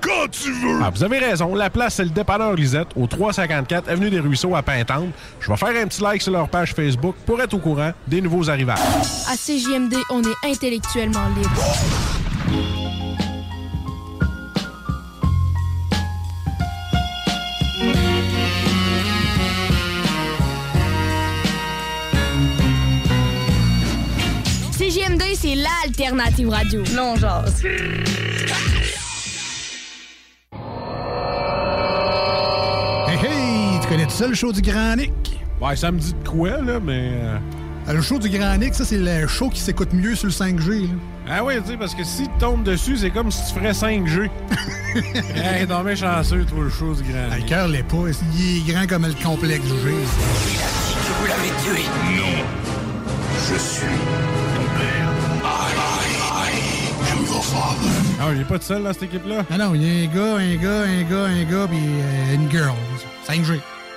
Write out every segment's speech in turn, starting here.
quand tu veux. Ah, vous avez raison. La place, c'est le dépanneur Lisette, au 354 Avenue des Ruisseaux à Pintante. Je vais faire un petit like sur leur page Facebook pour être au courant des nouveaux arrivages. À CJMD, on est intellectuellement libre. CJMD, c'est l'alternative radio. Non, genre. Connais tout ça, le show du Grand Nick? Ouais, ça me dit de quoi, là, mais. euh, Le show du Grand Nick, ça, c'est le show qui s'écoute mieux sur le 5G. là. Ah oui, tu sais, parce que si tu tombes dessus, c'est comme si tu ferais 5G. hey, non, mais chanceux, toi, le show du grand. Ah, Le cœur l'est pas. Il est grand comme le complexe G. Que vous l'avez tué. Non. Je suis ton père. I, I, I am your father. Ah, il est pas tout seul dans cette équipe-là? Ah non, il y a un gars, un gars, un gars, un gars, puis euh, une girl. 5G.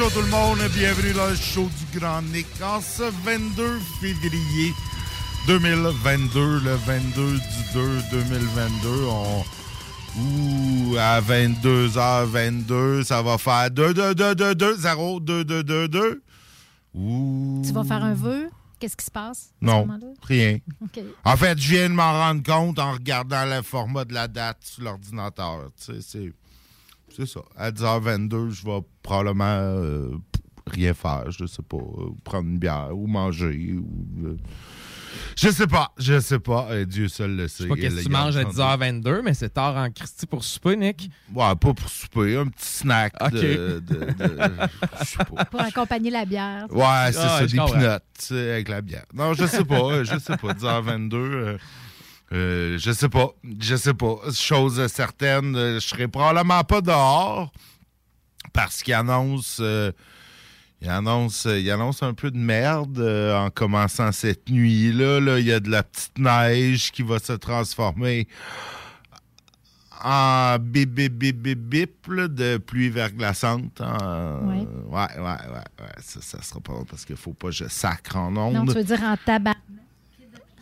Bonjour tout le monde, bienvenue dans le show du Grand Nick en ce 22 février 2022, le 22 du 2 2022. On... Ouh, à 22h22, ça va faire 2, 2, 2, 2, 2, 0, 2, 2, 2, 2. Ouh. Tu vas faire un vœu? Qu'est-ce qui se passe? Non, rien. En fait, je viens de m'en rendre compte en regardant le format de la date sur l'ordinateur. Tu sais, c'est, c'est ça. À 10h22, je vais probablement euh, rien faire. Je sais pas. euh, prendre une bière ou manger. Ou, euh, je sais pas. Je sais pas. Dieu seul le sait. Je sais pas qu'est-ce que tu manges à 10h22, mais c'est tard en Christie pour souper, Nick. Ouais, pas pour souper. Un petit snack OK. de... de- de- je sais pas. Pour accompagner la bière. Ouais, c'est Ah, ça, des pinottes avec la bière. Non, je sais pas, euh, je sais pas, 10h22, euh, je sais pas, je sais pas. Chose certaine, euh, je serai probablement pas dehors parce qu'il annonce, euh, il annonce, il annonce un peu de merde euh, en commençant cette nuit-là. là. Il y a de la petite neige qui va se transformer en bip bip bip bip bip là, de pluie verglaçante. en- Ouais. ouais, ouais, ouais, ouais. Ça, ça sera pas parce qu'il faut pas que je sacre en ondes. Non, tu veux dire en tabac.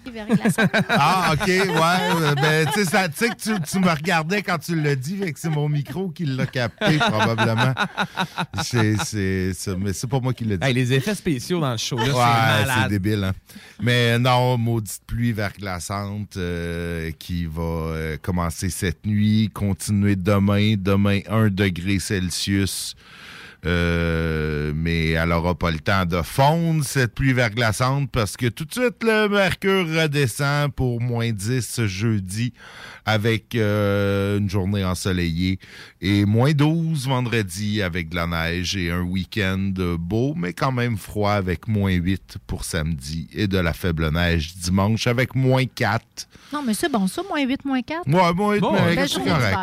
Ah, OK, ouais. euh, Ben, tu sais, ça- tu tu, tu me regardais quand tu l'as dit, fait que c'est mon micro qui l'a capté, probablement. C'est, c'est, c'est- mais c'est pas moi qui l'ai dit. Hey, les effets spéciaux dans le show, là, Ouais, c'est débile. Hein? Mais non, maudite pluie verglaçante euh, qui va euh, commencer cette nuit, continuer demain. Demain, 1 degré Celsius. Euh, mais elle n'aura pas le temps de fondre, cette pluie verglaçante, parce que tout de suite, le mercure redescend pour moins 10 jeudi avec euh, une journée ensoleillée et moins 12 vendredi avec de la neige et un week-end beau, mais quand même froid avec moins 8 pour samedi et de la faible neige dimanche avec moins 4. Non, mais c'est bon, ça, moins 8, moins 4. Ouais, moins 8, Bon, mais Belle c'est correct.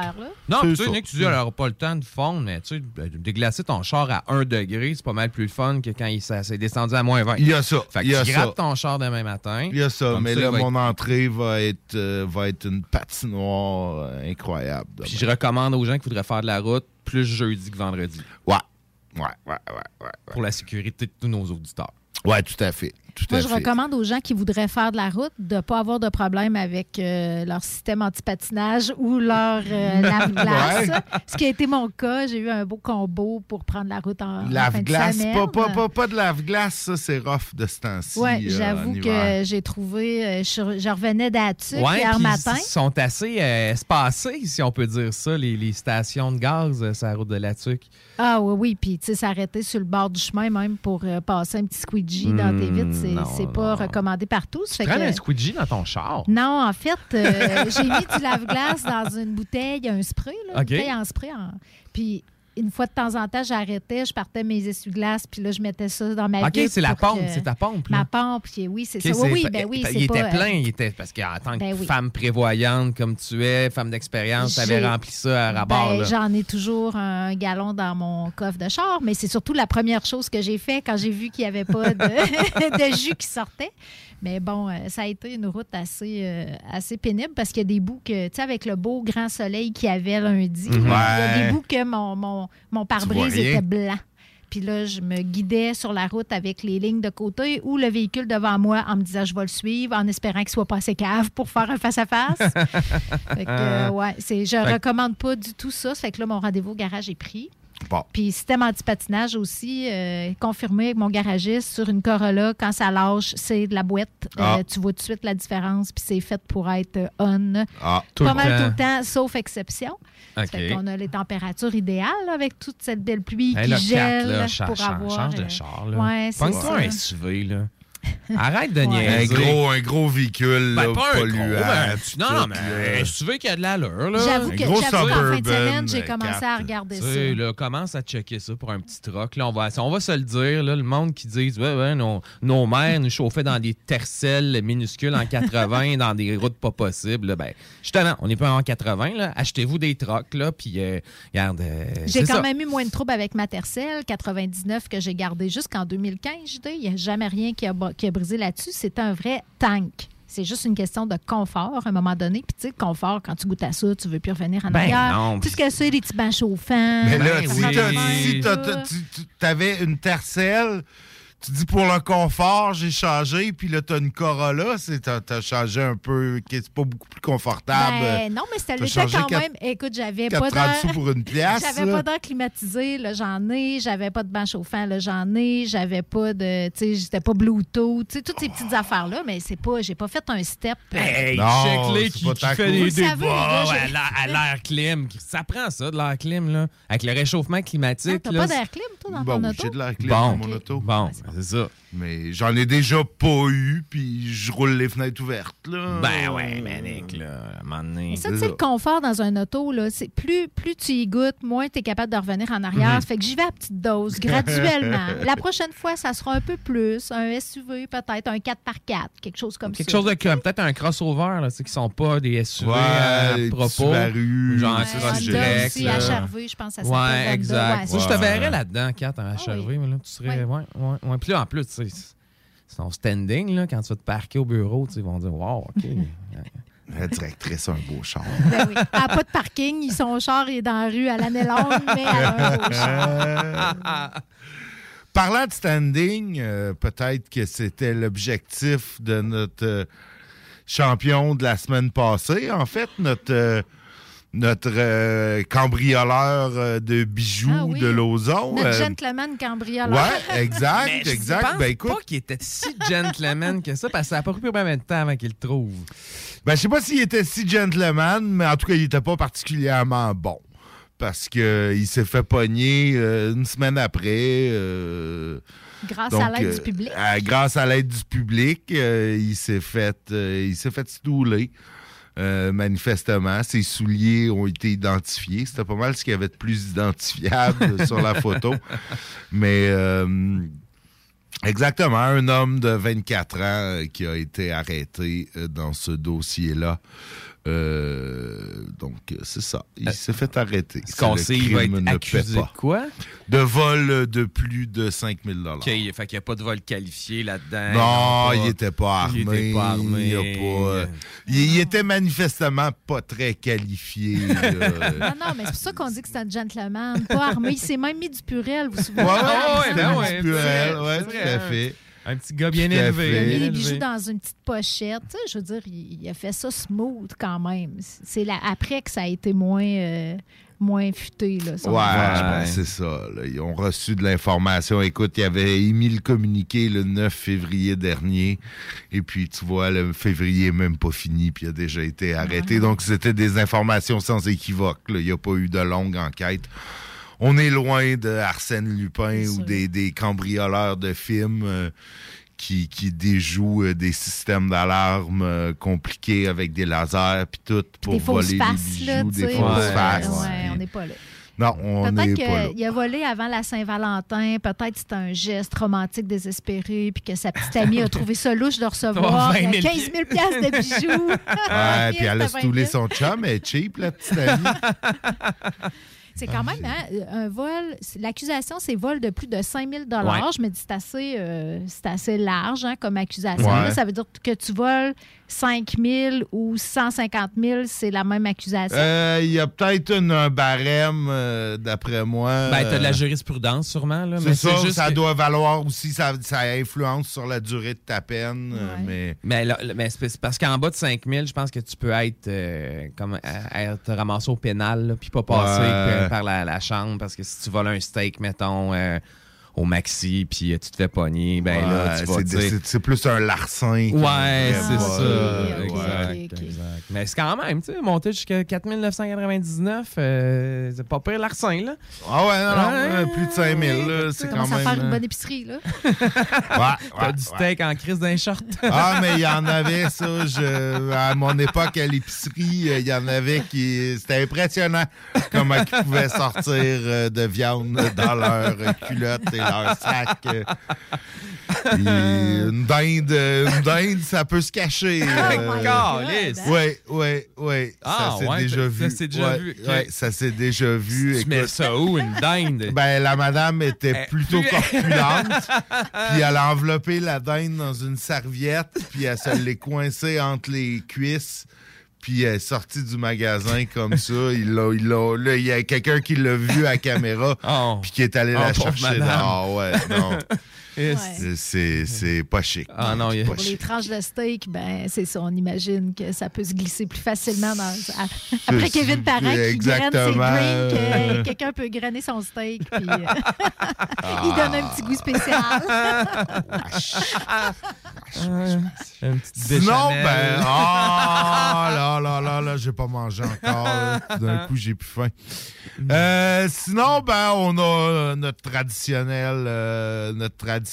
Non, tu sais. Nick, tu dis, elle n'aura pas le temps de fondre, mais tu sais, ben, déglacer ton char à 1 degré, c'est pas mal plus le fun que quand il s'est descendu à moins 20. Il y a ça. Fait que il y a tu ça. grattes ton char demain matin. Il y a ça, Comme mais ça, là, mon entrée va être, euh, va être une patinoire euh, incroyable. demain. Puis je recommande aux gens qui voudraient faire de la route plus jeudi que vendredi. Ouais. Ouais, ouais, ouais, ouais. ouais. Pour la sécurité de tous nos auditeurs. Ouais, tout à fait. Tout Moi, à je fait. recommande aux gens qui voudraient faire de la route de ne pas avoir de problème avec euh, leur système antipatinage ou leur euh, lave-glace. Ouais. Ce qui a été mon cas. J'ai eu un beau combo pour prendre la route en, en fin de Lave-glace, pas, pas, pas, pas de lave-glace, ça, c'est rough de ce temps-ci. Oui, euh, j'avoue que j'ai trouvé. je, je revenais d'Atuc Ouais, hier matin. Ils sont assez espacés, si on peut dire ça, les, les stations de gaz sur la route de la Tuque. Ah oui, oui. Puis, tu sais, s'arrêter sur le bord du chemin même pour passer un petit squeegee dans tes vitres, c'est- pas non. recommandé partout. Fait Prends que- un squeegee dans ton char. Non, en fait, euh, j'ai mis du lave-glace dans une bouteille, un spray, là, OK. une bouteille en spray. en- Puis une fois de temps en temps, j'arrêtais, je partais mes essuie-glaces, puis là, je mettais ça dans ma OK, c'est la pompe, c'est ta pompe. là. Ma pompe, puis oui, c'est ça. Oui, oui, c'est- ben oui, il était pas, plein, euh, il était parce qu'en tant que ben oui. femme prévoyante comme tu es, femme d'expérience, tu avais rempli ça à rabord. Ben. J'en ai toujours un gallon dans mon coffre de char, mais c'est surtout la première chose que j'ai fait quand j'ai vu qu'il n'y avait pas de, de jus qui sortait. Mais bon, euh, ça a été une route assez, euh, assez pénible parce qu'il y a des bouts que, tu sais, avec le beau grand soleil qu'il y avait lundi, Mhm. il y a Ouais. des bouts que mon, mon, mon pare-brise était blanc. Puis là, je me guidais sur la route avec les lignes de côté ou le véhicule devant moi en me disant je vais le suivre, en espérant qu'il soit pas assez cave pour faire un face-à-face. fait que, euh, ouais, c'est, je Fait recommande pas du tout ça. Ça fait que là, mon rendez-vous au garage est pris. Bon. Puis système antipatinage aussi, euh, confirmé avec mon garagiste sur une Corolla, quand ça lâche, c'est de la boîte. Euh, Ah. tu vois tout de suite la différence, puis c'est fait pour être euh, on. Ah, Tout pas le mal temps. tout le temps, sauf exception. OK. Ça fait qu'on a les températures idéales là, avec toute cette belle pluie Hey, qui gèle Kat, là, change, pour change- avoir... change de char. Là. ouais, ça. un SUV, là. Arrête de Ouais. un niaiser. gros, un gros véhicule, Ben, là, pas un polluant. gros, ben, non, non, mais là. un SUV qui a de l'allure, là. J'avoue Un que- gros j'avoue qu'en fin de Suburban, semaine, j'ai euh, commencé à regarder Tu ça. sais, là, commence à checker ça pour un petit troc. Là, on va, on va se le dire, là, le monde qui dit ouais, ouais, nos, nos mères nous chauffaient dans des tercelles minuscules en 80, dans des routes pas possibles. là, ben, justement, on n'est pas en 80. Là. Achetez-vous des trocs, là, puis euh, regarde. euh, J'ai quand ça. même eu moins de troubles avec ma Tercel 99 que j'ai gardé jusqu'en 2015. je dis. Il n'y a jamais rien qui a, qui a brisé là-dessus. C'est un vrai tank. C'est juste une question de confort à un moment donné. Puis, tu sais, confort, quand tu goûtes à ça, tu veux plus revenir en Ben arrière. non, Tout ce que c'est, les petits bains chauffants. Mais là, Ben si oui. t'as- tu tu- avais une tercelle, tu dis pour le confort, j'ai changé, puis là, t'as une Corolla, c'est t'as t'as changé un peu, qui est pas beaucoup plus confortable. Ben, non, mais c'était T'as l'était quand même. Écoute, j'avais pas 4,30 sous d'air. pour une pièce. J'avais pas d'air climatisé, là, j'en ai. J'avais pas de banc chauffant, là, j'en ai. J'avais pas de. Tu sais, j'étais pas Bluetooth. Tu sais, toutes ces petites affaires-là, mais c'est pas. J'ai pas fait un step. euh, Hey, Non, check-les c'est qui, qui fait des débats à l'air- clim. Ça prend ça, de l'air clim, là. Avec le réchauffement Ah, climatique. T'as pas d'air clim, toi, dans Bon, ton auto? j'ai de l'air clim Bon. dans mon auto. Bon, Ouais, c'est ça. Mais j'en ai déjà pas eu, puis je roule les fenêtres ouvertes, là. Ben ouais, mais Nick, là, à un moment donné. Mais ça, c'est tu sais, ça. le confort dans un auto, là, c'est plus, plus tu y goûtes, moins tu es capable de revenir en arrière. Ça fait que j'y vais à petite dose, graduellement. La prochaine fois, ça sera un peu plus. Un SUV, peut-être, un 4x4, quelque chose comme Quelque ça. chose de comme peut-être un crossover, là, tu sais, qui sont pas des SUV Ouais, à les petits propos. Subaru, genre Ouais, ça, direct, aussi, là. HRV, je pense, ça s'appelle Ouais, exact. Ouais, je te ça. verrais là-dedans, Kat, en HRV, oui. mais là, tu serais. Ouais, ouais, ouais. Puis là, en plus, tu sais, c'est ton standing, là, quand tu vas te parquer au bureau, tu sais, ils vont dire, wow, OK. La directrice a un beau char. Ben oui. Elle a pas de parking, ils sont char et dans la rue à l'année longue, mais elle a un beau char. Parlant de standing, euh, peut-être que c'était l'objectif de notre euh, champion de la semaine passée, en fait, notre, euh, notre euh, cambrioleur euh, de bijoux Ah oui. de Lauson. Notre Euh, gentleman cambrioleur. ouais, exact, Mais je exact. pense Ben écoute, pas qu'il était si gentleman que ça, parce que ça a pas pris combien de temps avant qu'il le trouve. Ben, je sais pas s'il était si gentleman, mais en tout cas, il était pas particulièrement bon. Parce que il s'est fait pogner euh, une semaine après. euh, Grâce donc, à l'aide euh, du public. grâce à l'aide du public, euh, il s'est fait, euh, il s'est fait stouler. Euh, manifestement, ses souliers ont été identifiés. C'était pas mal ce qu'il y avait de plus identifiable sur la photo. Mais euh, exactement, un homme de 24 ans euh, qui a été arrêté dans ce dossier-là. Euh, donc, euh, c'est ça. Il s'est fait arrêter. Qu'on sait il va être ne accusé de quoi? De vol de plus de 5000 dollars. OK, fait qu'il n'y a pas de vol qualifié là-dedans. Non, il pas- était pas armé. Il était pas armé. Il, a pas, euh, il- il était manifestement pas très qualifié. Non, non, mais c'est pour ça qu'on dit que c'est un gentleman, pas armé. Il s'est même mis du purel, vous vous souvenez? Ouais, ouais, ouais, c'était ben un ouais, petit Purel, vrai, tout à fait. Un petit gars bien élevé. Il a mis les bijoux dans une petite pochette. Tu sais, je veux dire, il, il a fait ça smooth quand même. C'est après que ça a été moins, euh, moins futé. Là, son Ouais, c'est ça. là. Ils ont reçu de l'information. Écoute, il avait émis le communiqué le 9 février dernier. Et puis, tu vois, le février n'est même pas fini, puis il a déjà été arrêté. Donc, c'était des informations sans équivoque. là. Il n'y a pas eu de longue enquête. On est loin de Arsène Lupin ou des, des cambrioleurs de films euh, qui, qui déjouent euh, des systèmes d'alarme euh, compliqués avec des lasers puis tout pour Des voler faces, les là, bijoux, tu des sais. fausses Ouais, faces. Ouais, on n'est pas là. Non, on n'est Peut-être là. qu'il a volé avant la Saint-Valentin. Peut-être c'était un geste romantique désespéré, puis que sa petite amie a trouvé ça louche de recevoir Oh, 20 000 15 000 piastres de bijoux. Ouais, puis elle a stoulé 20 000. son chum, elle est cheap, la petite amie. C'est quand même hein, un vol. L'accusation, c'est vol de plus de 5 000 Ouais. Je me dis c'est assez, euh, c'est assez large hein, comme accusation. Ouais. Là, ça veut dire que tu voles 5 000 ou 150 000, c'est la même accusation? Euh, Il y a peut-être un barème, euh, d'après moi. Ben, t'as de la jurisprudence sûrement. Là, C'est mais ça, juste ça que- doit valoir aussi, ça, ça influence sur la durée de ta peine, euh, Ouais. mais... Mais, là, mais c'est parce qu'en bas de 5000, je pense que tu peux être, euh, comme, être ramassé au pénal, puis pas passer par- par la, la chambre. Parce que si tu voles un steak, mettons, euh, au maxi, puis euh, tu te fais pogner, ben là, tu vas c'est- dire... c'est c'est plus un larcin. Ouais, c'est ça. exact. Mais c'est quand même, tu sais, monter jusqu'à 4999, euh, c'est pas pire l'arsen, là. Ah ouais, non, non, euh, plus de 5000, là, c'est quand même... faire une euh, bonne épicerie, là? ouais, T'as ouais, du ouais. steak en crise d'un short. Ah, mais il y en avait, ça. Je, à mon époque, à l'épicerie, il y en avait qui. C'était impressionnant comment ils pouvaient sortir de viande dans leur culotte et leur sac. euh. Puis une dinde, euh, une dinde, ça peut se cacher. my Calisse. God. Oui, oui, oui. Ah, ça s'est ouais, déjà ça- vu. ça s'est déjà Ouais, vu, ouais, ça s'est déjà vu. tu mets ça où, une dinde? ben, la madame était Eh, plutôt corpulente. puis elle a enveloppé la dinde dans une serviette. Puis elle se l'est coincée entre les cuisses. Puis elle est sortie du magasin comme ça. Il l'a, il l'a- là, il y a quelqu'un qui l'a vu à caméra. Oh. Puis qui est allé Oh, la pauvre chercher dehors. Ouais, non. Ouais. C'est, c'est pas chic. Ah non, Pour les tranches de steak, ben c'est ça. On imagine que ça peut se glisser plus facilement dans. à- Après Kevin Parent qui graine ses drinks, euh, euh, quelqu'un peut grainer son steak, puis euh, il donne un petit goût spécial. Une petite Sinon, béchamel. ben, ah là là là là, j'ai pas mangé encore. D'un coup, j'ai plus faim. Euh, sinon, ben, on a euh, notre traditionnel, euh, notre traditionnel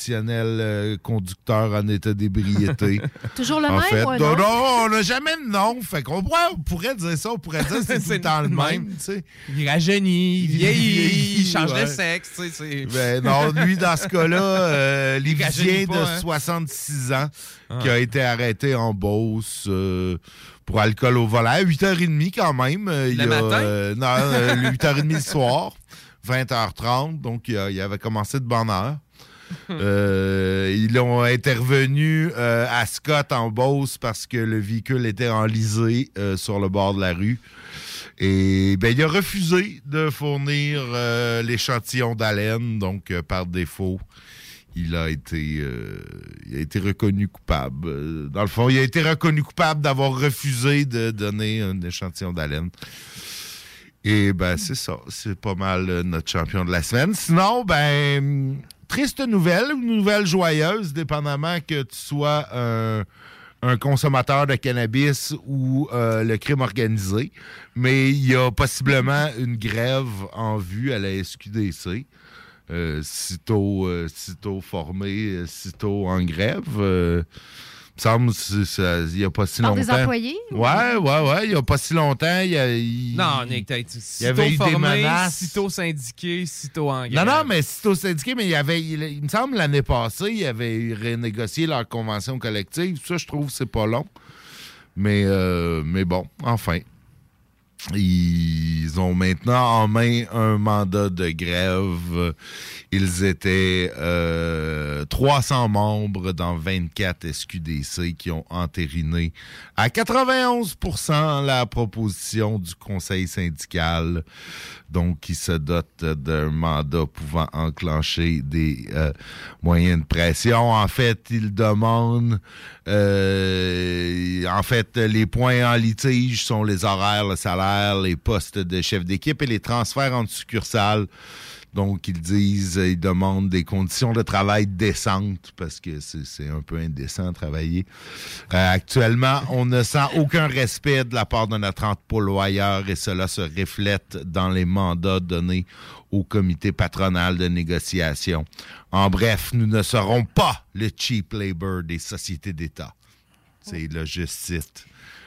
euh, conducteur en état d'ébriété. Toujours le en même, fait, ou un non, autre? non, on n'a jamais de nom. Fait qu'on pourrait, on pourrait dire ça, on pourrait dire que c'est tout le temps le même, même. tu sais. Il rajeunit, il Il vieillit, il change de ouais. sexe, tu sais. c'est- Ben non, lui, dans ce cas-là, euh, de pas, hein. 66 ans qui Ah. a été arrêté en Beauce euh, pour alcool au volant. À 8h30 quand même. euh, il Le y a, matin? euh, non, euh, le 8h30 le soir, 20h30. Donc, il, a- il avait commencé de bonne heure. Euh, ils ont intervenu euh, à Scott en Beauce parce que le véhicule était enlisé euh, sur le bord de la rue. Et ben, il a refusé de fournir l'échantillon d'haleine, donc par défaut, il a été, il a été reconnu coupable. Dans le fond, il a été reconnu coupable d'avoir refusé de donner un échantillon d'haleine. Et ben, c'est ça. C'est pas mal notre champion de la semaine. Sinon, ben, triste nouvelle ou nouvelle joyeuse, dépendamment que tu sois un, un consommateur de cannabis ou euh, le crime organisé. Mais il y a possiblement une grève en vue à la SQDC. Euh, sitôt, euh, sitôt formé, euh, sitôt en grève. Il me semble il n'y a pas si Par longtemps. des employés? ou- Ouais, ouais, ouais. Il n'y a pas si longtemps. Y a, Non, Nick, t'as été il y avait eu sitôt des menaces. sitôt syndiqué, sitôt en Non, grève. non, mais sitôt syndiqué, mais il y avait, il, il me semble, l'année passée, ils avaient renégocié leur convention collective. Ça, je trouve, c'est pas long. Mais, euh, mais bon, enfin. Ils ont maintenant en main un mandat de grève. Ils étaient euh, 300 membres dans 24 SQDC qui ont entériné à 91% la proposition du conseil syndical, donc qui se dote d'un mandat pouvant enclencher des euh, moyens de pression. En fait, ils demandent, euh, en fait, les points en litige sont les horaires, le salaire, les postes de chef d'équipe et les transferts entre succursales. Donc, ils disent, ils demandent des conditions de travail décentes parce que c'est un peu indécent de travailler. Euh, actuellement, on ne sent aucun respect de la part de notre employeur et cela se reflète dans les mandats donnés au comité patronal de négociation. En bref, nous ne serons pas le cheap labor des sociétés d'État. C'est le justice,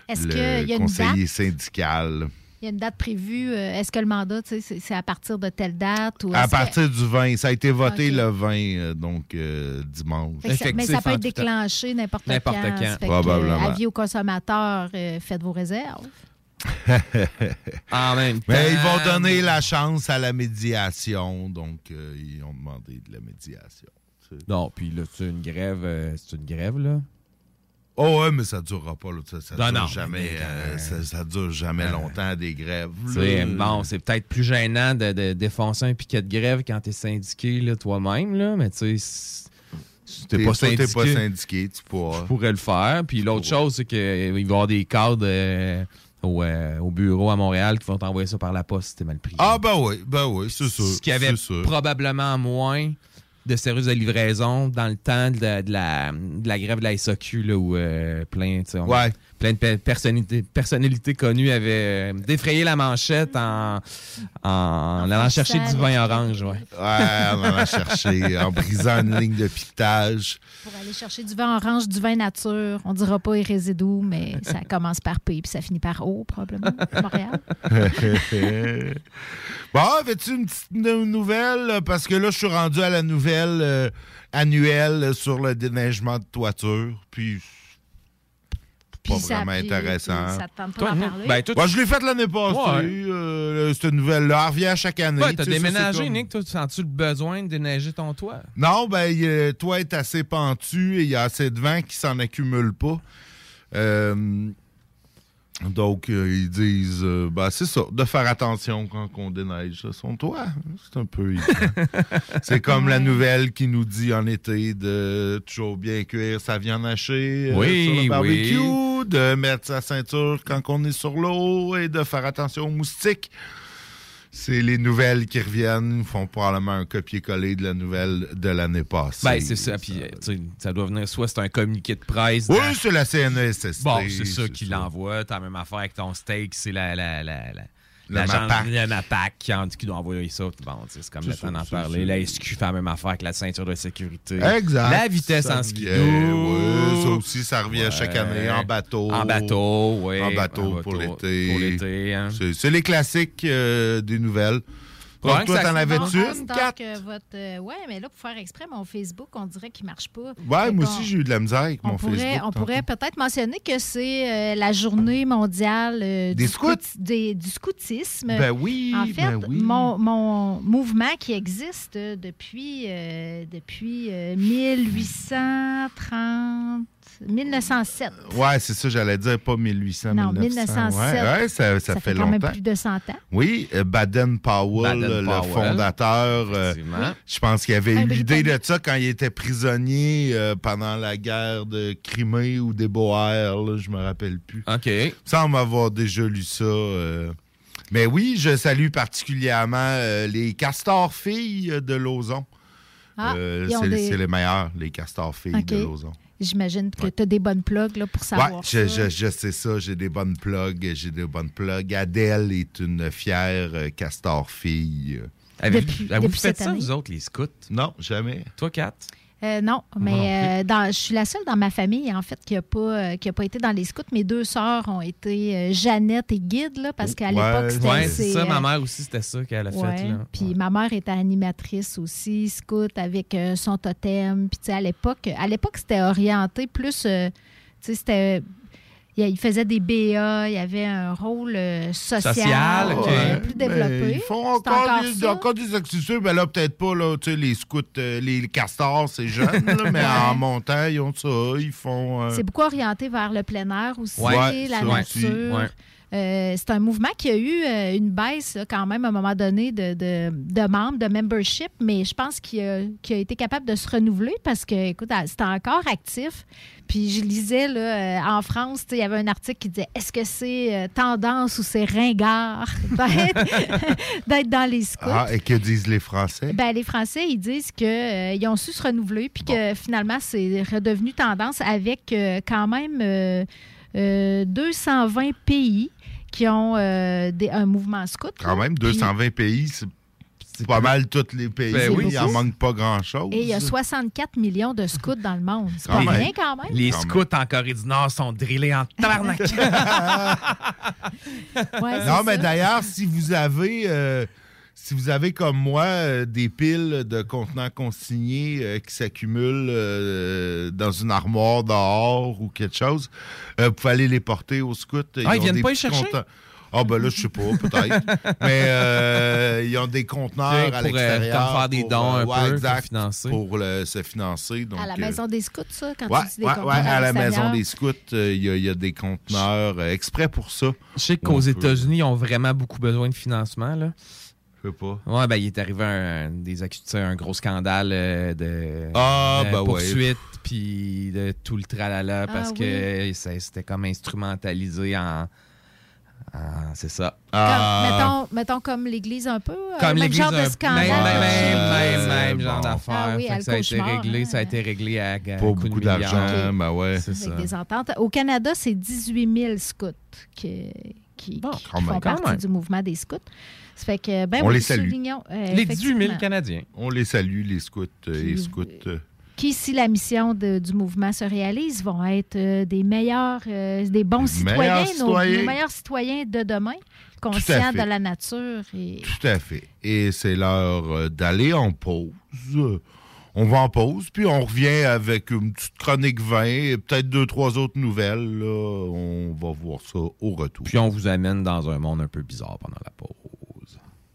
Est-ce qu'il y a une date? syndical. Il y a une date prévue. euh, Est-ce que le mandat, tu sais, c'est à partir de telle date? Ou À que- partir du 20, ça a été voté le 20, euh, donc euh, dimanche. Ça- mais ça peut être déclenché n'importe quand. N'importe quand. Que, Probablement. euh, avis aux consommateurs, euh, faites vos réserves. En même temps. Mais ils vont donner la chance à la médiation, donc euh, ils ont demandé de la médiation. Non, puis là, c'est une grève. euh, c'est une grève, là. Oh ouais, mais ça durera pas. Là, ça, ça Non, dure non, jamais. mais, euh, euh, ça, ça dure jamais longtemps des grèves. Bon, c'est peut-être plus gênant de, de défoncer un piquet de grève quand t'es syndiqué toi-même, là, mais tu sais, si- t'es pas syndiqué, pas syndiqué, tu pourras. pourrais le faire. Puis l'autre chose, c'est qu'il va y avoir des cadres euh, au, euh, au bureau à Montréal qui vont t'envoyer ça par la poste si t'es mal pris. Ah ben oui, ben oui, c'est sûr. Ce qui avait c'est sûr. probablement moins de services de livraison dans le temps de la, de la, grève de la SAQ, là, où euh, plein, Ouais. Plein de pe- personnalités, personnalités connues avaient euh, défrayé la manchette en, en, allant chercher du vin orange. Ouais. Ouais, on va chercher en brisant une ligne de piquetage. Pour aller chercher du vin orange, du vin nature. On dira pas résidus, mais ça commence par P puis ça finit par O, probablement, Montréal. bon, avais-tu une petite nou- nouvelle? Parce que là, je suis rendu à la nouvelle euh, annuelle sur le déneigement de toiture. Puis, pas ça- vraiment puis- intéressant. puis ça te tente pas Toi, d'en parler? ben, toi, je l'ai faite l'année passée, Ouais. euh, cette nouvelle-là. Elle revient à chaque année. Ouais, t'as déménagé, comme- Nick. Toi, tu sens-tu le besoin de déneiger ton toit? Non, ben, il, euh, toi est assez pentu et il y a assez de vent qui s'en accumule pas. Euh, donc, euh, ils disent, euh, ben, c'est ça, de faire attention quand on déneige son toit. C'est un peu. C'est comme la nouvelle qui nous dit en été de toujours bien cuire sa viande hachée euh, Oui, sur le barbecue, oui. de mettre sa ceinture quand on est sur l'eau et de faire attention aux moustiques. C'est les nouvelles qui reviennent, font probablement un copier-coller de la nouvelle de l'année passée. Ben, c'est ça. Puis, euh, tu sais, ça doit venir soit c'est un communiqué de presse. Oui, c'est la CNESST. Bon, c'est ça qui ça. l'envoie. T'as la même affaire avec ton steak, c'est la, la, la, la, Le l'agence- MAPAC. le MAPAC qui, en- qui doit envoyer ça. Bon, c'est comme le temps ça, d'en parler. ça. La SQ fait la même affaire avec la ceinture de sécurité. Exact. La vitesse Ça en ski. oui, ça aussi, ça revient chaque année en bateau. En bateau, oui. En bateau pour l'été. Pour l'été, hein. C'est c'est les classiques euh, des nouvelles. Donc, Ouais, toi, t'en avais-tu une, votre, euh, ouais, mais là, pour faire exprès, mon Facebook, on dirait qu'il marche pas. Fait moi aussi, j'ai eu de la misère avec On mon pourrait, Facebook. on tantôt. pourrait peut-être mentionner que c'est euh, la journée mondiale euh, Des du, scouts? des- du scoutisme. Ben oui, En fait, ben oui. mon, mon mouvement qui existe depuis, depuis euh, 1830, 1907. Ouais, c'est ça, j'allais dire, pas 1800, Non, 1900. 1907. Ouais, ouais, ça, ça Ça fait, fait quand même longtemps. plus de 100 ans. Oui, euh, Baden-Powell, le fondateur, euh, effectivement. je pense qu'il avait eu l'idée de ça quand il était prisonnier euh, pendant la guerre de Crimée ou des Boers, là, je me rappelle plus. OK. Il me semble avoir déjà lu ça. euh. Mais oui, je salue particulièrement euh, les castors filles de Lauson. Ah, Euh, c'est des- les meilleurs, les castors filles de Lauson. J'imagine que tu as des bonnes plugs là, pour Ouais, savoir je, ça. je, je sais ça, j'ai des bonnes plugs, j'ai des bonnes plugs. Adèle est une fière euh, castor fille. Avez-vous depuis fait cette ça, année. vous autres, les scouts? Non, jamais. Toi, Kat? Euh, non, mais euh, dans- je suis la seule dans ma famille, en fait, qui n'a pas, euh, qui a pas été dans les scouts. Mes deux sœurs ont été Jeannette et Guide, là, parce qu'à Ouais, l'époque, c'était... Ouais, c'est ça. Ma mère aussi, c'était ça qu'elle a ouais. fait. Là. Puis ma mère était animatrice aussi, scout, avec son totem. Puis tu sais, à l'époque, à l'époque, c'était orienté plus... tu sais, c'était... Il il faisait des BA, il y avait un rôle euh, social, Social, euh, plus développé. ils font encore, encore des, encore des accessoires, mais là, peut-être pas, là, tu sais, les scouts, euh, les castors, c'est jeune, là, mais en montant, ils ont ça, ils font... euh, C'est beaucoup orienté vers le plein air aussi, Ouais, la aussi, nature. ouais. Euh, c'est un mouvement qui a eu euh, une baisse quand même à un moment donné de, de, de membres, de membership, mais je pense qu'il a, a été capable de se renouveler parce que, écoute, c'était encore actif. Puis je lisais là, euh, en France, il y avait un article qui disait Est-ce que c'est tendance ou c'est ringard d'être dans les scouts? Ah, et que disent les Français? Ben, les Français, ils disent qu'ils ont su se renouveler, puis que finalement, c'est redevenu tendance avec euh, quand même euh, euh, 220 pays qui ont euh, des- un mouvement scout. Quand là. même, Puis- 220 pays, c'est c'est pas mal tous les pays. Ben oui, il en c'est- manque pas grand-chose. Et il y a 64 millions de scouts dans le monde. C'est pas même. rien quand même. Les Quand scouts en Corée du Nord sont drillés en tabarnak. Ouais, Non, mais d'ailleurs, si vous avez, euh, si vous avez comme moi euh, des piles de contenants consignés euh, qui s'accumulent euh, dans une armoire dehors ou quelque chose, euh, vous pouvez aller les porter aux scouts. Ah, ils viennent pas les chercher? contenants. Ah, ben là, je sais pas, peut-être. mais euh, ils ont des conteneurs à pour, euh, l'extérieur. comme faire des pour, dons un ouais, peu pour exact, financer. Pour le- se financer. Donc, À la maison des scouts, ça, quand Ouais, tu dis des ouais, conteneurs ouais, à la maison des scouts, euh, il y, y a des conteneurs euh, exprès pour ça. Je sais qu'aux États-Unis, ils ont vraiment beaucoup besoin de financement. Là. Sais pas. Ouais, ben, il est arrivé un, des un gros scandale euh, de, Ah, de ben ouais. poursuite puis de tout le tralala parce Ah, que ça- c'était comme instrumentalisé en. c'est ça. Comme- Ah, mettons, mettons comme l'Église un peu. euh, Comme l'église, genre de scandale. même, même, même, Ah, même, genre bon. d'affaires. Ah oui, que ça a été réglé, hein. ça a été réglé à, à de beaucoup d'argent, ben ouais. C'est ça. avec des ententes. Au Canada, c'est 18 000 scouts qui, qui, Bon, qui quand même, font quand partie même. du mouvement des scouts. Ça fait que, ben On oui, les salue. euh, Les 18 000 effectivement, Canadiens. On les salue, les scouts euh, et Puis, scouts. euh, Qui, si la mission de- du mouvement se réalise, vont être euh, des meilleurs, euh, des bons Des citoyens, meilleurs nos- citoyens. Nos, meilleurs citoyens de demain, conscients de la nature. Et... Tout à fait. Et c'est l'heure d'aller en pause. On va en pause, puis on revient avec une petite chronique vin et peut-être deux, trois autres nouvelles. là. On va voir ça au retour. Puis on vous amène dans un monde un peu bizarre pendant la pause.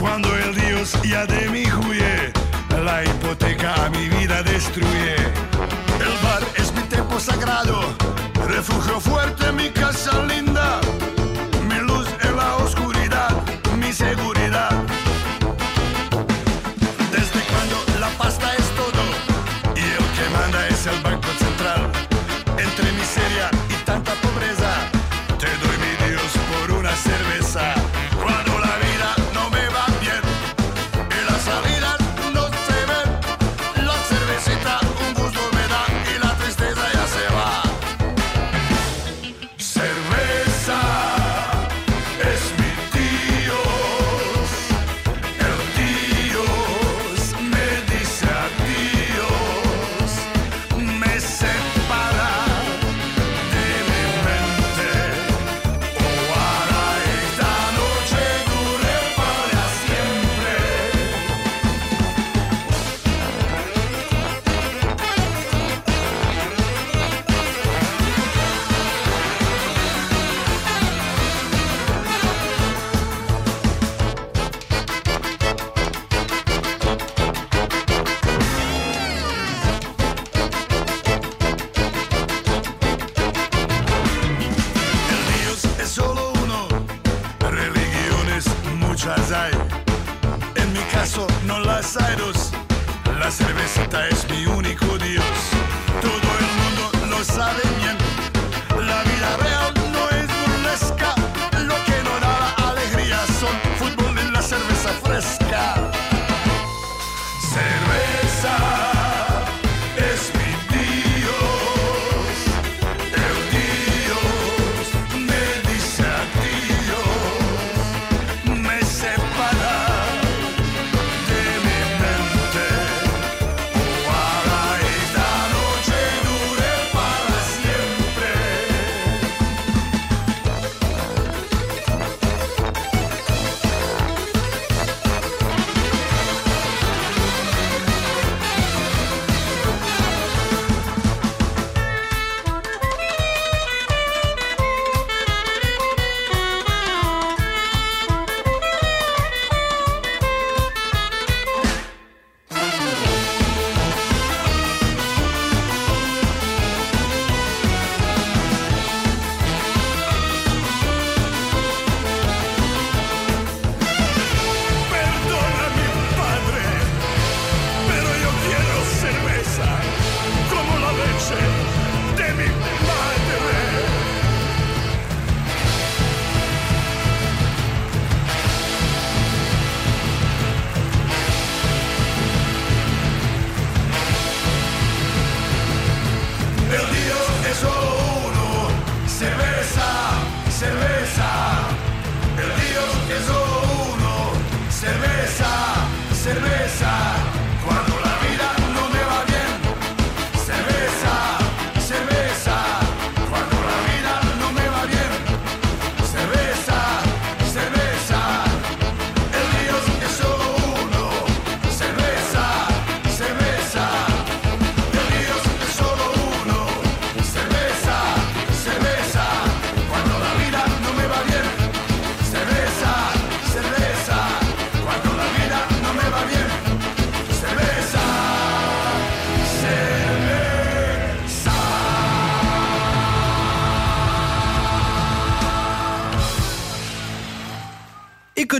Cuando el Dios ya de mí huye, la hipoteca a mi vida destruye. El bar es mi templo sagrado, refugio fuerte, mi casa linda,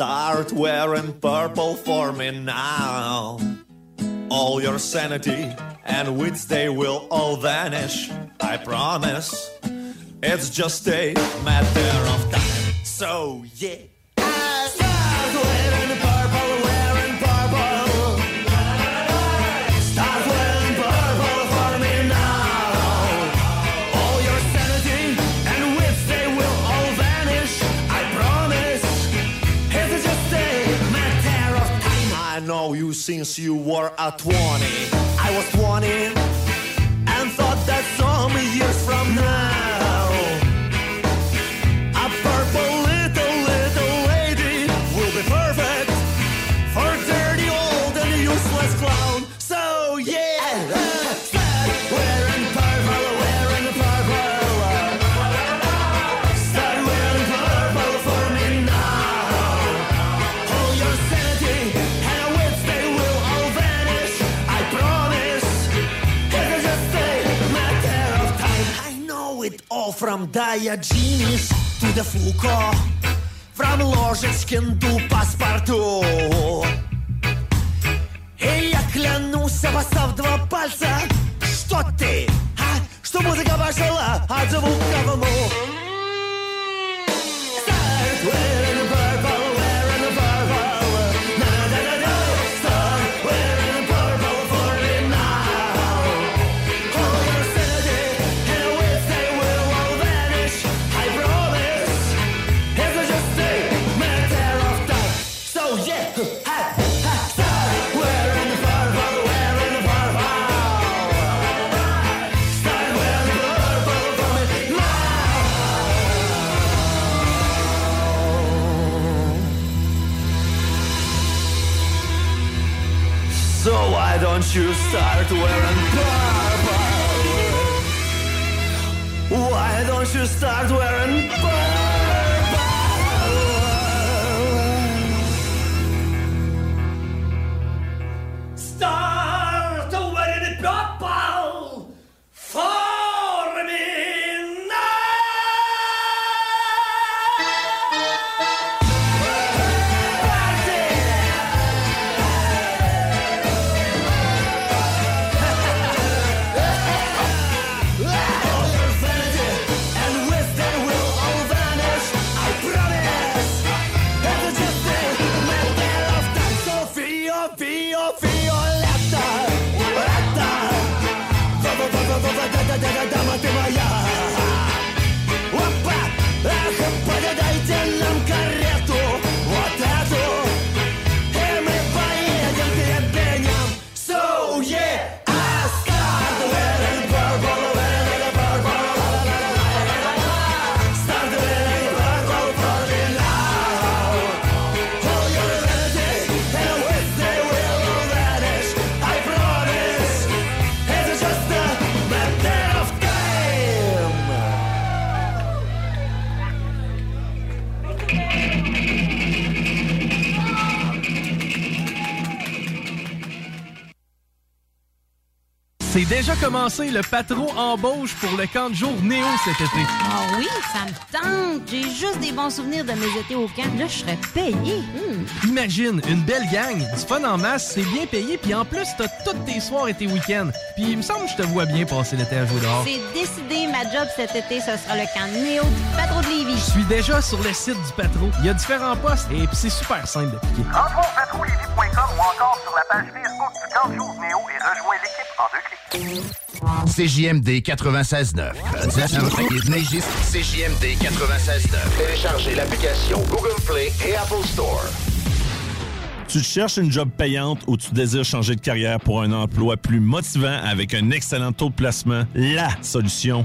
Start wearing purple for me now. All your sanity and wits, they will all vanish. I promise. It's just a matter of time. So, yeah. know you since you were a 20. I was 20 and thought that some years from now. go from Diogenes to the Foucault, from Ложечкин до паспорту. И я клянусь, обоссав два пальца, что ты, а? Что музыка пошла от звука в Southwest. You start wearing purple? Why don't you start wearing commencé le patron embauche pour le camp de jour Néo cet été. Ah oui, ça me tente. J'ai juste des bons souvenirs de mes étés au camp. Là, je serais payé. Hmm. Imagine, une belle gang, du fun en masse, c'est bien payé, puis en plus, t'as tous tes soirs et tes week-ends. Puis il me semble que je te vois bien passer l'été à jouer dehors. C'est décidé, ma job cet été, ce sera le camp Néo du patron de Lévis. Je suis déjà sur le site du patron. Il y a différents postes et puis c'est super simple d'appliquer. Rentre au ou encore CJMD 96.9. CJMD 96.9. Téléchargez l'application Google Play et Apple Store. Tu cherches une job payante ou tu désires changer de carrière pour un emploi plus motivant avec un excellent taux de placement? La solution,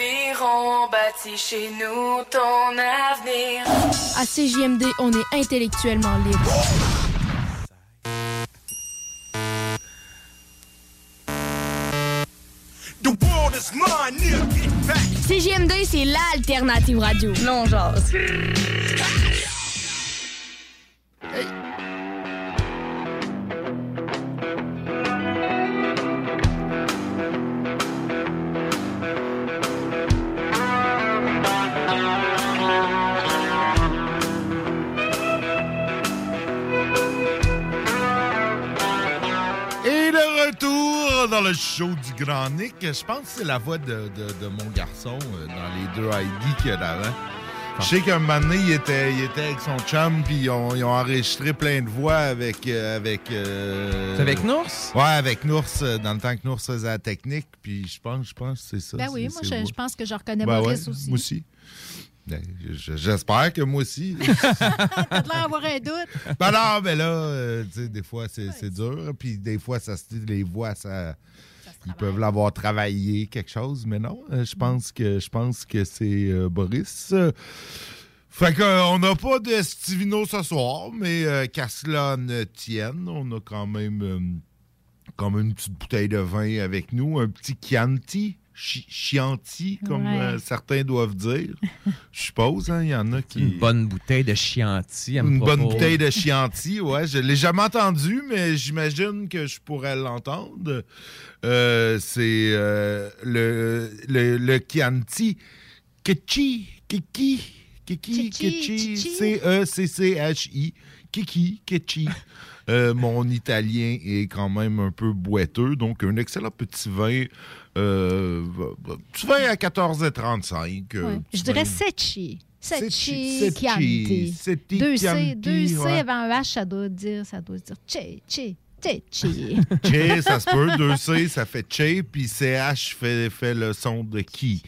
Aviron bâti chez nous ton avenir. À CJMD, on est intellectuellement libre. The world is mine, near get back. CJMD, c'est l'alternative radio. Non, genre. Retour dans le show du Grand Nick. Je pense que c'est la voix de, de- de mon garçon euh, dans les deux ID qu'il y a d'avant. Je sais qu'un moment donné, il était, il était avec son chum, puis ils ont, ils ont enregistré plein de voix avec. euh, avec euh, C'est avec Nours? Ouais, avec Nours, dans le temps que Nours faisait la technique, puis je pense, je pense que c'est ça. Ben oui, moi, je, je pense que je reconnais Ben Maurice ouais, aussi. Moi aussi. Ben, je- J'espère que moi aussi. T'as l'air d'avoir un doute. Ben non, mais là, euh, tu sais, des fois, c'est dur. Puis des fois, ça se dit, les voix, ça. Ils peuvent l'avoir travaillé, quelque chose, mais non, euh, je pense que je pense que c'est euh, Boris. Fait qu'on n'a pas de Stivino ce soir, mais euh, qu'à cela ne tienne, on a quand même euh, comme une petite bouteille de vin avec nous, un petit Chianti, chi- Chianti, comme Ouais. euh, certains doivent dire. Je suppose, hein, il y en a qui... Une bonne bouteille de Chianti. Une bonne bouteille de Chianti, ouais. Je l'ai jamais entendu, mais j'imagine que je pourrais l'entendre. Euh, c'est euh, le, le, le Chianti. Kechi, Kiki, Kiki, Kechi, C-E-C-C-H-I. Kiki, Kechi. Euh, mon italien est quand même un peu boiteux, donc un excellent petit vin. Euh, petit vin à 14,35. euh, Ouais. Je dirais. Secchi Secchi, Chianti. Deux C, deux C ouais. avant un H, ça doit dire, ça doit dire Che, Che. Tché. Che, ça se peut. 2C, ça fait Che, puis CH fait, fait le son de qui?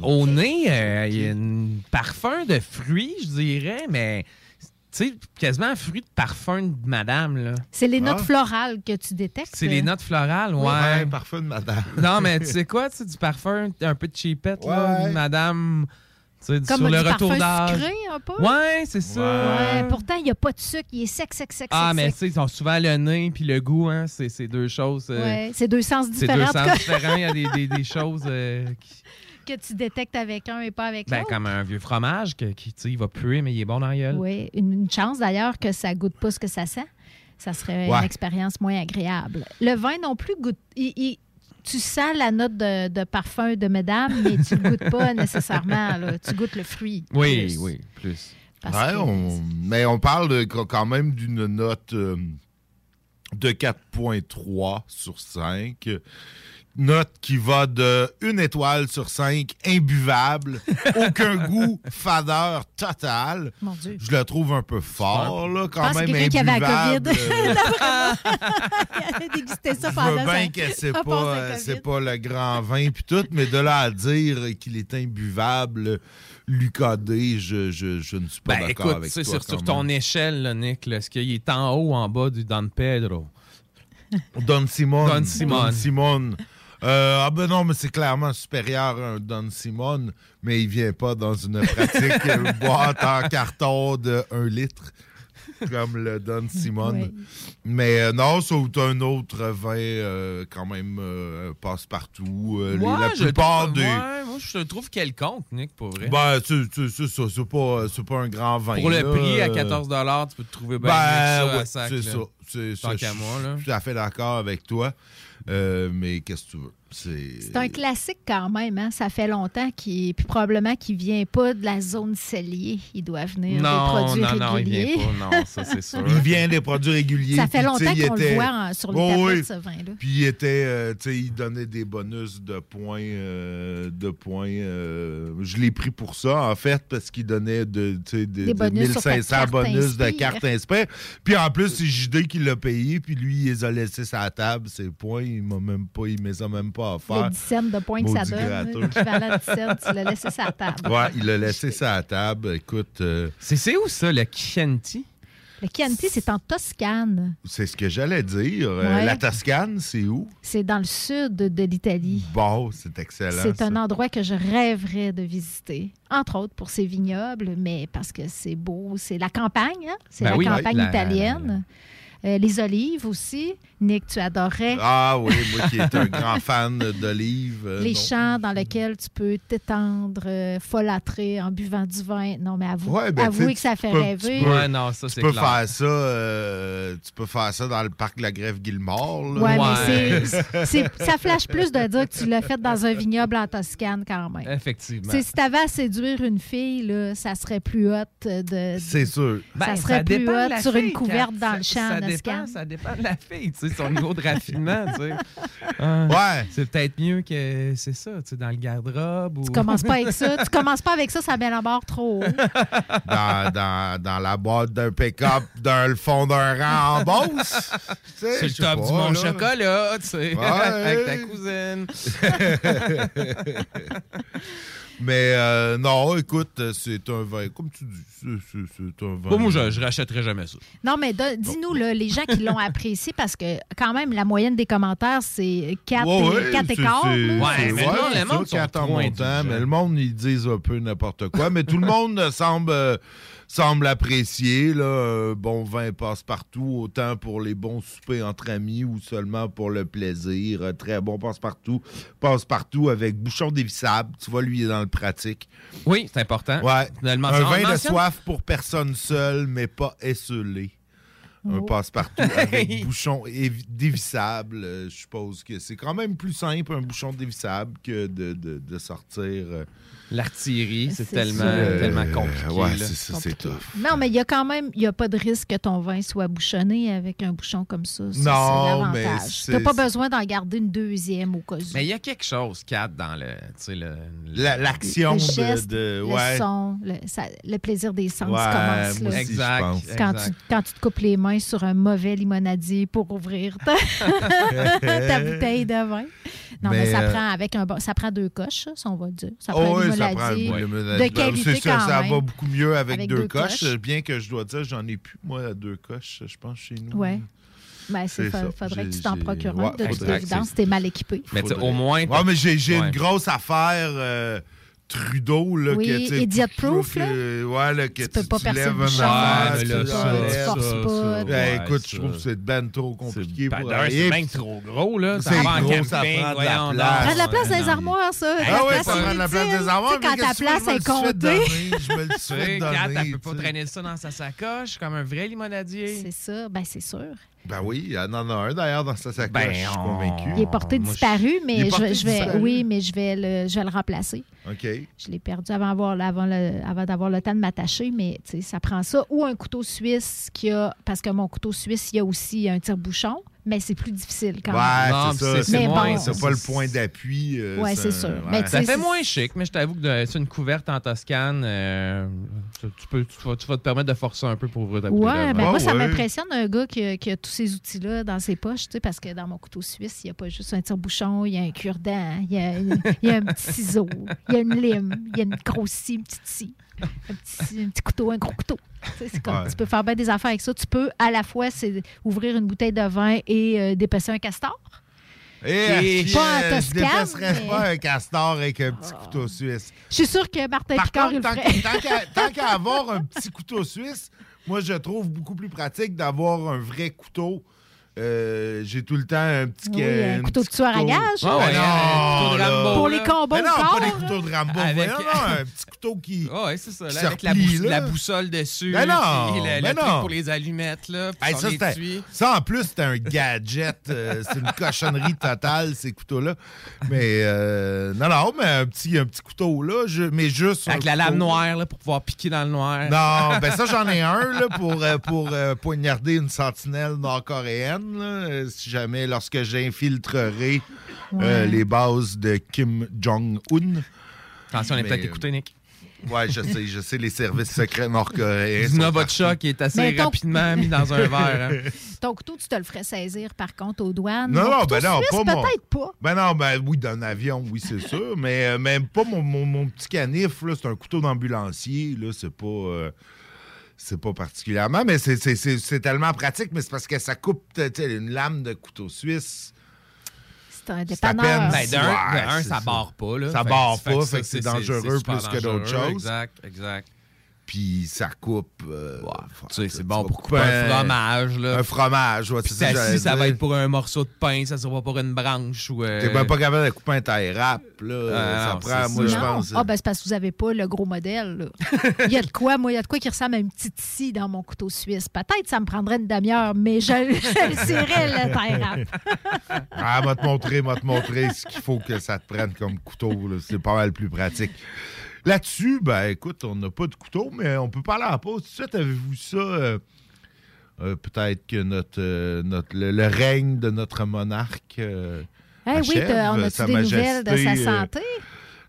Au nez, euh, il y a un parfum de fruits, je dirais, mais tu sais, quasiment un fruit de parfum de madame. là. C'est les notes Ah. florales que tu détectes. C'est les notes florales, ouais. Ouais, parfum de madame. Non, mais tu sais quoi, tu sais, du parfum un peu de cheapette, là, Ouais. de madame. tu sais, Comme sur le du retour parfum d'âge. sucré, un peu? Ouais, c'est ça. Ouais, pourtant, il n'y a pas de sucre. Il est sec, sec, sec, Ah, sec, mais tu sais, ils ont souvent le nez puis le goût, hein. C'est c'est deux choses. euh, Ouais, c'est deux sens C'est différents. deux en tout sens différents. Il y a des, des- des choses euh, qui- que tu détectes avec un et pas avec ben, l'autre. comme un vieux fromage que- qui, tu sais, il va puer, mais il est bon dans la gueule. Oui, une, une chance d'ailleurs que ça goûte pas ce que ça sent. Ça serait Ouais. une expérience moins agréable. Le vin non plus goûte. il- il- tu sens la note de, de parfum de mesdames, mais tu ne goûtes pas nécessairement. là. Tu goûtes le fruit. Oui, plus. oui, plus. Parce Ouais, que- on- mais on parle de- quand même d'une note euh, de 4.3 sur 5. Note qui va de 1 étoile sur 5, imbuvable, aucun goût, fadeur totale. Mon Dieu. Je le trouve un peu fort, là, Je quand pense que même c'est quelqu'un qui avait la imbuvable. COVID. euh, Il a dégusté ça Je pendant veux bien cinq- que c'est pas, euh, c'est COVID. pas le grand vin puis tout, mais de là à dire qu'il est imbuvable, Lucadé, je, je, je ne suis pas Ben, d'accord écoute, avec c'est toi. sur, sur quand ton même. échelle, là, Nick, là, est-ce qu'il est en haut ou en bas du Don Pedro? Don Simon. Don Simon. Simon. Euh, ah ben non, mais c'est clairement supérieur à un Don Simon, mais il vient pas dans une pratique euh, boîte en carton de 1 litre, comme le Don Simon. Oui. Mais euh, non, c'est un autre vin euh, quand même euh, passe-partout. Euh, Ouais, la plupart trouve- des... ouais, moi, je le trouve quelconque, Nick, pour vrai. Ben, c'est c'est- c'est ça, c'est pas, c'est pas un grand vin. pour le prix, à euh, 14 tu peux te trouver bien ben, ouais, à sac. c'est ça. C'est ça. Je moi, là. suis tout à fait d'accord avec toi. Euh, mais qu'est-ce que tu veux? C'est. Un classique quand même. Hein? Ça fait longtemps qu'il puis probablement qu'il vient pas de la zone cellier. Il doit venir des Non, produits non, non, il réguliers. vient pas, non, ça, c'est sûr. Il vient des produits réguliers. Ça fait longtemps il qu'on le était- voit en- sur les Oh, oui. ce vin-là. Puis il était, euh, tu sais, il donnait des bonus de points, euh, de points. euh, je l'ai pris pour ça, en fait, parce qu'il donnait de, tu sais, de- Des de bonus sur ta 1500 carte bonus de carte Inspire. Puis en plus, c'est JD qui l'a payé, puis lui, il les a laissés sur la table, ses points. Il m'a même pas, il ne les a même pas offerts. Le 10 cents de points que ça donne, l'équivalent de 10 cents, tu l'as laissé sur la table. Ouais, il l'a laissé sur la table. Écoute, euh, C'est où ça, le Chianti? Le Chianti, c'est en Toscane. c'est ce que j'allais dire. Euh, Ouais. La Toscane, c'est où? C'est dans le sud de l'Italie. Bon, c'est excellent. C'est un endroit que je rêverais de visiter. Entre autres pour ses vignobles, mais parce que c'est beau. C'est la campagne, hein? C'est Ben la oui, campagne la- italienne. Euh, les olives aussi. Nick, tu adorais. Ah oui, moi qui est un grand fan d'olives. euh, les non. champs dans lesquels tu peux t'étendre, euh, folâtrer en buvant du vin. Non, mais avoue, Ouais, ben, tu avouez que ça tu fait peux- rêver. Tu peux, Ouais, non, ça, tu c'est peux clair. faire ça. euh, tu peux faire ça dans le parc de la Grève Guillemort. là. Ouais, mais ça flash plus de dire que tu l'as fait dans un vignoble en Toscane quand même. Effectivement. Tu si t'avais à séduire une fille, là, ça serait plus hot de. C'est sûr. ça Ben, serait plus la sur fille, une couverte dans le champ ça dépend, ça dépend de la fille, tu sais, son niveau de raffinement, tu sais. Ouais. C'est peut-être mieux que c'est ça, tu sais, dans le garde-robe. Ou... Tu commences pas avec ça. Tu commences pas avec ça, ça met la barre trop haut. dans, dans, dans la boîte d'un pick-up, dans le fond d'un rang en sais, C'est le top pas, du monde là. chocolat, tu sais, Ouais. avec ta cousine. Mais euh, non, écoute, c'est un vin, comme tu dis, c'est- un vin. Bon, moi, je, je rachèterai jamais ça. Non, mais dis-nous, les gens qui l'ont apprécié, parce que quand même, la moyenne des commentaires, c'est 4 Ouais, ouais, et, quatre c'est- écarts. c'est- là. c'est- mais ouais, non, c'est le monde ça, sont quatre en montant, mais le monde, ils disent un peu n'importe quoi. Mais tout le monde semble, euh, semble apprécier. Là, euh, bon vin passe partout, autant pour les bons soupers entre amis ou seulement pour le plaisir. Euh, très bon passe partout. Passe partout avec bouchon dévissable. Tu vois, lui, il est dans le pratique. Oui, c'est important. Ouais. Un vin de soif pour personne seule, mais pas esselé. Un Oh. passe-partout avec bouchon évi- dévissable. Euh, je suppose que c'est quand même plus simple, un bouchon dévissable, que de, de- de sortir. euh, L'artillerie, c'est tellement, tellement compliqué. ouais, c'est ça, c'est tough. Non, mais il y a quand même, il n'y a pas de risque que ton vin soit bouchonné avec un bouchon comme ça. Ça, Non, mais Tu n'as pas besoin d'en garder une deuxième au cas où. Mais il y a quelque chose, Kat, dans le. tu sais, le- La- L'action le de, de- le ouais. son, le, ça- le plaisir des sens Ouais, commence là. pense. Quand tu, quand tu te coupes les mains main sur un mauvais limonadier pour ouvrir ta, ta bouteille de vin. Non, mais, Mais, ça euh, prend avec un bon- ça prend deux coches, ça, on va dire. Ça Oh prend un oui, ça prend de qualité ça, quand ça même. va beaucoup mieux avec, Avec deux, deux coches. coches. Bien que je dois dire, j'en ai plus, moi, à deux coches, je pense, chez nous. Ouais. Ben, C'est fa- ça. faudrait que tu t'en procures ouais, de toute évidence, t'es mal équipé. Mais tu sais, Faudrait. au moins. Ouais, mais j'ai j'ai Ouais. une grosse affaire. euh, Trudeau, là, Oui, que, tu idiot plus- proof, là? Ouais, là, que tu, peux pas tu lèves le un Ouais, mais là, tu ça, l'enlèves. ça, forces ça, pas. ça, Ben, ouais, écoute, ça, je trouve que c'est ben trop compliqué pour c'est bien trop gros, là. Ça C'est va en gros, ça camping, prend de la place. Prends de la place dans les non. armoires, ça. Ah oui, ça prend de la place des armoires, Tu quand ta place est comptée. Je me le suis Tu fait Kat, elle peut pas tu traîner ça dans sa sacoche comme un vrai limonadier. C'est ça, ben c'est sûr. Ben oui, elle en a un d'ailleurs dans sa sacoche, Ben, je suis on- convaincu. Il est porté moi, disparu, Il mais je, porté vais- je vais, disparu. oui, mais je vais le, je vais le remplacer. OK. Je l'ai perdu avant, avoir, avant, le- avant d'avoir le temps de m'attacher, mais tu sais, ça prend ça. Ou un couteau suisse qui a, parce que mon couteau suisse, il y a aussi un tire-bouchon, mais c'est plus difficile quand même. Ouais, Non, c'est ça. c'est- moins- bon, c'est pas le point d'appui. euh, Ouais, c'est sûr. Mais Ça fait moins chic, mais je t'avoue que de- c'est une couverte en Toscane. euh, tu, peux, tu, vas, tu vas te permettre de forcer un peu pour ouvrir ta bouteille Ouais, ben moi, ça ouais. m'impressionne un gars qui a, qui a tous ces outils-là dans ses poches, tu sais, parce que dans mon couteau suisse, il n'y a pas juste un tire-bouchon, il y a un cure-dent, il y a, il y a un petit ciseau, il y a une lime, il y a une grosse scie, une petite scie, un petit, un petit couteau, un gros couteau. Tu sais, c'est comme, Ouais. Tu peux faire bien des affaires avec ça. Tu peux à la fois c'est ouvrir une bouteille de vin et euh, dépecer un castor. Et Pas en je dépasserais mais- pas un castor avec un petit couteau suisse. Je suis sûre que Martin Par Picard, contre, il tant qu'à tant qu'à avoir un petit couteau suisse, moi, je trouve beaucoup plus pratique d'avoir un vrai couteau. Euh, J'ai tout le temps un petit... Oui, un couteau de tueur à gage. Ah ouais, non, un couteau de là. Rambo, Pour là. les combos Mais de non, corps, pas des couteaux de Rambo. Avec- voyons, non, un petit couteau qui... Ah ouais, c'est ça. là, avec la, bous- boussole dessus. Ben non, puis le, le truc non. pour les allumettes, là. puis Hey, son ça, ça, en plus, c'était un gadget. euh, c'est une cochonnerie totale, ces couteaux-là. Mais euh, non, non, mais un petit, un petit couteau, là, je- mais juste. Avec la lame noire, là, pour pouvoir piquer dans le noir. Non, ben ça, j'en ai un là, pour, euh, pour euh, poignarder une sentinelle nord-coréenne. Là, euh, Si jamais, lorsque j'infiltrerai euh, les bases de Kim Jong-un. Attention, on est peut-être euh, écouté, Nick. Ouais, je sais, je sais, les services secrets nord-coréens. Du partis. qui est assez ton- rapidement mis dans un verre. hein. Ton couteau, tu te le ferais saisir, par contre, aux douanes? Non, non, ben non, pas mon- peut-être pas. Ben non, ben oui, d'un avion, oui, c'est sûr. Mais euh, même pas mon, mon- mon petit canif, là, c'est un couteau d'ambulancier, là, c'est pas. euh, c'est pas particulièrement, mais c'est- c'est c'est- c'est tellement pratique, mais c'est parce que ça coupe tu sais, une lame de couteau suisse. C'est un dépanneur. peine- Ben, d'un, Ouais, ça ça. barre pas. Là. Ça Fait- barre pas, ça, fait que c'est dangereux plus que d'autres choses. Exact, exact. Puis ça coupe. euh, Tu sais, c'est bon pour couper un fromage. Là. Un fromage, ouais, Puis c'est ça si ça va être pour un morceau de pain, ça sera pas pour une branche. ou euh, T'es même pas capable de couper un taille rap, là. Ah, ça non, prend, c'est moi, je pense. Ah, ben c'est parce que vous n'avez pas le gros modèle. là. Il y a de quoi, moi, il y a de quoi qui ressemble à une petite scie dans mon couteau suisse. Peut-être ça me prendrait une demi-heure, mais je, je le tirerais, le taille rap. Ah, m'a te montrer, m'a te montrer ce qu'il faut que ça te prenne comme couteau. là. C'est pas mal plus pratique. Là-dessus, ben écoute, on n'a pas de couteau, mais on peut parler à la pause. Tout de suite, avez-vous ça? euh, euh, Peut-être que notre, euh, notre le, le règne de notre monarque. euh, Eh oui, on Sa des nouvelles de sa euh, santé?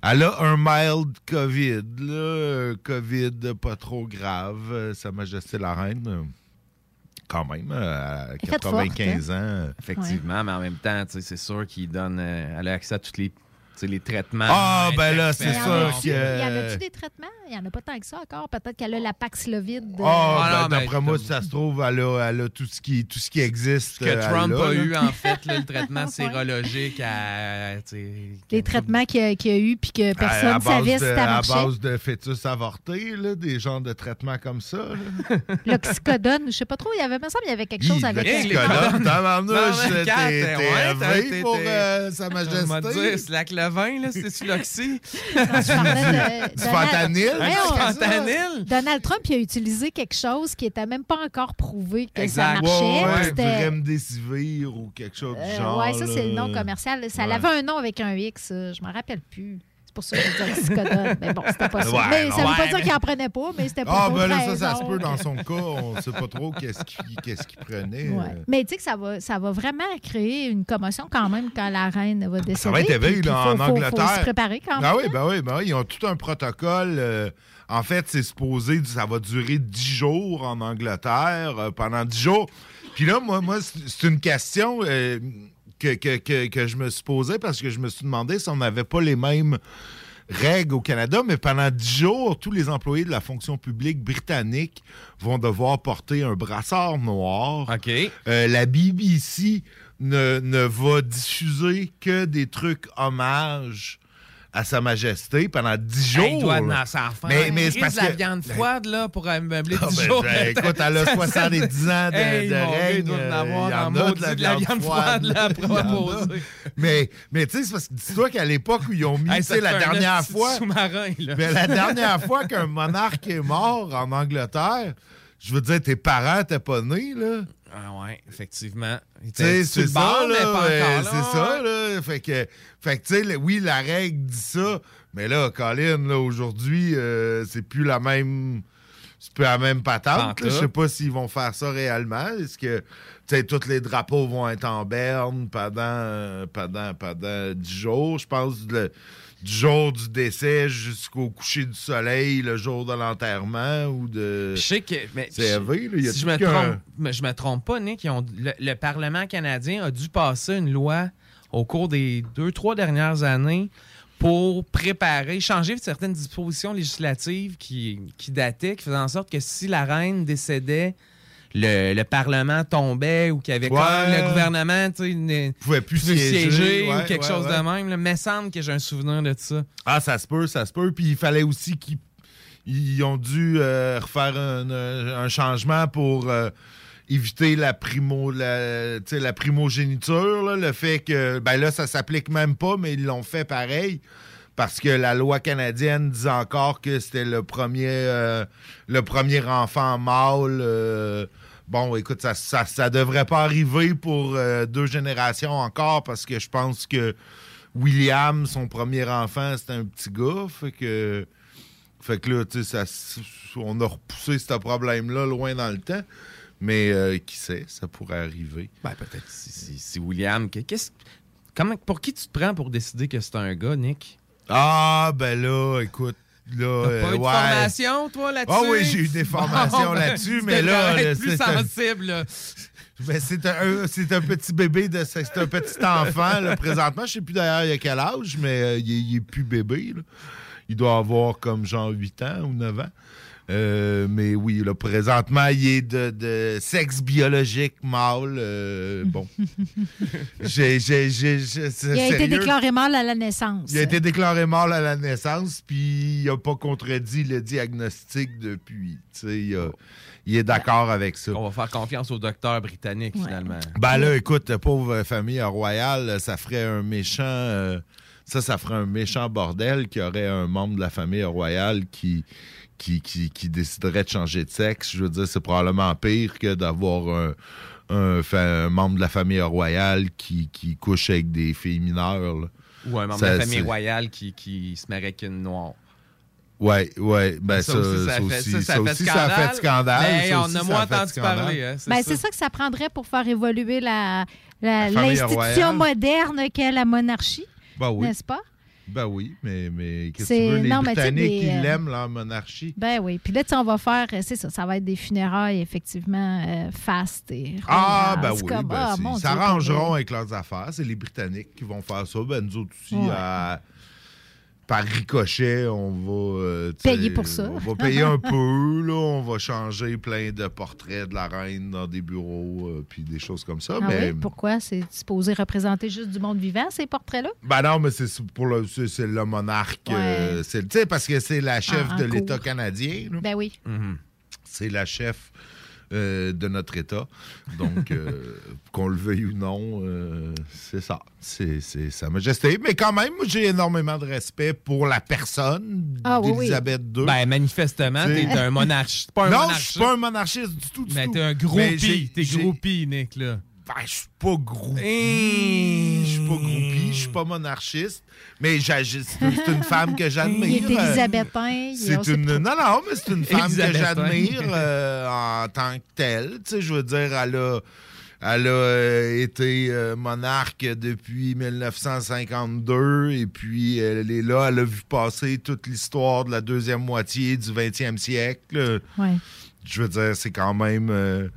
Elle a un mild COVID, là, un COVID pas trop grave. euh, Sa Majesté la Reine, euh, quand même, à Elle est faite 95 forte, ans. Effectivement, mais en même temps, c'est sûr qu'il donne. euh, elle a accès à tous les, les traitements. Ah, ben là, c'est que- Il y a-tu des traitements? Il n'y en a pas tant que ça encore. Peut-être qu'elle a la Paxlovid. de- Ah, Ah, ben, non, d'après moi, si ça se trouve, elle a, elle a tout, ce qui, tout ce qui existe. Ce que euh, Trump a, eu, en fait, là, le traitement sérologique à. Les traitements qu'il y, a- a eu puis que personne ne savait si ça À base de fœtus avortés, là, des genres de traitements comme ça. L'oxycodone, je sais pas trop, il y avait, me semble, il y avait quelque chose Hi, avec l'oxycodone, t'es- pour euh, Sa Majesté. dire, c'est la clevin, là, c'est-tu l'oxy? Du fentanyl? Fentanyl? Donald Trump il a utilisé quelque chose qui n'était même pas encore prouvé que Exact. ça marchait. Ouais, ouais, du remdesivir ou quelque chose du Euh, genre. ouais, ça, c'est le nom commercial. Ça Ouais. avait un nom avec un X, je m'en rappelle plus. C'est pour ça que je dis oxycodone. Mais bon, c'était pas ça. Ouais, mais ça veut pas dire mais- qu'il en prenait pas, mais c'était pas Ah, pour ben là, ça, raison. ça se peut dans son cas. On sait pas trop qu'est-ce qu'il qu'est-ce qu'il prenait. Ouais. euh. Mais tu sais que ça va, ça va vraiment créer une commotion quand même quand la reine va décéder. Ça va être éveillé puis là, faut- en faut- Angleterre. faut se préparer quand Ah même. oui, ben oui, ben oui, ils ont tout un protocole euh, En fait, c'est supposé, ça va durer 10 jours en Angleterre, euh, pendant 10 jours. Puis là, moi, moi c'est c'est une question euh, que, que- que- que je me suis posée parce que je me suis demandé si on n'avait pas les mêmes règles au Canada, mais pendant 10 jours, tous les employés de la fonction publique britannique vont devoir porter un brassard noir. Euh, la BBC ne, ne va diffuser que des trucs hommages à Sa Majesté pendant 10 jours. Il doit en faire. Mais, mais c'est parce de la que... viande froide là, pour meubler Ah, 10 ben, jours. ben, écoute, elle a 70 ans de, Hey, de règne. doit en euh, avoir en le a maudit de la viande froide, là, après Il y en a. poser. Mais, mais tu sais, c'est parce que dis-toi qu'à l'époque où ils ont mis, Hey, tu sais, la dernière fois... sous-marin, là. Mais la dernière fois qu'un monarque est mort en Angleterre, je veux dire, tes parents n'étaient pas nés, là. Ah ouais, effectivement. C'est bord, ça, là. c'est ça, là. Fait que, fait que tu sais, oui, la règle dit ça, mais là, Colin, là, aujourd'hui, euh, c'est plus la même. C'est plus la même patente. Je sais pas s'ils vont faire ça réellement. Est-ce que, tu sais, tous les drapeaux vont être en berne pendant, euh, pendant, pendant 10 jours, je pense, le- du jour du décès jusqu'au coucher du soleil, le jour de l'enterrement ou de. Je sais que. mais là. Il y a si je me, trompe, mais je me trompe pas, Nick, ils ont- le, le Parlement canadien a dû passer une loi au cours des deux, trois dernières années pour préparer, changer certaines dispositions législatives qui, qui dataient, qui faisaient en sorte que si la reine décédait, le, le Parlement tombait ou qu'il y avait Ouais. comme le gouvernement, ne pouvait plus siéger, ou ouais, quelque chose de même. là. Mais semble que j'ai un souvenir de ça. Ah, ça se peut, ça se peut. Puis il fallait aussi qu'ils ils ont dû euh, refaire un, euh, un changement pour euh, éviter la primo la, la primogéniture. là. le fait que ben là, ça s'applique même pas, mais ils l'ont fait pareil. Parce que la loi canadienne dit encore que c'était le premier euh, le premier enfant mâle. Bon, écoute, ça, ça, ça devrait pas arriver pour euh, deux générations encore parce que je pense que William, son premier enfant, c'était un petit gars. Fait que, fait que là, tu sais, on a repoussé ce problème-là loin dans le temps. Mais euh, qui sait, ça pourrait arriver. Ben, peut-être si, si- si William. que- qu'est-ce- comment, pour qui tu te prends pour décider que c'est un gars, Nick? Ah, ben là, écoute. Là, T'as euh, pas eu de ouais. formation, toi, là-dessus? Ah oui, j'ai eu des formations Bon, ben, là-dessus, mais là, être plus sensible, là. Ben, c'est un, c'est un petit bébé, de, c'est un petit enfant. là, présentement, je sais plus d'ailleurs il a quel âge, mais euh, il, est, il est plus bébé. là. Il doit avoir comme genre 8 ans ou 9 ans. Euh, mais oui, là, présentement, il est de, de sexe biologique mâle. euh, bon. J'ai, j'ai, j'ai, j'ai- c'est Il a été déclaré mâle à la naissance. Il a été déclaré mort à la naissance, puis il n'a pas contredit le diagnostic depuis. Tu sais, il, a- il est d'accord avec ça. On va faire confiance au docteur britannique, finalement. Ben là, écoute, la pauvre famille royale, ça ferait un méchant. euh, ça, ça ferait un méchant bordel qu'il y aurait un membre de la famille royale qui, qui, qui, qui déciderait de changer de sexe. Je veux dire, c'est probablement pire que d'avoir un, un membre de la famille royale qui, qui couche avec des filles mineures. là. Ou un membre Ça, de la famille royale qui, qui se marie avec une noire. Ouais, ouais, ben ça, Ça aussi, ça aussi, a scandale. fait scandale. Mais Ça on aussi, a moins entendu parler, hein, Ben, c'est ça que ça prendrait pour faire évoluer la, la- La l'institution royale. moderne qu'est la monarchie, Ben oui. n'est-ce pas? Ben oui, mais, mais qu'est-ce que C'est- tu veux? Les non, Britanniques, des, euh, ils l'aiment, leur monarchie. Ben oui. Puis là, tu sais, on va faire, euh, c'est ça, ça va être des funérailles effectivement euh, fast et Ah, ben oui, comme, ben ah, ils s'arrangeront avec leurs affaires. C'est les Britanniques qui vont faire ça. Ben, nous autres aussi, Ouais. à- par ricochet, on va... euh, Payer pour ça. On va payer un peu, là. On va changer plein de portraits de la reine dans des bureaux, euh, puis des choses comme ça. Ah mais, oui? Pourquoi? C'est supposé représenter juste du monde vivant, ces portraits-là? Ben non, mais c'est pour le, c'est, c'est le monarque. euh, c'est- tu sais, parce que c'est la chef En- en de l'État canadien. là. Ben oui. C'est la chef euh, de notre État. Donc, euh, qu'on le veuille ou non, euh, c'est ça. C'est, Sa Majesté. Mais quand même, moi, j'ai énormément de respect pour la personne Ah oui, oui. d'Élisabeth II. Ben, manifestement, C'est- t'es un monarchiste. Pas un non, je suis pas un monarchiste du tout. Du Mais t'es un groupie. T'es groupie, Nick, là. Ben, je suis pas groupie. Je suis pas groupie. Je suis pas monarchiste. Mais c'est une, femme que j'admire. Il est euh, élisabétain. on C'est une. Non, non, mais c'est une femme que j'admire euh, en tant que telle. Tu sais, je veux dire, elle a. Elle a euh, été euh, monarque depuis 1952 et puis elle est là. Elle a vu passer toute l'histoire de la deuxième moitié du 20e siècle. Ouais. Je veux dire, c'est quand même. euh,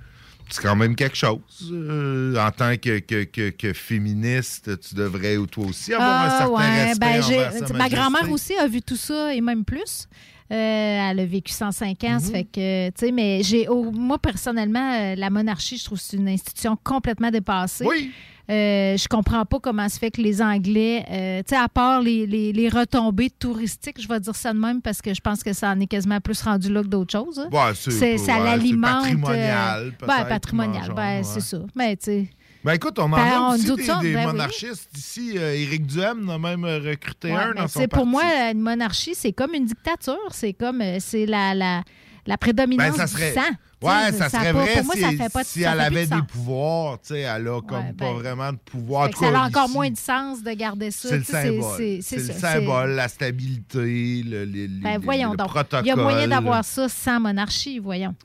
c'est quand même quelque chose. Euh, en tant que, que, que- que féministe, tu devrais toi aussi avoir un Ah, certain ouais, respect ben, j'ai- envers sa Ma grand-mère aussi a vu tout ça et même plus. Euh, elle a vécu 105 ans, ça fait que, tu sais, mais j'ai, moi, personnellement, euh, la monarchie, je trouve que c'est une institution complètement dépassée. Oui. Euh, je comprends pas comment se fait que les Anglais, euh, tu sais, à part les, les- les retombées touristiques, je vais dire ça de même parce que je pense que ça en est quasiment plus rendu là que d'autres choses. hein. Ouais, c'est- ça ouais, l'alimente. patrimonial, euh, ouais, patrimonial, ben, c'est ça. Mais, tu sais. Ben écoute, on en Ben, a on aussi nous des, ben oui. monarchistes ici. Euh, Éric Duhem en a même euh, recruté Ouais, un mais dans son c'est pour parti. moi, une monarchie, c'est comme une dictature. C'est comme, euh, c'est la, la, la prédominance Ben, ça serait, du sang. Ouais, ça a serait pas- vrai pour moi, si, ça fait pas si ça elle fait avait de des pouvoirs. Tu sais, elle a comme Ouais, pas ben, vraiment de pouvoir. En ça a encore ici, moins de sens de garder ça. C'est le symbole. c'est- le symbole, la stabilité, le, le, le- Ben, le- voyons le donc. protocole. Il y a moyen d'avoir ça sans monarchie, voyons.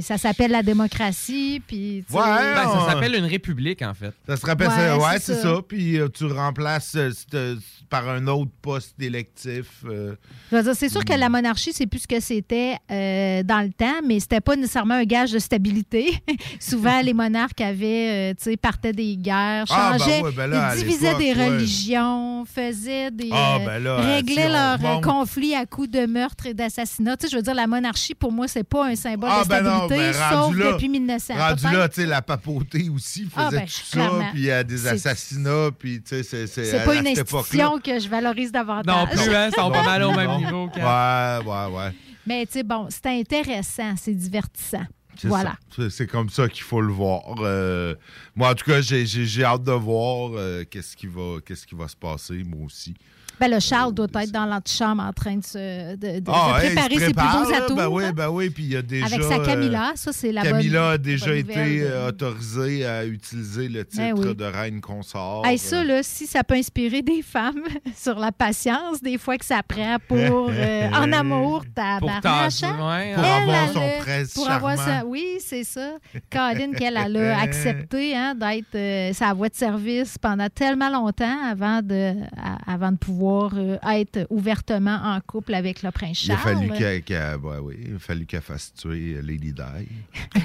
Ça s'appelle la démocratie, puis... Ouais, Ben, ça on- s'appelle une république, en fait. Ça se rappelle, Ouais, ça, ouais, c'est ça. ça. Puis euh, tu remplaces euh, euh, par un autre poste électif. euh, Je veux dire, c'est sûr que la monarchie, c'est plus ce que c'était euh, dans le temps, mais c'était pas nécessairement un gage de stabilité. Souvent, les monarques avaient, euh, tu sais, partaient des guerres, Ah, ben changeaient, ouais, ben là, à ils divisaient des ouais. religions, faisaient des. Ah, ben là, réglaient si leurs conflits à coups de meurtre et d'assassinat. Tu sais, je veux dire, la monarchie, pour moi, c'est pas un symbole Ah, de ben ben rendu sauf là- depuis 1900. Rendu là, tu sais, la papauté aussi faisait Ah, ben, tout ça, puis il y a des assassinats, puis tu sais, c'est... C'est pas une institution que je valorise davantage. Non plus, hein, ils sont pas mal au même Non. niveau. Ouais, ouais, ouais. Mais tu sais, bon, c'est intéressant, c'est divertissant. C'est Voilà. C'est- comme ça qu'il faut le voir. Euh, moi, en tout cas, j'ai- j'ai j'ai hâte de voir euh, qu'est-ce qui, va- qu'est-ce qui va se passer, moi aussi. Ben, le Charles doit être dans l'antichambre en train de, se, de, de- de Ah, hey, il se préparer ses plus beaux là. atours. Ben oui, hein, ben oui, puis il y a déjà... avec sa euh, Camilla, ça, c'est la Camilla bonne a déjà bonne été euh, autorisée à utiliser le titre Ben oui. de reine consort. Hey, ça, là, si ça peut inspirer des femmes sur la patience, des fois que ça prend pour euh, en amour, tabarnache. tasser, hein? ouais, Pour avoir son a- prince pour avoir sa- Oui, c'est ça. Colin, qu'elle elle a accepté hein, d'être euh, sa voix de service pendant tellement longtemps avant de, à- avant de pouvoir euh, être ouvertement en couple avec le prince Il a Charles. fallu qu'elle qu'elle- ouais, oui, il a fallu qu'elle fasse tuer euh, Lady Di.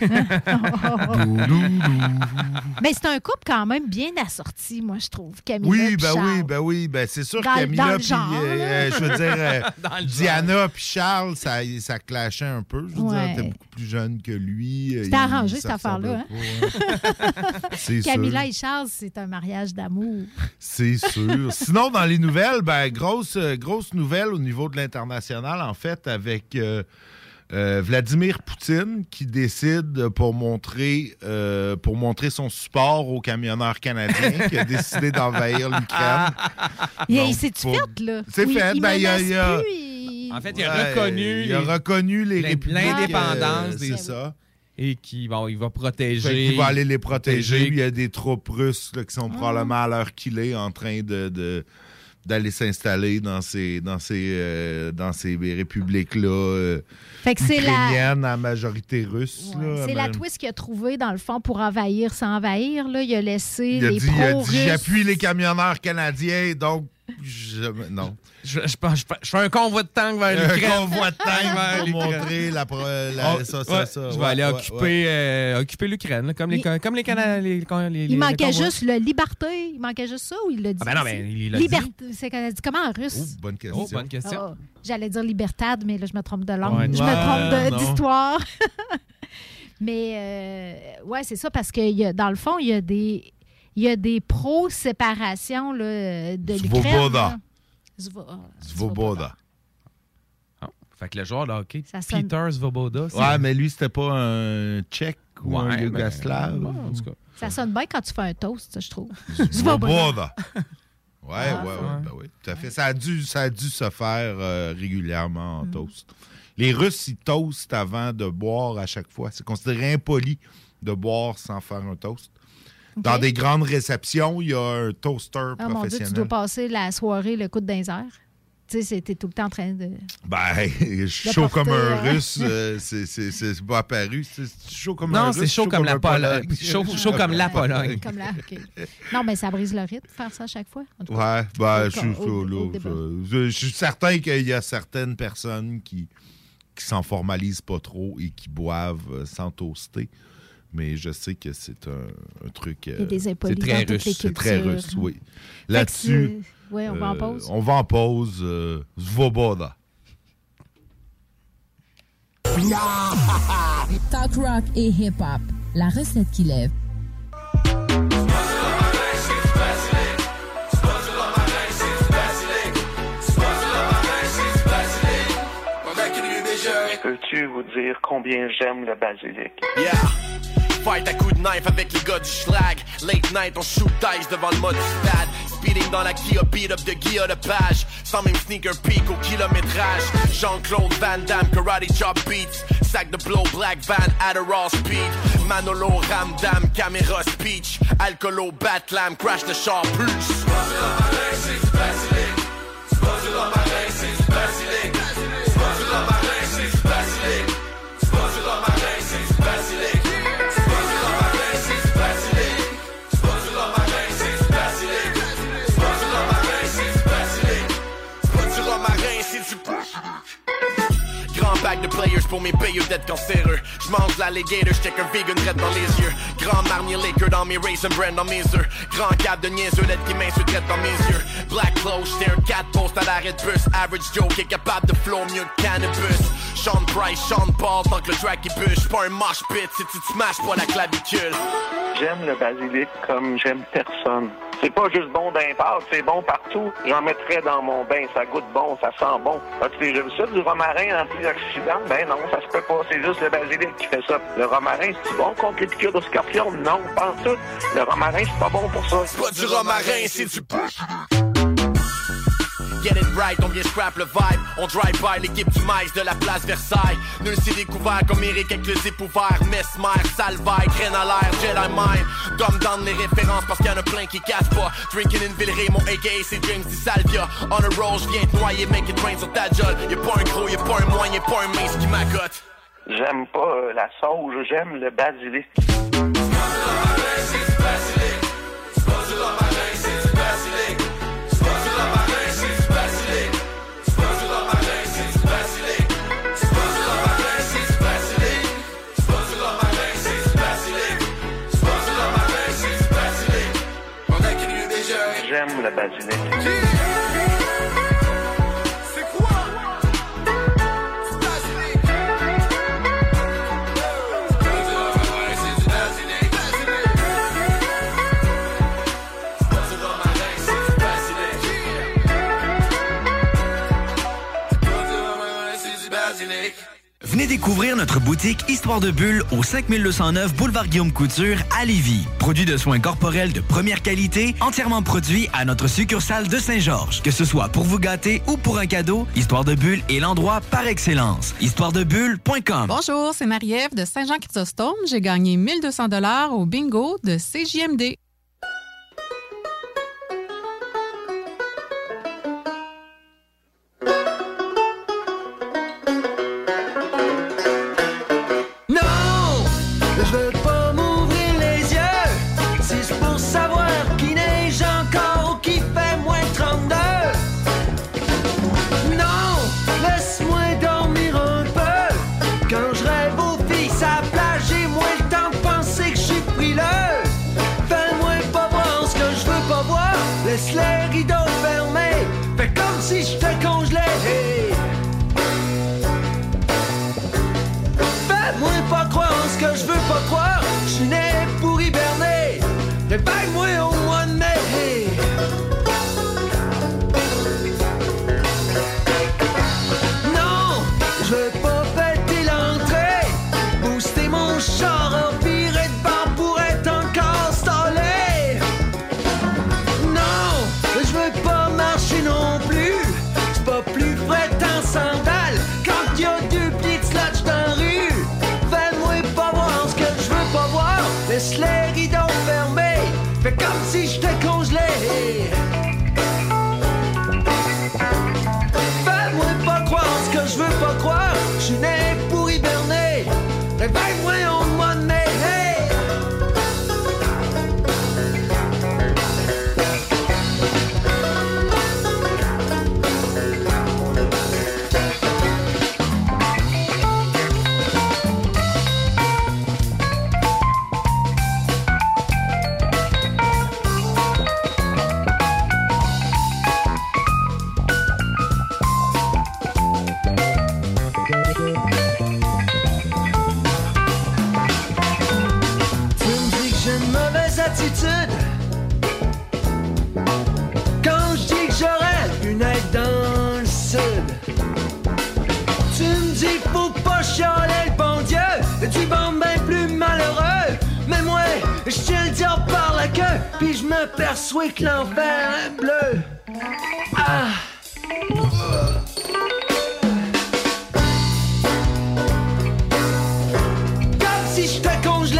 Mais c'est un couple quand même bien assorti, moi, je trouve. Camilla Oui, ben Charles. oui, ben oui, ben c'est sûr que dans Camilla le puis euh, euh, je veux dire euh, Diana puis Charles, ça, ça clashait un peu. Je veux Ouais. dire, t'es beaucoup plus jeune que lui. C'était arrangé, ça cette affaire-là. hein? hein. Camilla sûr. et Charles, c'est un mariage d'amour. C'est sûr. Sinon, dans les nouvelles, ben, grosse, euh, grosse nouvelle au niveau de l'international, en fait, avec euh, euh, Vladimir Poutine qui décide pour montrer, euh, pour montrer son support aux camionneurs canadiens qui a décidé d'envahir l'Ukraine. Il, il s'est pour- fait, là? C'est Oui, fait. Il Ben, il y a- menace il y a- plus, il- En fait, il a Ouais, reconnu il a les l'indépendance euh, des- ça. Et qui, bon, il va Fait protéger. qu'il va aller les protéger. Il y a des troupes russes là, qui sont probablement à l'heure qu'il est en train de, de- d'aller s'installer dans ces, dans ces, euh, dans ces républiques-là euh, Fait que c'est la- ukrainiennes à majorité russe. là, C'est la twist qu'il a trouvée, dans le fond, pour envahir sans envahir. Là. Il a laissé Il a les dit, il a dit, j'appuie les camionneurs canadiens, donc je- non. Je, je- je- je- je fais un convoi de tank vers Un l'Ukraine. convoi de tank Vers pour montrer la, Oh, ça, ça, ouais, ça. Je vais Ouais, aller ouais, occuper, ouais. euh, occuper l'Ukraine, comme les, comme les, Cana- les, les- les- Il les manquait convois. juste le liberté. Il manquait juste ça ou il l'a dit? Ah ben non, ben, il l'a dit. Liberté. C'est comment en russe? Oh, bonne question. Oh, bonne question. Ah, J'allais dire libertad, mais là, je me trompe de langue. Ouais, je me trompe d'histoire. mais, euh, ouais, c'est ça, parce que il y a- dans le fond, il y a des, il y a des pro-séparations là, de l'Ukraine. Svoboda. ah, Svoboda. Fait que le joueur de hockey, Ça sonne- Peter Svoboda. Ouais, mais lui, c'était pas un tchèque ou un Ouais, ben, yougoslave. ouais, en tout cas. Ça sonne bien quand tu fais un toast, ça, je trouve. Svoboda. Ouais, Ah, ouais, ouais, ben oui, tout à fait. Ça a dû, ça a dû se faire euh, régulièrement en Mm. toast. Les Russes, ils toastent avant de boire à chaque fois. C'est considéré impoli de boire sans faire un toast. Dans des grandes réceptions, il y a un toaster Ah mon Dieu, tu professionnel. dois passer la soirée le coude d'un air. Tu sais, c'était tout le temps en train de. Ben, chaud comme un euh, russe, euh, c'est- c'est c'est pas apparu. C'est chaud comme Non, un russe. c'est chaud comme la Pologne. Chaud- chaud comme la Pologne. Comme. Non, mais ça brise le rythme, faire ça à chaque fois. en tout cas. Ouais, ben, je, suis- au- au je- je suis certain qu'il y a certaines personnes qui, qui s'en formalisent pas trop et qui boivent euh, sans toaster. Mais je sais que c'est un, un truc. euh, c'est très russe. C'est très russe, oui. Là-dessus. ouais, on va en euh, pause. On va en pause. euh, Svoboda. Talk rock et hip-hop, la recette qui lève. Peux-tu vous dire combien j'aime le basilic? Yeah. Fight à coups de knife avec les gars du schlag. Late night, on shoot dice devant le mode stade. Speeding dans la Kia, beat up de Guilla de page. Sans même sneaker peak au kilométrage. Jean-Claude Van Damme, karate chop beats. Sac de blow, black van, Adderall speed. Manolo, Ramdam, caméra speech. Alcoolo, Batlam, crash the char plus. Du de players pour mes payeux d'être cancéreux. J'mange l'alligator, j'check un vegan red dans les yeux. Grand marnier Laker dans mes raisin brand dans mes œufs. Grand cap de niaiseux, lettre qui m'insulte dans mes yeux. Black clothes, j'étais un cat post à l'arrêt de bus. Average Joe qui est capable de flow mieux que cannabis. Sean Price, Sean Paul, tant que le track il bûche. Pas un mosh pit si tu te smashes pas la clavicule. J'aime le basilic comme j'aime personne. C'est pas juste bon d'un c'est bon partout. J'en mettrais dans mon bain, ça goûte bon, ça sent bon. As-tu déjà vu ça, du romarin antioxydant? Ben non, ça se peut pas, c'est juste le basilic qui fait ça. Le romarin, c'est bon contre les piqûres de scorpion? Non, pas tout. Le romarin, c'est pas bon pour ça. C'est pas du romarin, c'est du Get it right, on vient scrap le vibe. On drive by l'équipe du maïs de la place Versailles. Nul s'est découvert comme Eric avec le zip ouvert. Mesmer, Salvaille, graine à l'air, Jedi Mind. Dumb down les références parce qu'il y en a plein qui cassent pas. Drinking in Villeray, mon AKA c'est James Di Salvia. On a roll, j'viens te noyer, make it rain sur ta jolle. Y'a pas un gros, y'a pas un moyen, y'a pas un mince qui m'accote. J'aime pas euh, la sauge, j'aime le basilic. J'aime le découvrir notre boutique Histoire de Bulle au 5209 Boulevard Guillaume Couture à Lévis. Produit de soins corporels de première qualité, entièrement produit à notre succursale de Saint-Georges. Que ce soit pour vous gâter ou pour un cadeau, Histoire de Bulle est l'endroit par excellence. Histoiredebulle.com Bonjour, c'est Marie-Ève de Saint-Jean-Chrysostome. J'ai gagné 1200 dollars au bingo de CJMD. Veux pas croire. Que l'enfer bleu. Ah! Comme si j'étais congelé.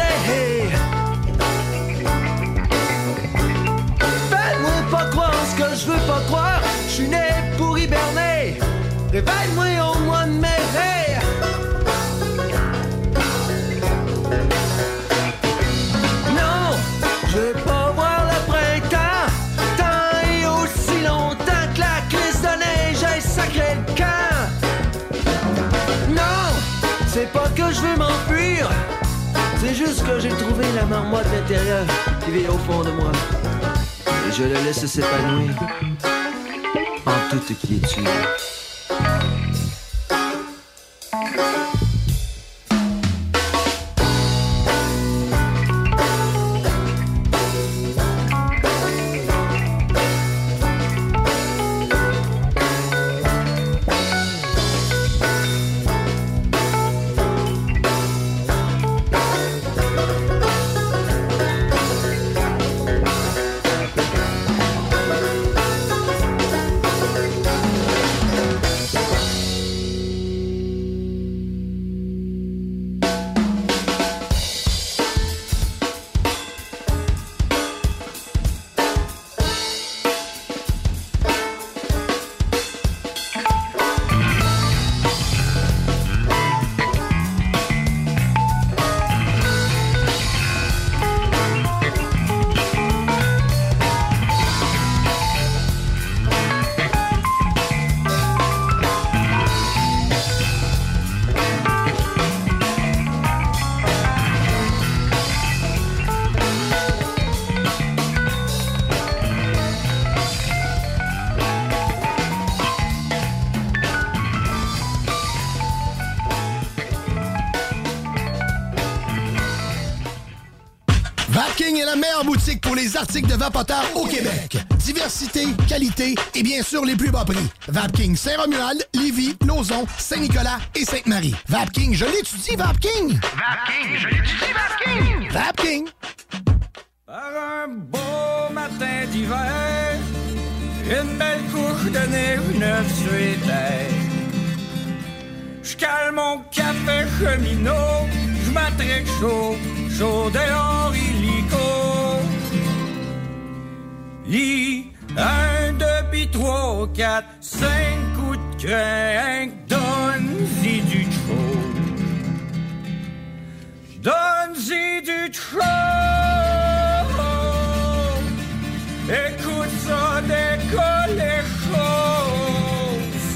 Fais-moi pas croire ce que je veux pas croire. Je suis né pour hiberner. Réveille-moi C'est juste que j'ai trouvé la marmotte intérieure qui vit au fond de moi. Et je la laisse s'épanouir en toute quiétude. De vapoteurs au Québec. Diversité, qualité et bien sûr les plus bas prix. Vapking Saint-Romuald, Lévis, Lauson, Saint-Nicolas et Sainte-Marie. Vapking, je l'étudie, Vapking! Vapking, je l'étudie, Vapking! Vapking! Par un beau matin d'hiver, une belle couche de neige neuf sur les terres. Je calme mon café cheminot, je m'attraque chaud, chaud dehors Un, deux, puis trois, quatre, cinq coups de crainte, donne-y du chaud. Donne-y du chaud. Écoute ça, décolle les choses.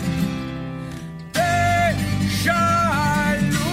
T'es jaloux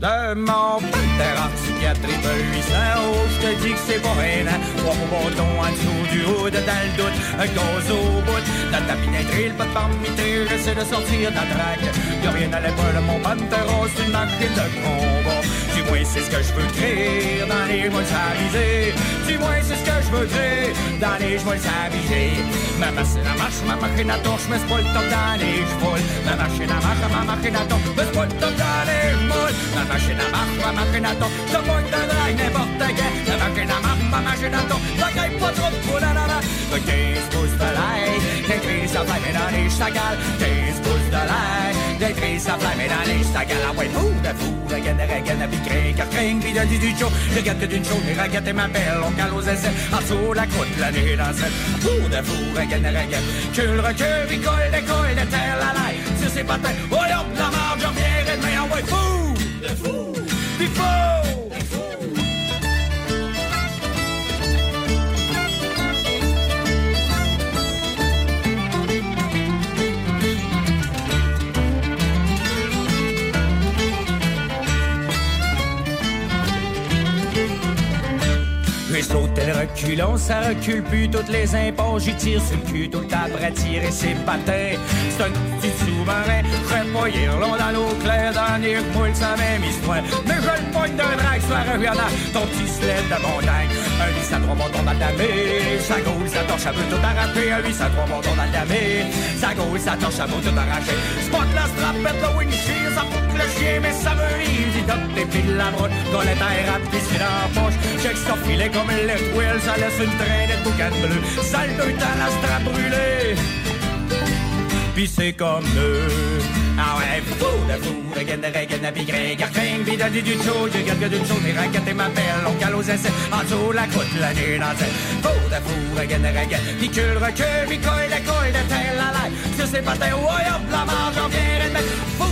de mon panthère psychiatrie de 800 euros. Je te dis que c'est pas rien. Trois bâtons en dessous du haut, de dans doute, un gaz au bout. Dans ta pinetterie, le pas de parmité, j'essaie de sortir de la traque. Y'a rien à l'épaule mon panthère, c'est une machine de combat. Du moins, c'est ce que je veux créer dans les mois avisés. Du moins, c'est ce que je veux créer dans les mois avisés. Ma machine à marche, ma machine à torche, mais c'est pas le dans les chevaux. Ma machine à marche, ma machine à torche, mais c'est pas le dans les chevaux. Ma machine à marche, ma machine à torche, ça peut te drague n'importe quand. Ma machine à marche, ma machine à torche, ça gagne pas trop de poules, la la la. 15 pouces de l'ail, des crises à dans les chagales. 15 pouces de l'ail, des crises à flamme dans les chagales. Ah ouais, fou, de fou, de gaine, de gaine, puis crin, car crin, puis de du du chaud. Je gâte d'une chaude, les raquettes et ma belle, on cale aux essais. En dessous la croûte, la nuit dans cette. Fou, de fou, de gaine, de gaine. Cul, recul, puis colle, décolle, de terre, la laille. Sur ses patins, oh hop, la marge, je reviendrai demain. Ah ouais, fou, de fou, puis fou. Sauté le reculon, ça recule plus toutes les impôts. J'y tire sur le cul tout le temps tirer ses patins. C'est un petit sous-marin, pas long dans l'eau claire, dans les moules, ça même histoire. Mais je le pogne d'un drague, soit a ton petit sled de montagne. Un 8 à 3 bondons dans le. Ça gaule, ça torche, ça veut tout arracher. Un 8 à 3 bondons dans. Ça gaule, ça torche, ça veut tout arracher. Spot la strapette, le windshield, ça fout le chien, mais ça veut easy top des piles la brotte. Dans les tailles rap, pisser dans la poche. Check ça filet comme left wheel, ça laisse une traînée de boucan bleu. Sale de temps, la strap brûlée. Pis c'est comme eux. Ah ouais, fou de fou, regaine de regaine de pigre, garcring, vida du chaud, je garde d'une chose, et raquette et m'appelle, on cale aux essais, en dessous la croûte, la nuit dans. Fou de fou, regaine de regaine, picule, recule, picole, de colle, de telle la laille, sur ses patins, ouais, hop, la marge, j'en viens de mettre.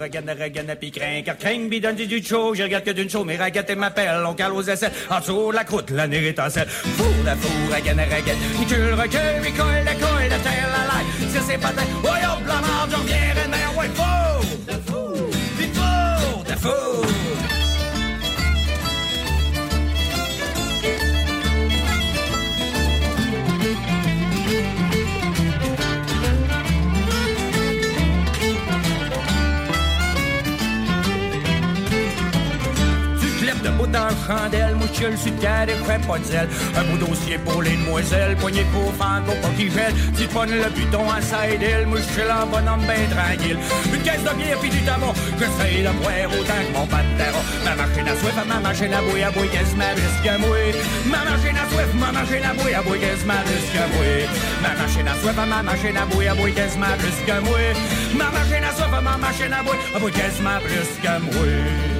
De regaine, puis crin, car crin, bidon du du chaud, je regarde que d'une mais raquette et m'appelle, on cale aux essais, en dessous la croûte, la nuit dans le ciel. Fou de fou, regaine de regaine, picule, recule, picole, de colle, de telle la laille, ses patins, ouais, hop, la marge, j'en viens mettre. Ouais, fou de fou, puis fou de fou. Dans le chandelle, mouchule sur le carré, fais pas de zèle. Un beau dossier pour les demoiselles, poignée pour fango, pas qui gèle. Tu ponnes le buton à side hill, mouchule en bonhomme ben tranquille. Une caisse de bière puis du tabac, j'essaye de boire autant que mon pantera. Ma machine à soif, ma machine à bouille, à bouille, qu'est-ce ma risque à mouille. Ma machine à soif, ma machine à bouille, à bouille, qu'est-ce ma risque à mouille. Ma machine à soif, ma machine à bouille, à bouille, qu'est-ce ma risque à mouille. Ma machine à soif, ma machine à bouille, à ma risque à mouille.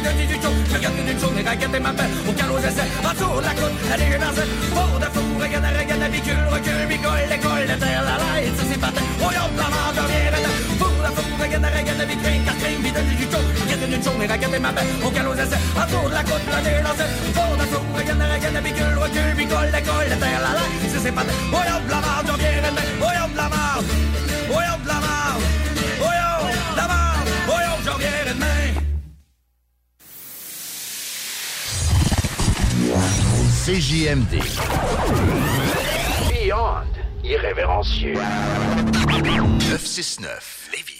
cartin, bidon du chaud, je regarde que d'une chose, et regarde ma paix, au calme aux essais, en dessous la côte, la nuit dans cette Fou de fou, regarde la regarde la bicule, recule, ricole, l'école, la terre, la laille, sur ses patins, oh hop, la marge, j'en viens, rendre, fou de fou, regarde la regarde la bigrin, cartin, bidon du chaud, Regarde une journée, regarde ma belle, au galop d'essai, à tour de la de la marde, oh yo, CJMD. Beyond irrévérencieux. 969 Lévis.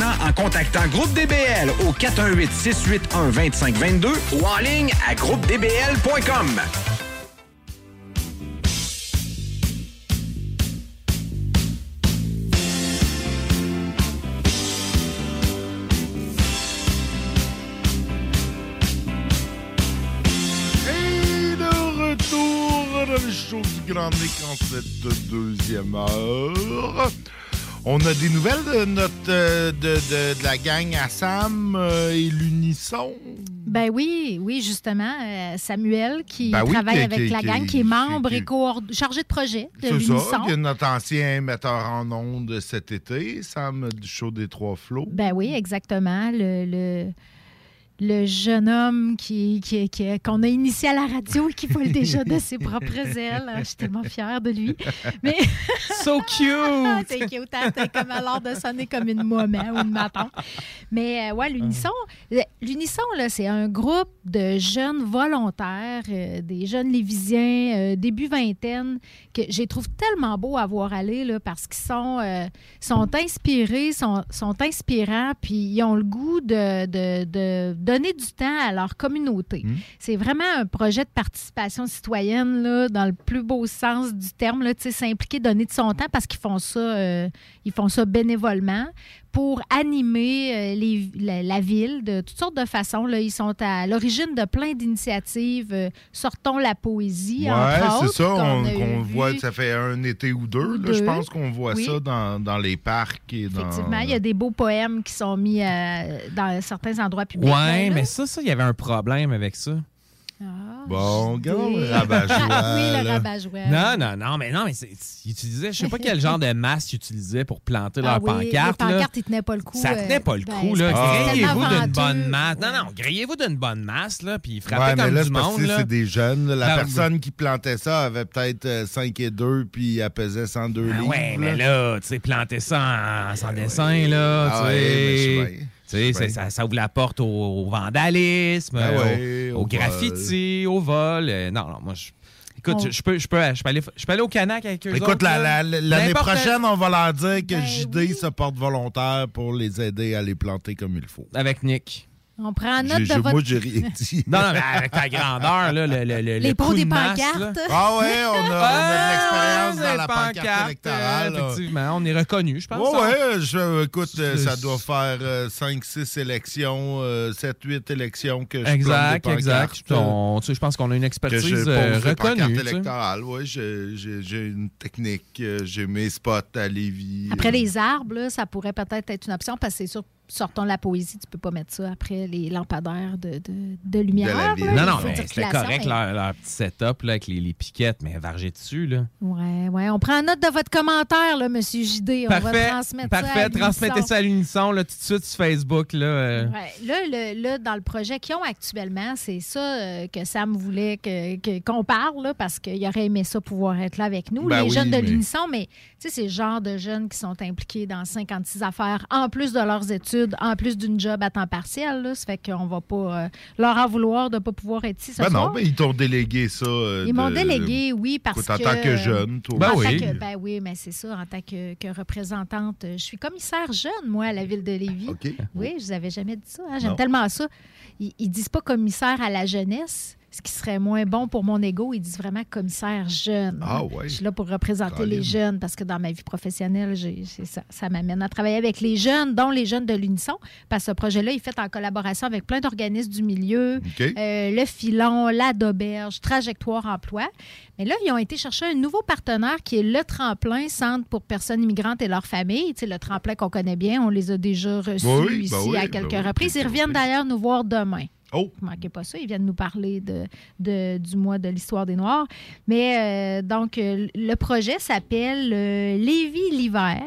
en contactant Groupe DBL au 418-681-2522 ou en ligne à groupedbl.com. Grand en cette deuxième heure. On a des nouvelles de notre euh, de, de- de la gang Assam euh, et l'Unisson? Ben oui, oui, justement. euh, Samuel qui Ben oui, travaille qui- avec qui- la qui- gang, qui est membre et chargé de projet de C'est ça, qui est notre ancien metteur en ondes cet été, Sam du show des Trois Flots. Ben oui, exactement. Le, le, le jeune homme qui, qui, qui- qu'on a initié à la radio et qui vole déjà de ses propres ailes. Ah, Je suis tellement fière de lui. Mais... so cute! C'est cute, hein? T'as comme l'air de sonner comme une maman ou une maton. Mais euh, ouais, l'Unisson, l'Unisson, là, c'est un groupe de jeunes volontaires, euh, des jeunes lévisiens, euh, début vingtaine, que j'ai trouve tellement beau à voir aller là, parce qu'ils sont, euh, sont inspirés, sont, sont inspirants, puis ils ont le goût de, de- de donner du temps à leur communauté. C'est vraiment un projet de participation citoyenne là, dans le plus beau sens du terme, s'impliquer, donner de son temps parce qu'ils font ça, euh, ils font ça bénévolement pour animer euh, les- la, la ville de toutes sortes de façons. Là. Ils sont à l'origine de plein d'initiatives. euh, Sortons la poésie, Ouais, c'est ça. qu'on On, qu'on voit, ça fait un été ou deux. là, deux. je pense qu'on voit Oui. ça dans, dans les parcs et dans. Effectivement, il y a des beaux poèmes qui sont mis euh, dans certains endroits publics. Ouais, là. mais ça, ça, il y avait un problème avec ça. Bon, regarde le Des- rabat-joie. Ah, oui, le là. rabat-joie. Non, non, non, mais non, mais c'est- ils utilisaient, je sais pas quel genre de masse ils utilisaient pour planter Ah leur oui, pancarte. Les là. pancartes, ils tenaient pas le coup. Ça tenait euh, pas le ben, coup, c'est là. parce que c'était Grillez-vous tellement d'une bonne masse. Non, non, grillez-vous d'une bonne masse, là, puis frappez Ouais, mais comme là, du c'est parce monde, que là. c'est des jeunes. là. La Non, personne qui plantait ça avait peut-être euh, 5 et 2, puis elle pesait 102 Ah livres. ouais, mais là, tu sais, planter ça en, sans dessin, là, Ah tu ouais, mais je sais sais. bien. Tu sais, c'est- ça, ça ouvre la porte au, au vandalisme, Ah au- ouais, au, au graffiti, au vol. Euh, non, non, moi, je. Écoute, On- je, peux, je, peux, je, peux aller, je peux aller au Canac avec eux Écoute, autres, la- là. la- l'année prochaine, on va leur dire que Ben JD se porte volontaire pour les aider à les planter comme il faut. Avec Nick. On prend note de votre... Moi, j'ai rien dit. Non, non, mais avec ta grandeur, là, le, le, le, Les coup des de masse, pancartes. là. Ah ouais, on a, on a de l'expérience Ah, dans la des pancarte pancartes, électorale. euh. Effectivement, on est reconnu, je pense. Ouais, hein. ouais, je, écoute, euh, ça doit faire 5-6 élections, 7-8 élections que je Exact, des exact. euh, On- tu sais, je pense qu'on a une que expertise je pose euh, des pancartes reconnue. électorales. Ouais, j'ai- une technique, euh, j'ai mes spots à Lévis. Après euh, les arbres, là, ça pourrait peut-être être une option parce que c'est sûr, sortons la poésie, tu peux pas mettre ça après les lampadaires de, de, de lumière. là, Non, il non, faut mais c'était correct, mais- leur, leur petit setup là, avec les, les piquettes, mais varger dessus. Là. Ouais, ouais. On prend note de votre commentaire, là, Monsieur JD. On Parfait, va transmettre ça. parfait. à Transmettez ça à l'unisson tout de suite sur Facebook. Là, euh. Ouais. Là, le- là, dans le projet qu'ils ont actuellement, c'est ça euh, que Sam voulait que- que- qu'on parle, là, parce qu'il aurait aimé ça pouvoir être là avec nous, Ben les oui, jeunes de mais- l'Unisson. Mais tu sais, c'est le genre de jeunes qui sont impliqués dans 56 affaires, en plus de leurs études, en plus d'une job à temps partiel. Là. Ça fait qu'on va pas euh, leur en vouloir de ne pas pouvoir être ici ce Ben soir. non, mais ils t'ont délégué ça. euh, Ils m'ont de- délégué, oui, parce Écoute, en que... tant que jeune, toi en aussi. tant que- ben oui, mais c'est ça, en tant que, que représentante. Je suis commissaire jeune, moi, à la ville de Lévis. Oui, je vous avais jamais dit ça. hein, J'aime tellement ça. Ils, ils disent pas commissaire à la jeunesse, ce qui serait moins bon pour mon ego. Ils disent vraiment commissaire jeune. Ah ouais. Je suis là pour représenter les jeunes parce que dans ma vie professionnelle, j'ai- ça, ça m'amène à travailler avec les jeunes, dont les jeunes de l'Unisson. Parce que ce projet-là, il est fait en collaboration avec plein d'organismes du milieu, euh, le Filon, la d'Auberge, Trajectoire Emploi. Mais là, ils ont été chercher un nouveau partenaire qui est le Tremplin, Centre pour personnes immigrantes et leurs familles. Tu sais, le Tremplin qu'on connaît bien, on les a déjà reçus Oui, ici ben oui, à ben quelques oui, reprises. Ils reviennent d'ailleurs nous voir demain. Oh! Ne manquez pas ça. Ils viennent nous parler de, de- du mois de l'histoire des Noirs. Mais euh, donc, euh, le projet s'appelle euh, Lévis l'hiver.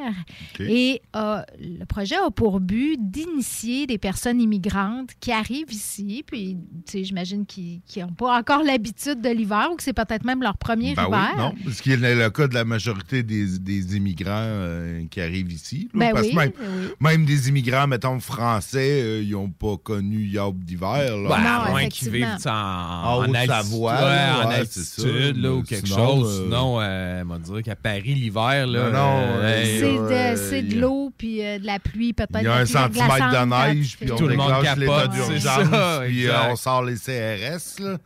Et euh, le projet a pour but d'initier des personnes immigrantes qui arrivent ici. Puis, tu sais, j'imagine qu'ils n'ont pas encore l'habitude de l'hiver ou que c'est peut-être même leur premier Ben hiver. oui, non, ce qui est le cas de la majorité des, des immigrants qui arrivent ici. là, Ben parce oui, même, ben oui. même des immigrants, mettons, français, ils n'ont pas connu Yob d'hiver. Là. Ben, à moins qu'ils vivent tu sais, en, En en altitude, ouais, là, en altitude là, ou quelque sinon, chose. euh, Sinon, euh, on va dire qu'à Paris, l'hiver, là, Non, non, euh, C'est euh, de, c'est de a- l'eau, puis euh, de la pluie, peut-être. Il y a un centimètre de neige, puis Tout le monde déclenche l'état capote, c'est d'urgence, ça, puis euh, on sort les CRS. Là.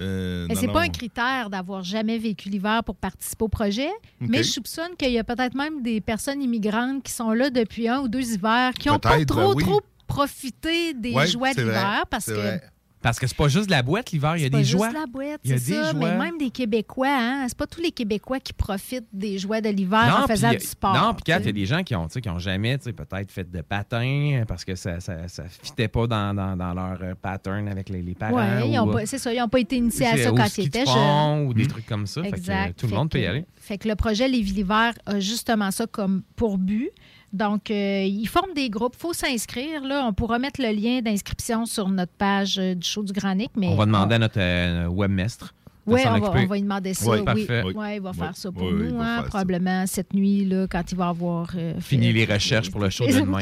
Euh, Mais non, c'est non. pas un critère d'avoir jamais vécu l'hiver pour participer au projet, mais je soupçonne qu'il y a peut-être même des personnes immigrantes qui sont là depuis un ou deux hivers, qui n'ont pas trop, ben oui. trop profité des Ouais, joies de c'est l'hiver parce c'est que vrai. Parce que c'est pas juste de la boîte l'hiver, il y a c'est pas des juste joies. la boîte, Il y a c'est des ça, mais joies. même des Québécois, hein, c'est pas tous les Québécois qui profitent des joies de l'hiver en faisant a- du sport. Non, puis il y a des gens qui ont, tu sais, qui ont jamais, tu sais, peut-être fait de patin parce que ça ça, ça fitait pas dans, dans, dans leur euh, pattern avec les, les sais. parents. Ouais, ils ont ou, pas- c'est ça, ils n'ont pas été initiés à c'est- ça quand ils étaient jeunes. ou des trucs comme ça. Fait que, Exact. euh, tout le monde peut y aller. Fait que le projet Lévis l'hiver a justement ça comme pour but. Donc, euh, ils forment des groupes. Il faut s'inscrire. Là. On pourra mettre le lien d'inscription sur notre page euh, du show du Granic. Mais On va demander à notre euh, webmestre. Oui, on va, occuper. on va lui demander ça. Oui, oui. Ouais, il va faire ça pour nous, hein, ça. probablement cette nuit, là, quand il va avoir euh, Fini fait- les recherches pour le show de demain.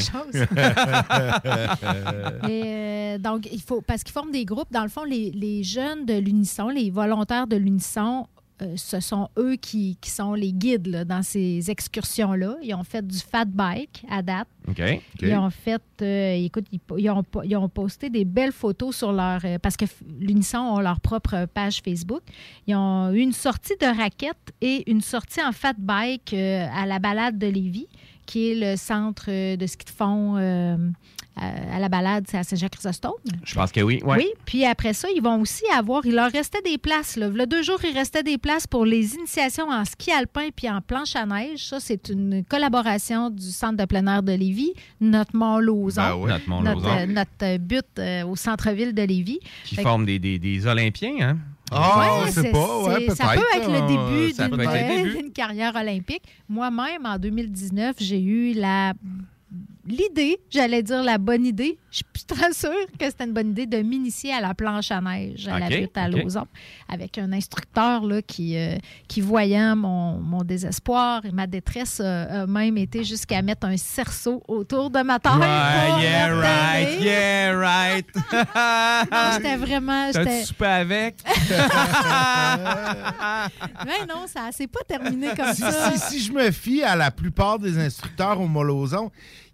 Et, euh, donc, il faut parce qu'ils forment des groupes. Dans le fond, les, les jeunes de l'Unisson, les volontaires de l'Unisson, ce sont eux qui, qui sont les guides là, dans ces excursions-là. Ils ont fait du fat bike à date. Ils ont fait, euh, écoute, ils, ils ont, ils ont posté des belles photos sur leur. euh, parce que l'Unisson ont leur propre page Facebook. Ils ont eu une sortie de raquettes et une sortie en fat bike euh, à la balade de Lévis qui est le centre euh, de ski de fond euh, à, à la balade, c'est à Saint-Jean-Chrysostome. Je pense que oui. Ouais. Oui, puis après ça, ils vont aussi avoir, il leur restait des places. Là. V'là deux jours, il restait des places pour les initiations en ski alpin puis en planche à neige. Ça, c'est une collaboration du Centre de plein air de Lévis, notre Mont-Lauzon. Ben oui. Notre Mont-Lauzon. Notre, euh, notre, euh, but euh, au centre-ville de Lévis. Qui Fait que- forment des, des, des Olympiens, hein? Ah, Ouais, sais pas, ouais, c'est- Ça peut être le euh, début ça d'une peut être le euh, début. d'une carrière olympique. Moi-même, en 2019, j'ai eu la l'idée, j'allais dire la bonne idée, je suis très sûre que c'était une bonne idée de m'initier à la planche à neige à la butte à OK. Lauson avec un instructeur là, qui, euh, qui voyant mon, mon désespoir et ma détresse euh, a même été jusqu'à mettre un cerceau autour de ma taille. Ouais, yeah, right, yeah, right. Non, J'étais vraiment... Soupé avec? Mais non, ça s'est pas terminé comme si, ça. si- si je me fie à la plupart des instructeurs au Molozon,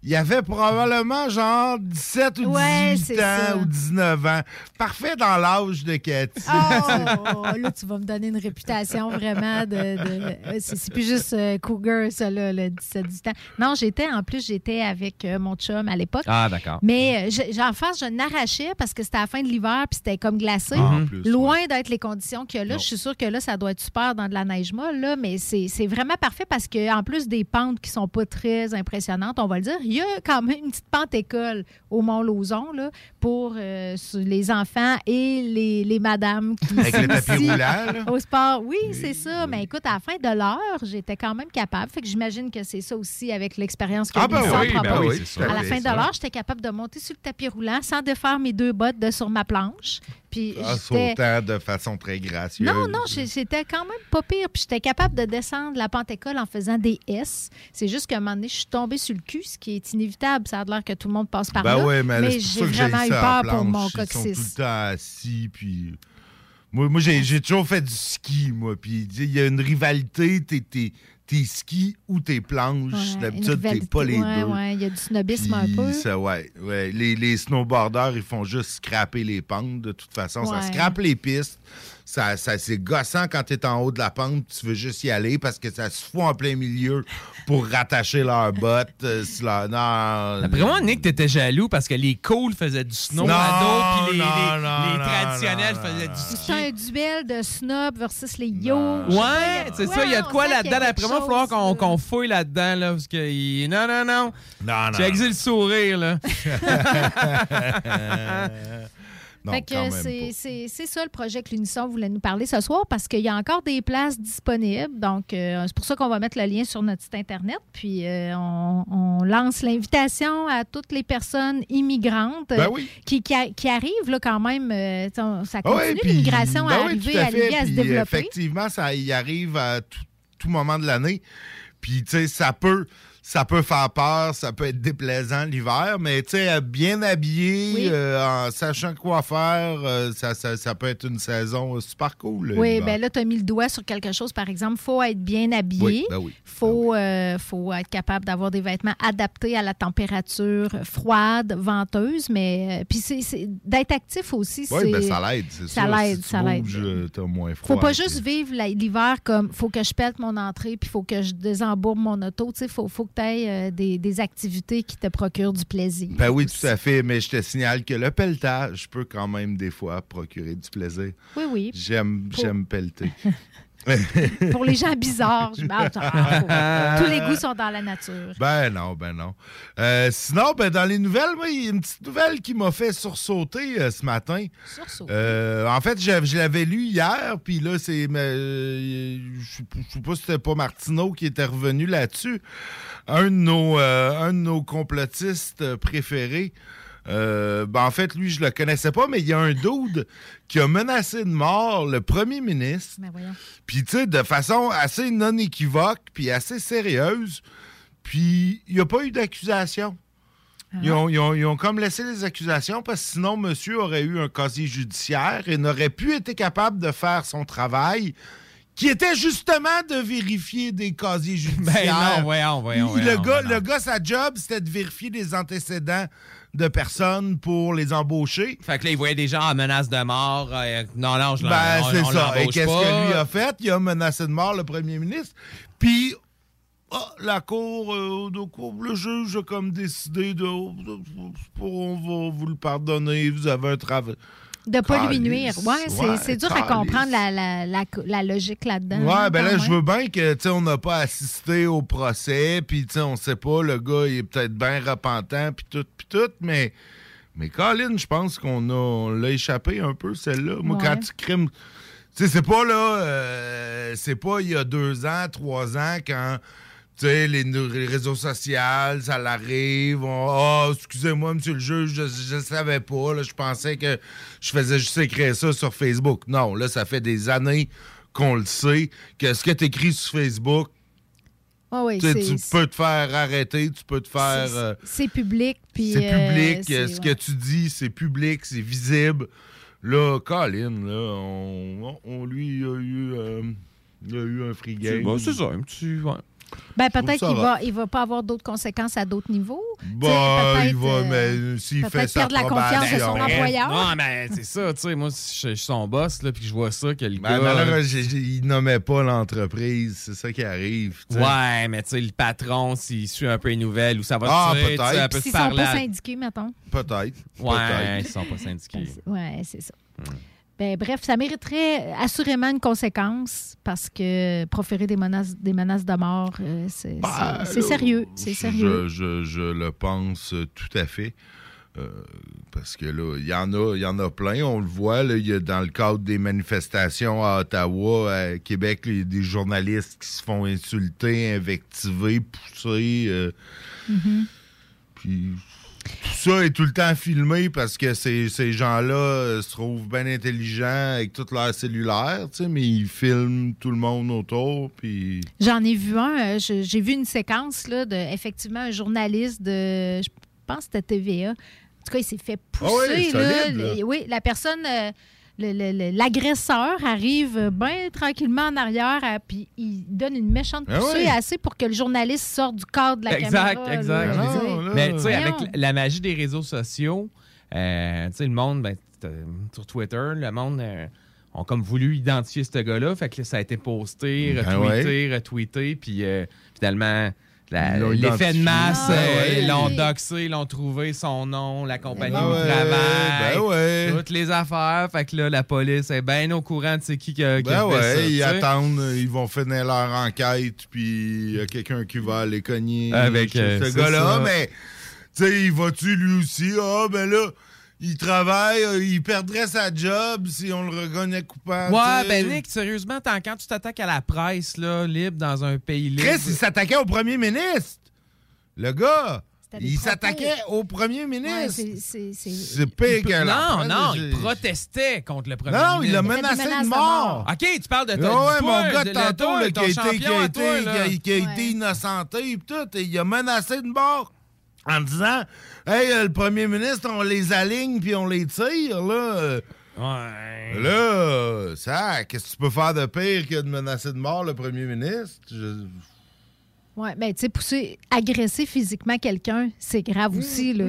il y avait probablement genre 17 ou Ouais, 18 c'est ans ça. ou 19 ans. Parfait dans l'âge de Cathy. Oh, là, tu vas me donner une réputation vraiment de. de- c'est c'est plus juste euh, cougar, ça, là, le 17-18 ans. Non, j'étais, en plus, j'étais avec euh, mon chum à l'époque. Ah, d'accord. Mais euh, je- j'en face, je n'arrachais parce que c'était à la fin de l'hiver puis c'était comme glacé. Ah, plus, Loin d'être les conditions qu'il y a là. Non. Je suis sûre que là, ça doit être super dans de la neige molle, là, mais c'est c'est vraiment parfait parce qu'en plus des pentes qui sont pas très impressionnantes, on va le dire, il y a quand même une petite pente école au Mont-Lauzon là, pour euh, les enfants et les, les madames qui Avec le roulant, au sport. Oui, c'est ça. Mais écoute, à la fin de l'heure, j'étais quand même capable. Fait que j'imagine que c'est ça aussi avec l'expérience que Ah, ben oui, ben oui, à la fin de l'heure, j'étais capable de monter sur le tapis roulant sans défaire mes deux bottes de sur ma planche. Puis En j'étais- sautant de façon très gracieuse. non, non, j'étais quand même pas pire. Puis j'étais capable de descendre la pente école en faisant des S. C'est juste qu'à un moment donné, je suis tombée sur le cul, ce qui est inévitable. Ça a l'air que tout le monde passe par Ben là. ouais, mais, c'est j'ai vraiment eu peur pour mon Ils sont tout coccyx. le temps assis, puis... Moi, moi j'ai toujours fait du ski, moi. Puis il y a une rivalité, t'es t'es- t'es ski ou t'es planches. Ouais, D'habitude, t'es pas les Ouais, deux. ouais, il y a du snobisme un peu. ça, ouais, ouais. Les, les snowboarders, ils font juste scraper les pentes. De toute façon, ça scrape les pistes. Ça, ça, c'est gossant quand t'es en haut de la pente, tu veux juste y aller parce que ça se fout en plein milieu pour rattacher leurs bottes. euh, sur leur- non, Après moi, Nick, t'étais jaloux parce que les cools faisaient du snow Non, à dos, puis les, non, les- non, les non, traditionnels non, faisaient du C'est ski. un duel de snob versus les yo. Ouais, c'est ça, il y a de quoi là-dedans. D'après moi, il va falloir qu'on qu'on fouille là-dedans, là, parce que... Non, non, non. Non, exilles le sourire, là. c'est- ça le projet que l'Unisson voulait nous parler ce soir parce qu'il y a encore des places disponibles. Donc, euh, c'est pour ça qu'on va mettre le lien sur notre site Internet. Puis, euh, on, on lance l'invitation à toutes les personnes immigrantes euh, Ben oui. qui, qui, a- qui arrivent là, quand même. euh, ça Ah continue l'immigration ben à oui, arriver à, fait. Lévis, à se développer. Effectivement, ça y arrive à tout, tout moment de l'année. Puis, tu sais, ça peut, ça peut faire peur, ça peut être déplaisant l'hiver, mais, tu sais, bien habillé, Oui. euh, en sachant quoi faire, euh, ça, ça, ça peut être une saison euh, super cool. Oui, ben là, tu as mis le doigt sur quelque chose. Par exemple, il faut être bien habillé. Oui, ben oui. faut, euh, faut être capable d'avoir des vêtements adaptés à la température froide, venteuse. Mais puis c'est- d'être actif aussi, Oui, ben ça l'aide, c'est ça sûr. l'aide, Si ça l'aide. bouges, t'as moins froid. Faut pas juste vivre l'hiver comme faut que je pète mon entrée puis faut que je désembourbe mon auto. Tu sais, faut, faut que aies des, des activités qui te procurent du plaisir. Ben oui, tout à fait, mais je te signale que le pelletage peut quand même des fois procurer du plaisir. Oui, oui. J'aime, Pour- j'aime pelleter. Pour les gens bizarres, je tous les goûts sont dans la nature. Ben non, ben non. Euh, sinon, ben dans les nouvelles, moi, il y a une petite nouvelle qui m'a fait sursauter euh, ce matin. Sursauter? Euh, en fait, je, je l'avais lu hier, puis là, c'est. mais, euh, je je sais pas si c'était pas Martineau qui était revenu là-dessus. Un de nos, euh, un de nos complotistes préférés. euh, ben, en fait, lui, je le connaissais pas, mais il y a un dude qui a menacé de mort le premier ministre. Ben. Puis, tu sais, de façon assez non équivoque, puis assez sérieuse. Puis, il n'y a pas eu d'accusation. Ils, ont, ils ont- ils ont comme laissé les accusations parce que sinon, monsieur aurait eu un casier judiciaire et n'aurait plus été capable de faire son travail, qui était justement de vérifier des casiers judiciaires. non, voyons, voyons, le, gars, voyons. le gars, sa job, c'était de vérifier des antécédents de personnes pour les embaucher. Fait que là, il voyait des gens en menace de mort. euh, non, non, je Ben, c'est ça. Et qu'est-ce que lui a fait? Il a menacé de mort le premier ministre. Puis, Ah, la cour, euh, de cour, le juge a comme décidé de, on va vous le pardonner, vous avez un travail. De pas lui nuire. Ouais, c'est Ouais, c'est dur à comprendre la, la, la, la logique là-dedans. Ouais, hein, ben là, je veux bien que, tu sais, on n'a pas assisté au procès, puis, tu sais, on sait pas, le gars, il est peut-être bien repentant, puis tout, puis tout, mais, mais Colin, je pense qu'on a, on l'a échappé un peu, celle-là. Moi, Ouais. quand tu crimes, tu sais, c'est pas, là, euh, c'est pas il y a deux ans, trois ans, quand, tu sais, les, les réseaux sociaux, ça l'arrive, ah, excusez-moi, monsieur le juge, je, je savais pas, là, je pensais que je faisais juste écrire ça sur Facebook. Non, là, ça fait des années qu'on le sait, que ce que tu écris sur Facebook, Ah oui, tu peux te faire arrêter, tu peux te faire... euh, C'est public. puis, c'est euh, public, euh, ce que tu dis, c'est public, c'est visible. Là, Colin, là, on, on- lui a eu, euh, il a eu un free game. bon, c'est ça, un petit... ouais. Ben, peut-être ça qu'il va, il va pas avoir d'autres conséquences à d'autres niveaux. Sais, Bah, il va, euh, mais s'il fait sa perdre la confiance de son employeur. Non, mais c'est ça, tu sais, moi, si je je suis son boss, là, puis je vois ça, que le Ben, gars... malheureusement, j'ai- j'ai- il nommait pas l'entreprise, c'est ça qui arrive. Ouais, mais tu sais, le patron, s'il suit un peu les nouvelles, ou ça va Ah, peut-être. peut se S'ils sont pas syndiqués, mettons. Peut-être. Ouais, peut-être. ils sont pas syndiqués. Ouais, c'est ça. Ben, bref, ça mériterait assurément une conséquence parce que proférer des menaces, des menaces de mort, euh, c'est Ben, c'est- sérieux. C'est sérieux. Je, je- je le pense tout à fait. Euh, parce que là, il y en a, il y en a plein. On le voit, là, il y a dans le cadre des manifestations à Ottawa, à Québec, il y a des journalistes qui se font insulter, invectiver, pousser. euh, Mhm. puis tout ça est tout le temps filmé parce que ces, ces gens-là euh, se trouvent bien intelligents avec tout leur cellulaire, tu sais, mais ils filment tout le monde autour. Puis. J'en ai vu un. euh, J'ai vu une séquence là, de effectivement un journaliste de, je pense que c'était TVA. En tout cas, il s'est fait Ah oui, pousser. là. solide, là. Oui, la personne, euh, l'agresseur arrive bien tranquillement en arrière, euh, puis il donne une méchante Ah poussée oui. assez pour que le journaliste sorte du cadre de la exact, caméra. exact. dire. Mais tu sais, avec la- la magie des réseaux sociaux, euh, tu sais, le monde, ben, t'as- sur Twitter, le monde euh, ont comme voulu identifier ce gars-là. Fait que là, ça a été posté, Ben retweeté, retweeté, puis euh, finalement. L'effet de masse, Ah euh, ouais. ils l'ont doxé, ils l'ont trouvé, son nom, la compagnie Ben où ouais, travaille, ben ouais. toutes les affaires. Fait que là, la police est bien au courant de c'est qui qui a, qui a Ben fait ouais, ça. ils attendent, ils vont finir leur enquête, puis il y a quelqu'un qui va aller cogner Avec, euh, ce gars-là, mais tu sais, il va-tu lui aussi? Ah, ben là, il travaille, euh, il perdrait sa job si on le reconnaît coupable. Ouais, ben Nick, sérieusement, quand tu t'attaques à la presse là, libre dans un pays libre. Chris, il s'attaquait au premier ministre. Le gars, il s'attaquait au premier ministre. c'est- pire que Non, non, il protestait contre le premier Non, il l'a ministre. menacé de mort. OK, tu parles de toi. ouais, mon gars de- tantôt, toi, là, qui ton a été, qui champion a à été, toi, qui a- là. qui a été innocenté et tout, et il a menacé de mort en disant Hey, euh, le premier ministre, on les aligne puis on les tire, là. Ouais. Là, ça, qu'est-ce que tu peux faire de pire que de menacer de mort le premier ministre? Je- Oui, mais tu sais, pousser, agresser physiquement quelqu'un, c'est grave aussi, là.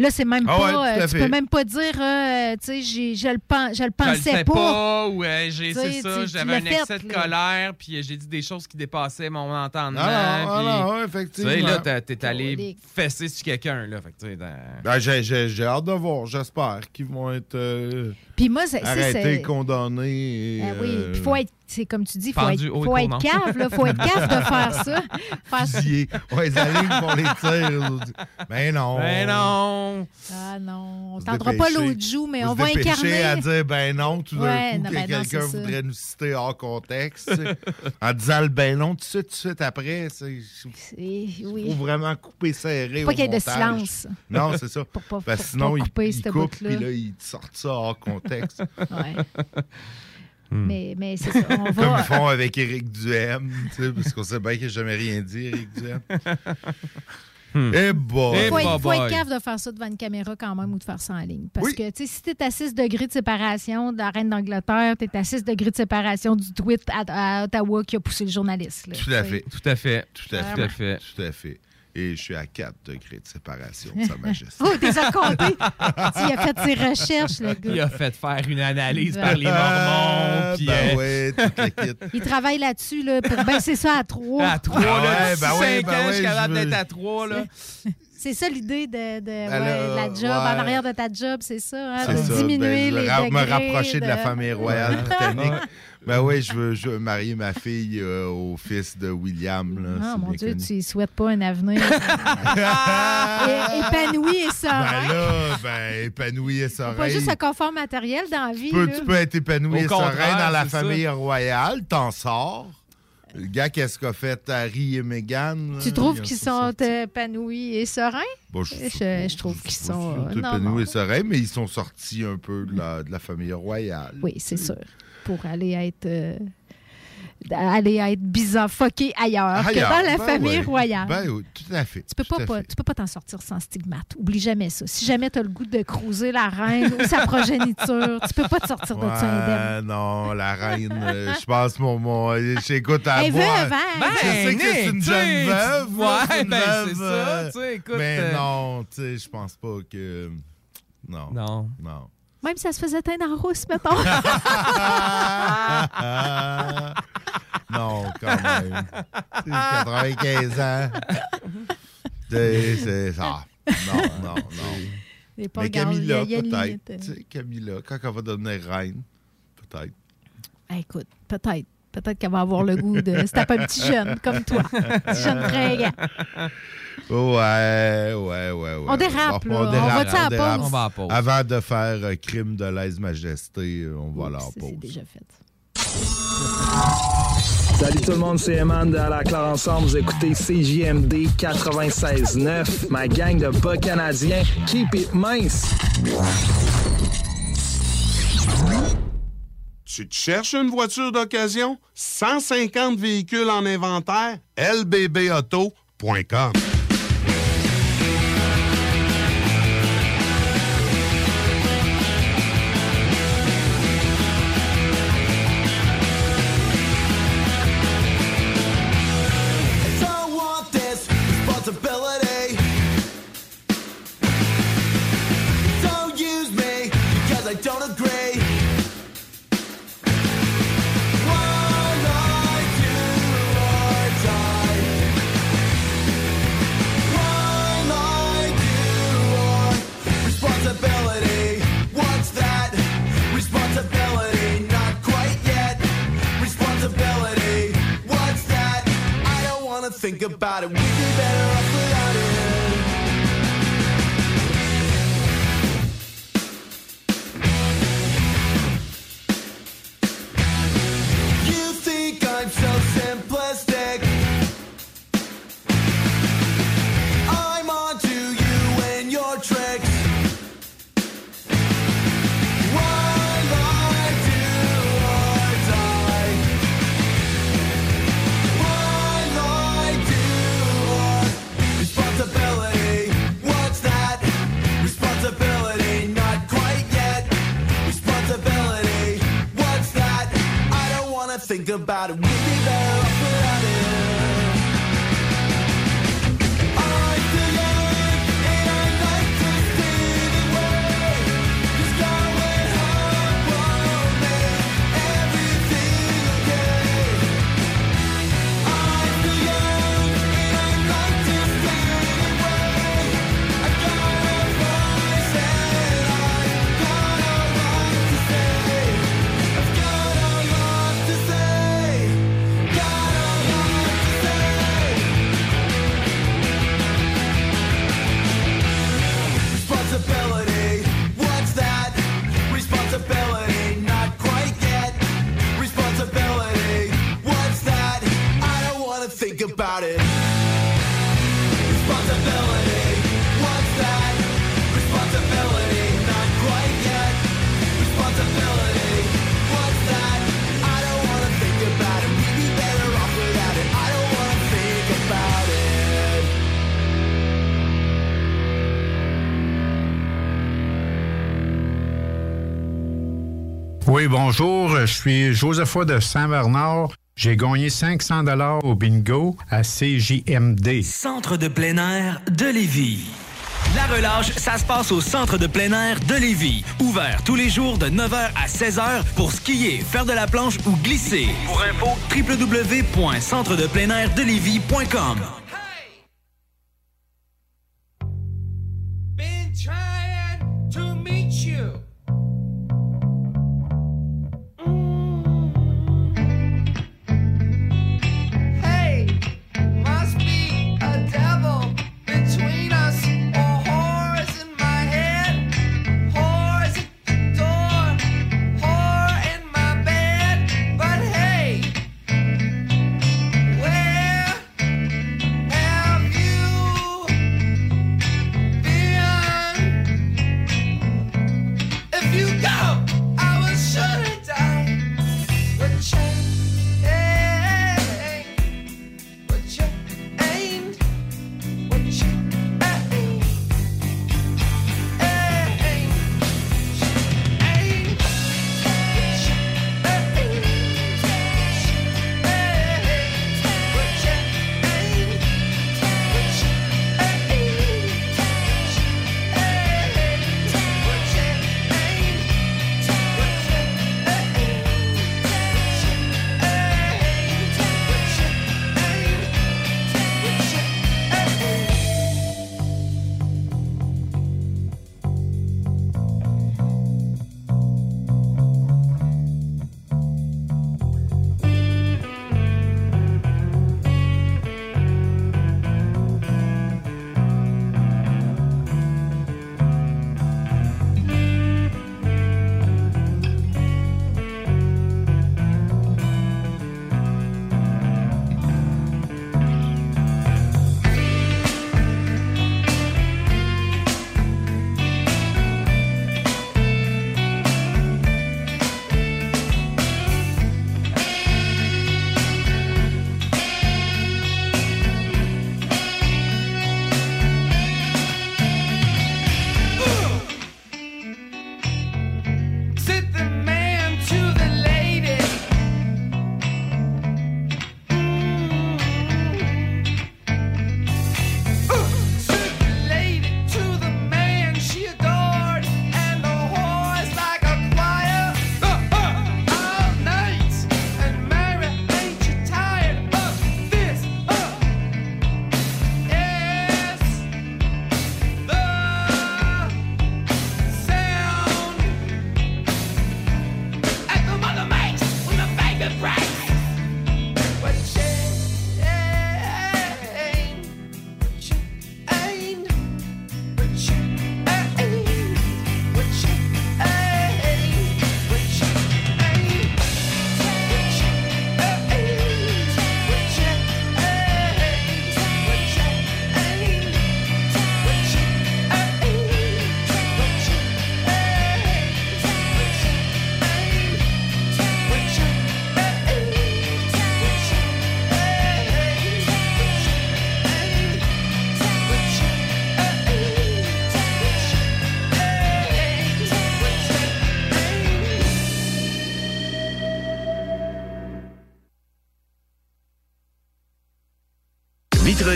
Là, c'est même Ah ouais, pas. tout à euh, tu peux même pas dire, euh, tu sais, j'ai- je le, pen- je le Je le pensais pas. pas, ou euh, j'ai, c'est ça, j'avais un fait, excès de là. colère, puis euh, j'ai dit des choses qui dépassaient mon entendement. Ah non, ah non, effectivement. Tu sais, là, t'es- allé fesser sur quelqu'un, là. Fait que, tu sais, dans- Ben, j'ai, j'ai- j'ai hâte de voir, j'espère qu'ils vont être euh, Puis moi, c'est- arrêtés, condamnés. et, Ah oui, euh, puis faut être, c'est comme tu dis, faut Pendu être, faut être cave, là, faut être cave de faire ça. Faire- fusillés. Ouais, les alignent pour les tirs. Ben non. Ben non. Ah non, on Se tendra pas l'autre joue, mais Faut on se va incarner. à dire ben non tout d'un Ouais, coup non, que ben non, quelqu'un ça. voudrait nous citer hors contexte. en disant le ben non tout de suite, tout de suite après. Il C'est- oui. faut vraiment couper serré Pas au qu'il y ait de montage. silence. Non, c'est ça. Pour Parce que pour sinon, pas il, couper il cette coupe, bout-là. puis là, il sort ça hors contexte. Ouais. Hmm. Mais, mais c'est ça. On Comme ils font avec Éric Duhem, tu sais, parce qu'on sait bien qu'il n'a jamais rien dit, Éric Duhem. Eh boy! Il faut, être, faut être cave de faire ça devant une caméra quand même ou de faire ça en ligne. Parce que, tu sais, si tu es à 6 degrés de séparation de la reine d'Angleterre, tu es à 6 degrés de séparation du tweet à, à Ottawa qui a poussé le journaliste. là, Tout à fait. Tout à fait. Tout à fait. Vraiment. Tout à fait. Tout à fait. Et je suis à 4 degrés de séparation de Sa Majesté. Oh, t'es compté. Il a fait ses recherches, le gars. Il a fait faire une analyse par les Ah, Mormons. puis, ben euh, oui, toute la kit. Il travaille là-dessus là, pour baisser ça à trois. À trois, Ah là, ouais, d'ici ben oui, cinq ben ans, je suis capable veux- d'être à trois, là. C'est ça l'idée de, de, Alors, de la job. ouais. En arrière de ta job, c'est ça. Hein, de ça, diminuer ben, les me degrés me rapprocher de... la famille royale britannique. Ouais. Ben oui, je veux, je veux marier ma fille euh, au fils de William. Là, Ah, c'est mon Dieu, connu. tu ne souhaites pas un avenir é- épanoui et Ben serein. là, ben épanoui et serein. pas juste un confort matériel dans la vie. Tu peux, tu peux être épanoui Au et serein dans la ça. famille royale, t'en sors. Le gars, qu'est-ce qu'a fait Harry et Meghan? là? Tu trouves Ils qu'ils sont épanouis et sereins? Bon, je- je, je trouve qu'ils sont. euh, non, épanouis non. et sereins, mais ils sont sortis un peu de la, de la famille royale. Oui, c'est sûr. Pour aller être. euh, aller être bizarre, fucké ailleurs, Ailleurs, que dans la ben famille royale. Ben oui, tout à fait. Tu peux pas, tu peux pas t'en sortir sans stigmate. Oublie jamais ça. Si jamais tu as le goût de cruiser la reine ou sa progéniture, tu peux pas te sortir de ça indemne. Non, la reine, euh, je pense, mon. mon j'écoute à Elle boire. veuve, hein? je sais que c'est une jeune veuve. ouais, c'est une ben, veuve, c'est ça, euh, tu sais, écoute, Mais euh, non, tu sais, je pense pas que. Non. Non. Non. Même si ça se faisait teindre en rousse, mettons. non, quand même. C'est 95 ans. C'est c'est ça. Non, non, non. Mais Camilla, peut-être. Tu sais, Camilla, quand elle va devenir reine, peut-être. Ah, écoute, peut-être. Peut-être qu'elle va avoir le goût de se taper un petit jeune comme toi. Petit jeune fringant. Ouais, ouais, ouais, ouais. On dérape, Bon, là. On va-tu à la dérape. pause? On va à la pause. Avant de faire euh, crime de lèse-majesté, euh, on va à la C'est pause. déjà fait. Salut tout le monde, c'est Eman de À la Claire Ensemble. Vous écoutez CJMD 96.9, ma gang de bas canadiens. Keep it mince. Tu te cherches une voiture d'occasion? 150 véhicules en inventaire? lbbauto.com Oui, bonjour. Je suis Josepha de Saint-Bernard. J'ai gagné 500 dollars au bingo à CJMD. Centre de plein air de Lévis. La relâche, ça se passe au centre de plein air de Lévis. Ouvert tous les jours de 9h à 16h pour skier, faire de la planche ou glisser. Pour info, www.centredepleinairdelévis.com.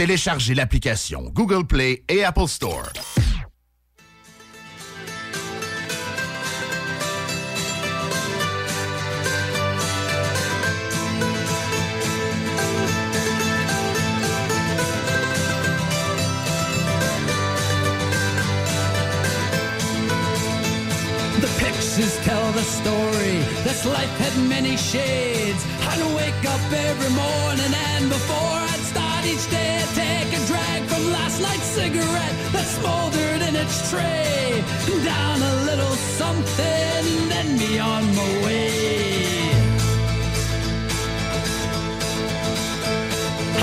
Téléchargez l'application Google Play et Apple Store. Tell the story. This life had many shades. I'd wake up every morning and before each day I take a drag from last night's cigarette that smoldered in its tray. Down a little something, then be on my way.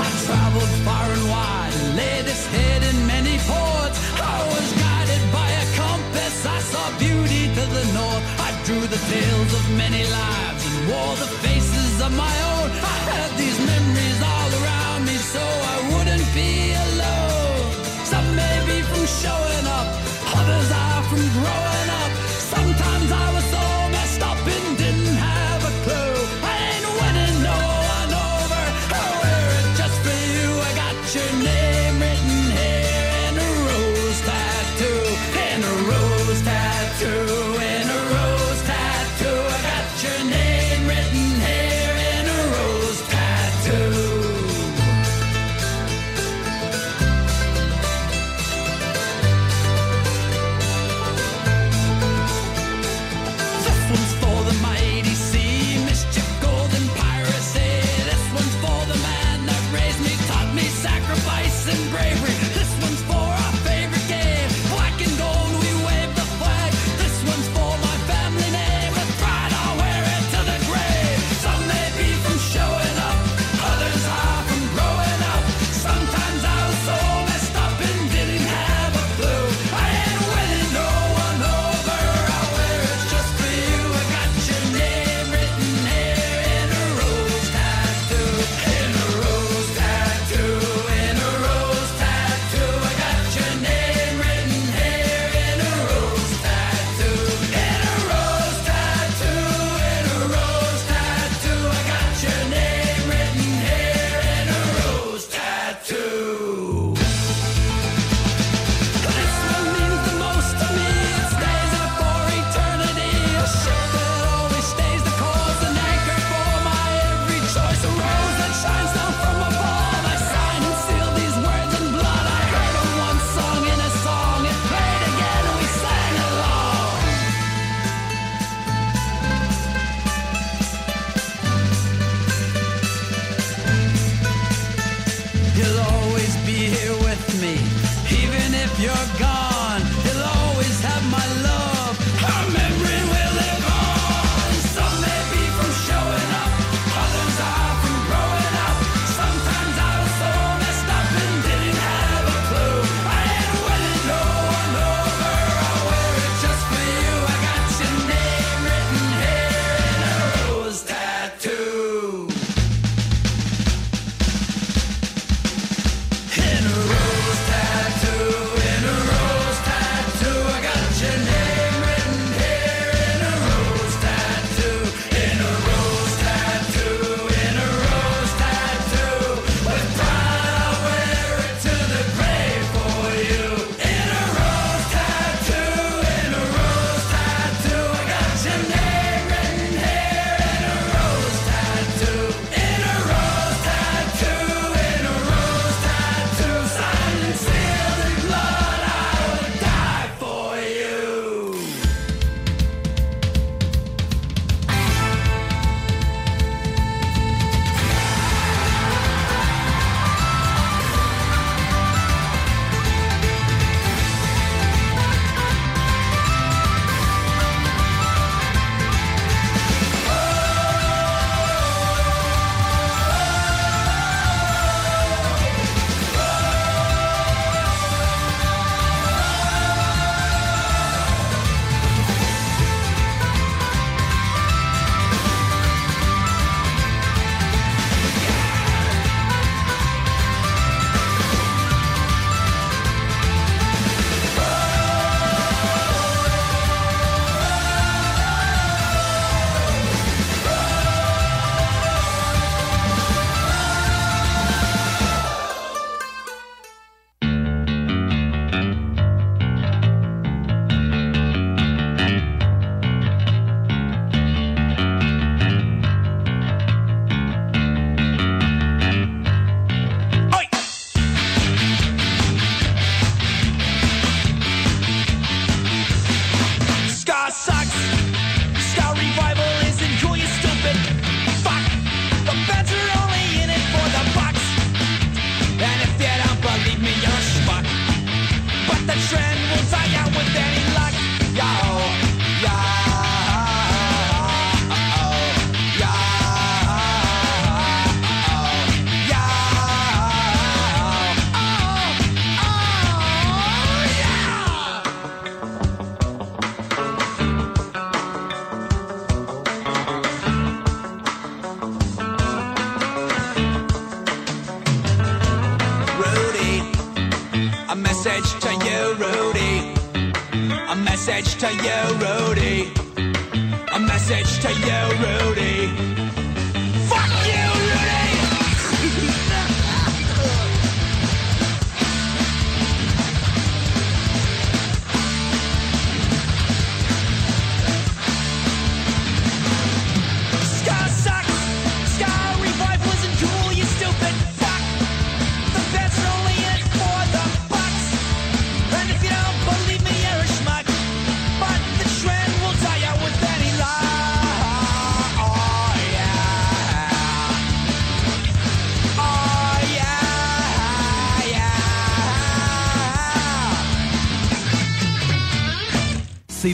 I traveled far and wide, laid its head in many ports. I was guided by a compass, I saw beauty to the north. I drew the tales of many lives and wore the faces of my own. I had these memories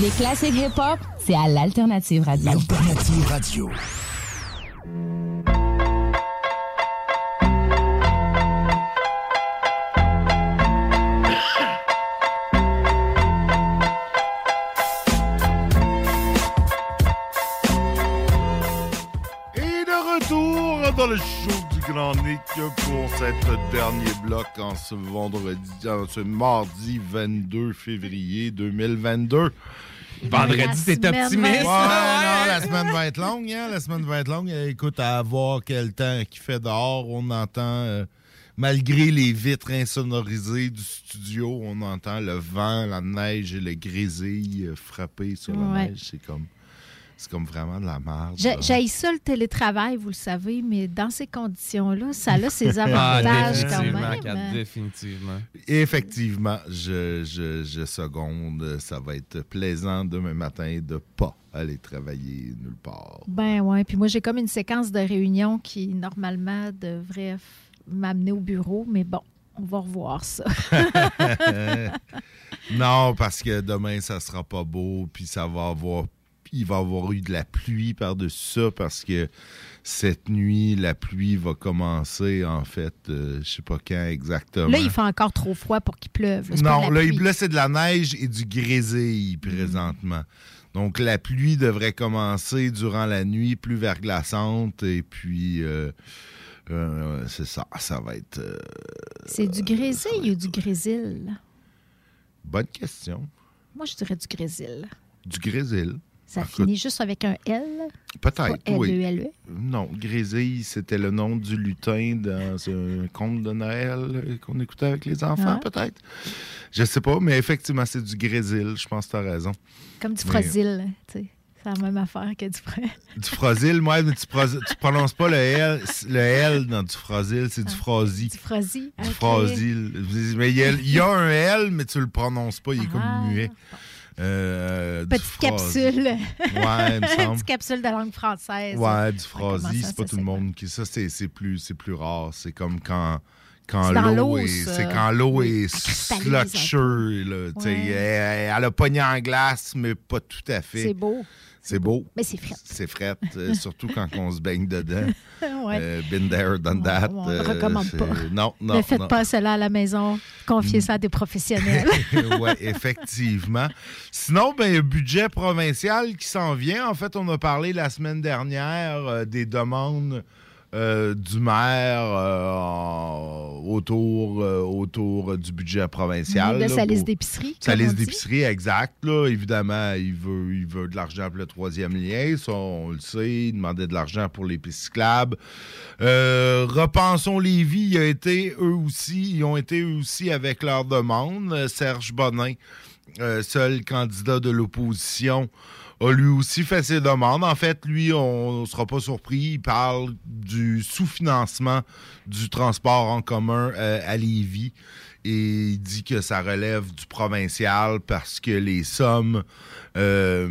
Les classiques hip-hop, c'est à l'Alternative Radio. Alternative Radio. Et de retour dans le show du Grand Nick pour cette dernier bloc en ce vendredi, en ce mardi 22 février 2022. Vendredi, t'es optimiste. Ouais, non, la semaine va être longue, hein, La semaine va être longue. Écoute, à voir quel temps qu'il fait dehors, on entend, euh, malgré les vitres insonorisées du studio, on entend le vent, la neige et le grésil frapper sur la Ouais. neige. C'est comme, c'est comme vraiment de la merde. J'ai ça le télétravail, vous le savez, mais dans ces conditions-là, ça a ses Ah, avantages quand définitivement, même. Hein. définitivement. Effectivement, je, je, je seconde. Ça va être plaisant demain matin de pas aller travailler nulle part. Ben ouais, puis moi j'ai comme une séquence de réunions qui normalement devrait m'amener au bureau, mais bon, on va revoir ça. non, parce que demain, ça sera pas beau, puis ça va avoir. Il va y avoir eu de la pluie par-dessus ça parce que cette nuit, la pluie va commencer, en fait, euh, je sais pas quand exactement. Là, il fait encore trop froid pour qu'il pleuve. là, Non, là, il- pluie. là, c'est de la neige et du grésil présentement. Donc, la pluie devrait commencer durant la nuit, plus verglaçante, et puis, euh, euh, c'est ça, ça va être... euh, C'est du grésil ou du grésil? bonne question. Moi, je dirais du grésil. Du grésil. Ça Écoute, finit juste avec un L? Peut-être, oui. L-E-L-E. Non, Grésil, c'était le nom du lutin dans un conte de Noël qu'on écoutait avec les enfants, Ah. peut-être. Je sais pas, mais effectivement, c'est du Grésil. Je pense que tu as raison. Comme du Mais- frosil, tu sais. C'est la même affaire que du frais. Du frosil, moi, mais tu, tu prononces pas le L, le L dans du frosil, c'est du frosi. Du frosi. Du ok. frosil. Mais il y, a, il y a un L, mais tu le prononces pas, il est Ah. comme muet. Euh, Petite capsule. Ouais, il me semble. Petite capsule de langue française. Ouais, du ça, c'est pas tout le monde qui. Ça, c'est plus, plus rare. C'est comme quand. Quand l'eau est, c'est quand l'eau est là. Ouais. Elle, elle a pogné en glace, mais pas tout à fait. C'est beau. C'est beau. Mais c'est fret. C'est fret, euh, surtout quand on se baigne dedans. Ouais. Euh, been there, done that. on le euh, recommande pas. Non, non. ne faites non. pas cela à la maison. Confiez ça à des professionnels. oui, effectivement. Sinon, ben, budget provincial qui s'en vient. En fait, on a parlé la semaine dernière des demandes euh, du maire euh, en- autour, euh, autour du budget provincial. de là, sa liste d'épicerie. Sa liste d'épicerie, exact. Là. Évidemment, il veut, il veut de l'argent pour le troisième lien. Ça, on le sait. Il demandait de l'argent pour les pistes cyclables. Repensons Lévis, il a été eux aussi, ils ont été eux aussi avec leur demande. Serge Bonin, seul candidat de l'opposition, a lui aussi fait ses demandes. En fait, lui, on ne sera pas surpris, il parle du sous-financement du transport en commun euh, à Lévis. Et il dit que ça relève du provincial parce que les sommes, euh,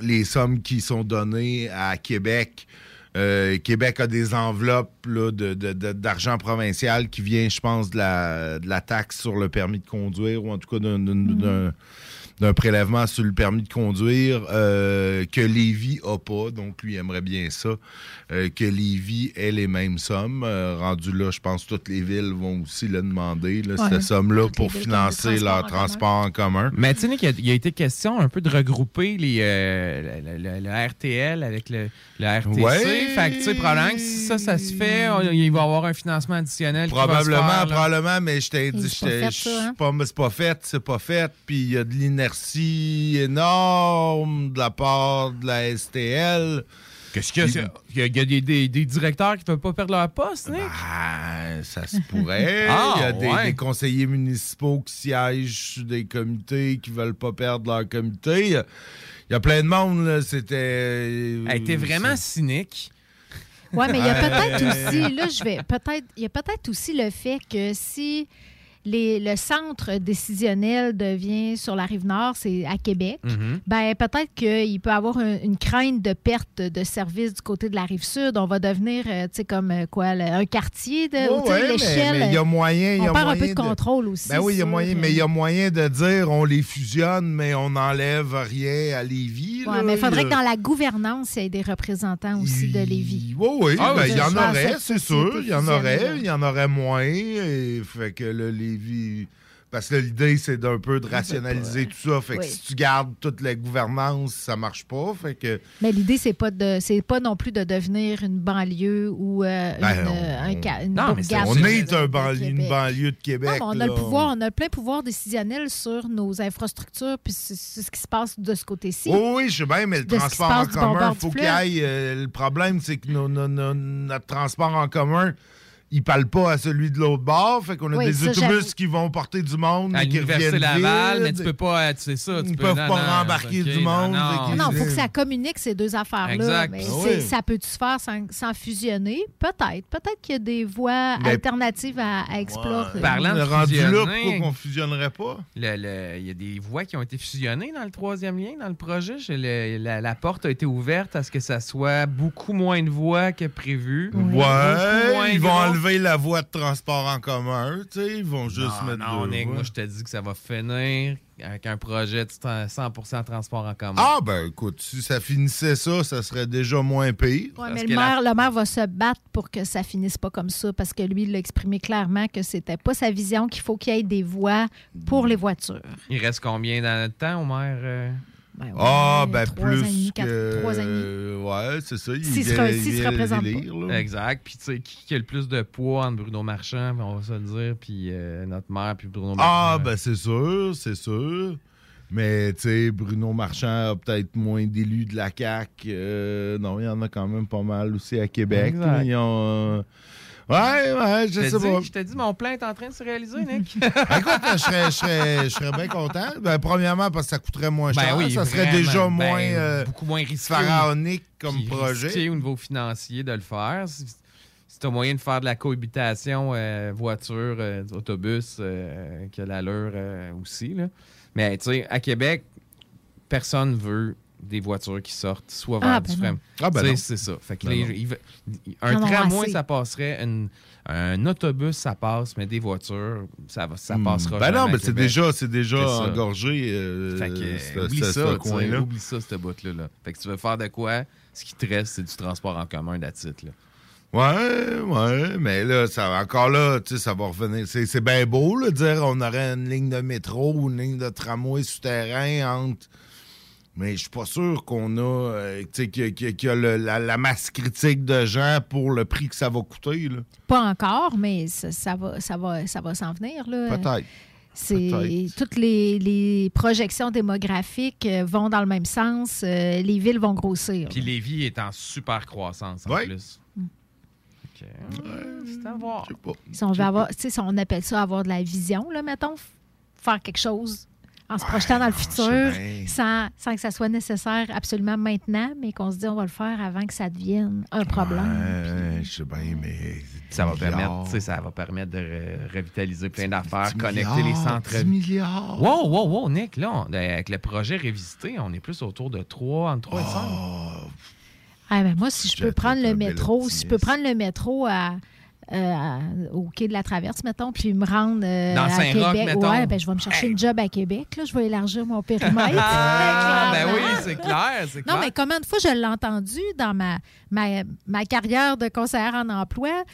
les sommes qui sont données à Québec, euh, Québec a des enveloppes là, de- de- de- d'argent provincial qui vient, je pense, de la, de la taxe sur le permis de conduire ou en tout cas d'un- d'un d'un prélèvement sur le permis de conduire euh, que Lévis a pas. Donc, lui aimerait bien ça, euh, que Lévis ait les mêmes sommes. Euh, rendu là, je pense que toutes les villes vont aussi le demander, là, Ouais. cette somme-là, pour financer leur transport en commun. Mais tu sais, Nick, il y a- il y, a été question un peu de regrouper les, euh, le, le- le RTL avec le, le RTC. Ouais. Fait que, tu sais, probablement que si ça, ça se fait, on- il va y avoir un financement additionnel. qui va se Probablement, faire, probablement, mais je t'ai dit, c'est pas hein? je- pas- c'est pas fait, c'est pas fait. Puis il y a de l'inertie énorme de la part de la STL. Qu'est-ce qu'il y a? Il y a, il y a des, des- des directeurs qui ne peuvent pas perdre leur poste, Nick? Ben, ça se pourrait. Ah, il y a des, ouais. des conseillers municipaux qui siègent sur des comités qui veulent pas perdre leur comité. Il y a- il y a plein de monde, là. C'était. Elle était vraiment cynique. Oui, mais il y a peut-être aussi, là, je vais peut-être, il y a peut-être aussi le fait que si les, le centre décisionnel devient sur la rive nord, c'est à Québec, Mhm. ben peut-être qu'il peut y avoir un- une crainte de perte de services du côté de la rive sud. On va devenir, euh, tu sais, comme euh, quoi, le- un quartier de ouais, l'échelle. mais il y a moyen. il y On a perd un peu de contrôle aussi. Ben oui, il y a moyen, euh, mais il y a moyen de dire on les fusionne, mais on n'enlève rien à Lévis. Là. mais il faudrait que dans la gouvernance, il y ait des reprensants aussi de Lévis. Oui, oui, Ah, ben, oui, il y en aurait, c'est sûr. Il y en aurait, il y en aurait moins. Et fait que le Parce que l'idée, c'est d'un peu de rationaliser tout ça. Fait que Oui. si tu gardes toute la gouvernance, ça marche pas. Fait que. Mais l'idée, c'est pas de c'est pas non plus de devenir une banlieue ou euh, Ben, une, on- euh, un une Non, mais bourgade on est un banlieue- une banlieue de Québec, Non, on a le pouvoir, on a plein pouvoir décisionnel sur nos infrastructures, puis ce qui se passe de ce côté-ci. Oui, oui, je sais bien, mais le De transport en commun, bord il faut qu'il aille. euh, le problème, c'est que nos- nos- nos- notre transport en commun, il parle pas à celui de l'autre bord. Fait qu'on a Oui, des ça, autobus qui vont porter du monde, À l'Université reviennent Laval, mais tu peux pas, tu sais ça. Tu Ils peux, peuvent non, pas non, rembarquer du monde, Non, non. Il faut que ça communique ces deux affaires-là. Mais c'est- oui. ça peut-tu se faire sans, sans fusionner? Peut-être. Peut-être qu'il y a des voies Mais- alternatives à, à explorer. Parlant de rendu là, fusionner, pourquoi qu'on fusionnerait pas? le- le- Il y a des voies qui ont été fusionnées dans le troisième lien, dans le projet. Le- la, la porte a été ouverte à ce que ça soit beaucoup moins de voies que prévu. Ouais, ils vont. Enlever la voie de transport en commun, tu sais, ils vont juste non, mettre non, Nick, moi je te dis que ça va finir avec un projet de 100% transport en commun. Ah, ben écoute, si ça finissait ça, ça serait déjà moins pire. Ouais, mais le maire, le maire va se battre pour que ça finisse pas comme ça parce que lui, il l'a exprimé clairement que c'était pas sa vision, qu'il faut qu'il y ait des voies pour les voitures. Il reste combien dans le temps au maire? Ah, ben trois ans et plus demi, quatre- que... trois ans et demi. ouais, c'est ça. il S'il se il se représente pas. là. Exact. Puis, tu sais, qui, qui a le plus de poids entre Bruno Marchand, on va se le dire, puis euh, notre maire, puis Bruno Ah, Marchand? ben c'est sûr, c'est sûr. Mais, tu sais, Bruno Marchand a peut-être moins d'élus de la CAQ. euh, non, il y en a quand même pas mal aussi à Québec. Exact. là. Ils ont, euh, Ouais, ouais, je Je sais te pas. dis- je te dis, mon plan est en train de se réaliser, Nick. Écoute, je serais, je serais, je serais bien content. Ben, premièrement, parce que ça coûterait moins Ben cher. oui, ça serait déjà Ben, moins, euh, beaucoup moins risqué. pharaonique comme Puis projet. risqué au niveau financier de le faire. Si, si tu as moyen de faire de la cohabitation euh, voiture, euh, autobus, euh, qui a l'allure euh, aussi. Là. Mais tu sais, à Québec, personne veut des voitures qui sortent soit vers Ah, du ben. Ah, ben Tu sais, non. c'est ça. Fait que Ben les- il un tramway, ça passerait. une- un autobus, ça passe, mais des voitures, ça, va, ça Hmm. passera Ben non, mais c'est déjà, c'est déjà ça. engorgé. euh, Fait que, ce- oublie ce- ça, ce oublie ça, cette bout-là. là. Fait que tu veux faire de quoi? Ce qui te reste, c'est du transport en commun d'attitude. là. Ouais, ouais, mais là, ça, encore là, tu sais, ça va revenir. C'est, c'est bien beau, là, de dire on aurait une ligne de métro ou une ligne de tramway souterrain entre. Mais je suis pas sûr qu'on a, euh, tu sais, qu'il y a, qu'il y a- qu'il y a le- la, la masse critique de gens pour le prix que ça va coûter, là. Pas encore, mais ça, ça va, ça va, ça va s'en venir. Là. Peut-être. C'est toutes les, les projections démographiques euh, vont dans le même sens. euh, les villes vont grossir. Puis Lévis est en super croissance en Ouais. plus. OK. C'est à voir. Si on veut avoir, tu sais, si on appelle ça avoir de la vision, là, mettons, faire quelque chose en se projetant dans le futur, bien. sans, sans que ça soit nécessaire absolument maintenant, mais qu'on se dit on va le faire avant que ça devienne un problème. Ouais, je sais bien, mais. Ça va, permettre, tu sais, ça va permettre de re- revitaliser plein d'affaires, 10 connecter les centres. 10 milliards. Wow, wow, wow, Nick, là, on- avec le projet révisité, on est plus autour de 3, entre 3 et 5. Ah, ben moi, si je peux prendre le métro, si je peux prendre le métro à, euh, au quai de la Traverse, mettons, puis me rendre euh, Dans à Québec. mettons. Ouais, ben, je vais me chercher une job à Québec. Là. Je vais élargir mon périmètre. Ah, ben oui, c'est clair, c'est clair. Non, mais combien de fois je l'ai entendu dans ma, ma, ma carrière de conseillère en emploi?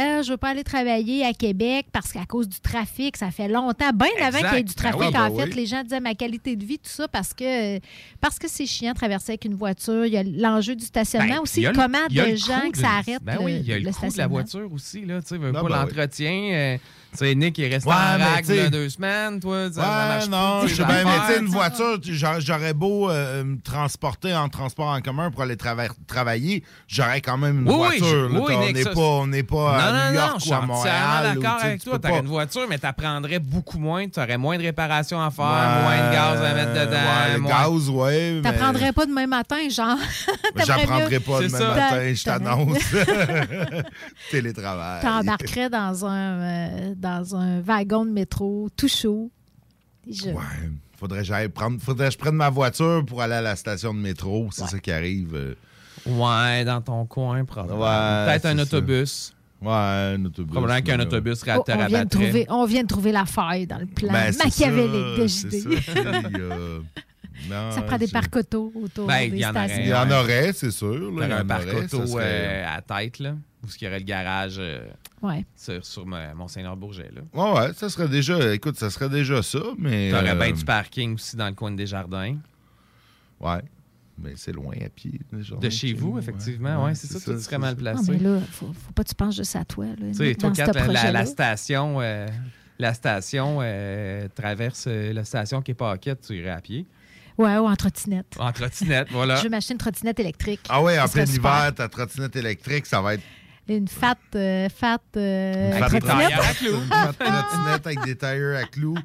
Euh, je veux pas aller travailler à Québec parce qu'à cause du trafic, ça fait longtemps, bien avant qu'il y ait du Ben trafic, oui, ben en fait, oui. les gens disaient ma qualité de vie, tout ça, parce que parce que c'est chiant de traverser avec une voiture. Il y a l'enjeu du stationnement Ben, aussi, il y a le- comment il y a de le gens que ça arrête Ben le, oui, il y a le, le coût de la stationnement? voiture aussi. Là, tu sais, veux pas oui. l'entretien. euh, sais, Nick est resté Ouais, en tu sais- là, deux semaines. Toi, ça Ouais, non, je sais bien, mais tu sais, une voiture, tu- j'aurais beau euh, me transporter en transport en commun pour aller trava- travailler, j'aurais quand même une Oui, voiture. je- là. oui, on n'est ça, pas, on n'est pas non, à non, New non, York je suis ou à Montréal. ou, d'accord tu sais, avec tu toi. peux Tu aurais pas- une voiture, mais tu prendrais beaucoup moins. Tu aurais moins de réparations à faire, Ouais, moins de gaz à mettre dedans. Ouais, le moins- gaz, ouais. mais- T'apprendrais pas demain matin, genre. Mais T'aimerais J'apprendrai mieux- pas demain matin, je t'annonce. Télétravail. T'embarquerais dans un, euh, dans un wagon de métro tout chaud. Je- Faudrait que j'aille prendre, faudrait que je prenne ma voiture pour aller à la station de métro. C'est ça qui arrive. euh. Ouais, dans ton coin, probablement. Ouais, Peut-être un ça. autobus. Ouais, un autobus. Probablement qu'un là. autobus Oh, on, vient de trouver, on vient de trouver la faille dans le plan Ben, machiavélique de JD. Ça, tu Non, Ça prend des parcs auto autour Ben, des y stations. Il y en aurait, c'est sûr. là, il y un en parc aurait, ça auto serait- euh, à tête, là, où il y aurait le garage euh, Ouais. sur, sur là. Ouais, ouais, ça serait déjà. Écoute, ça serait déjà ça, mais. T'aurais euh, bien du parking aussi dans le coin des jardins. Ouais. Mais c'est loin à pied. déjà. De chez vous, effectivement. Ouais, c'est ça, tout serait mal Non, placé. mais là, faut, faut pas que tu penses juste à toi. Là, Tu sais, toi, Kat, la, la- projet-là. la station, euh, la station euh, traverse euh, la station qui est pas tu irais à pied. Ouais, ou en trottinette. En trottinette, voilà. Je vais m'acheter une trottinette électrique. Ah ouais, en plein super. hiver, ta trottinette électrique, ça va être Une fat, euh, fat, euh, une fat trottinette. trottinette. Une fat trottinette avec des tailleurs à clous.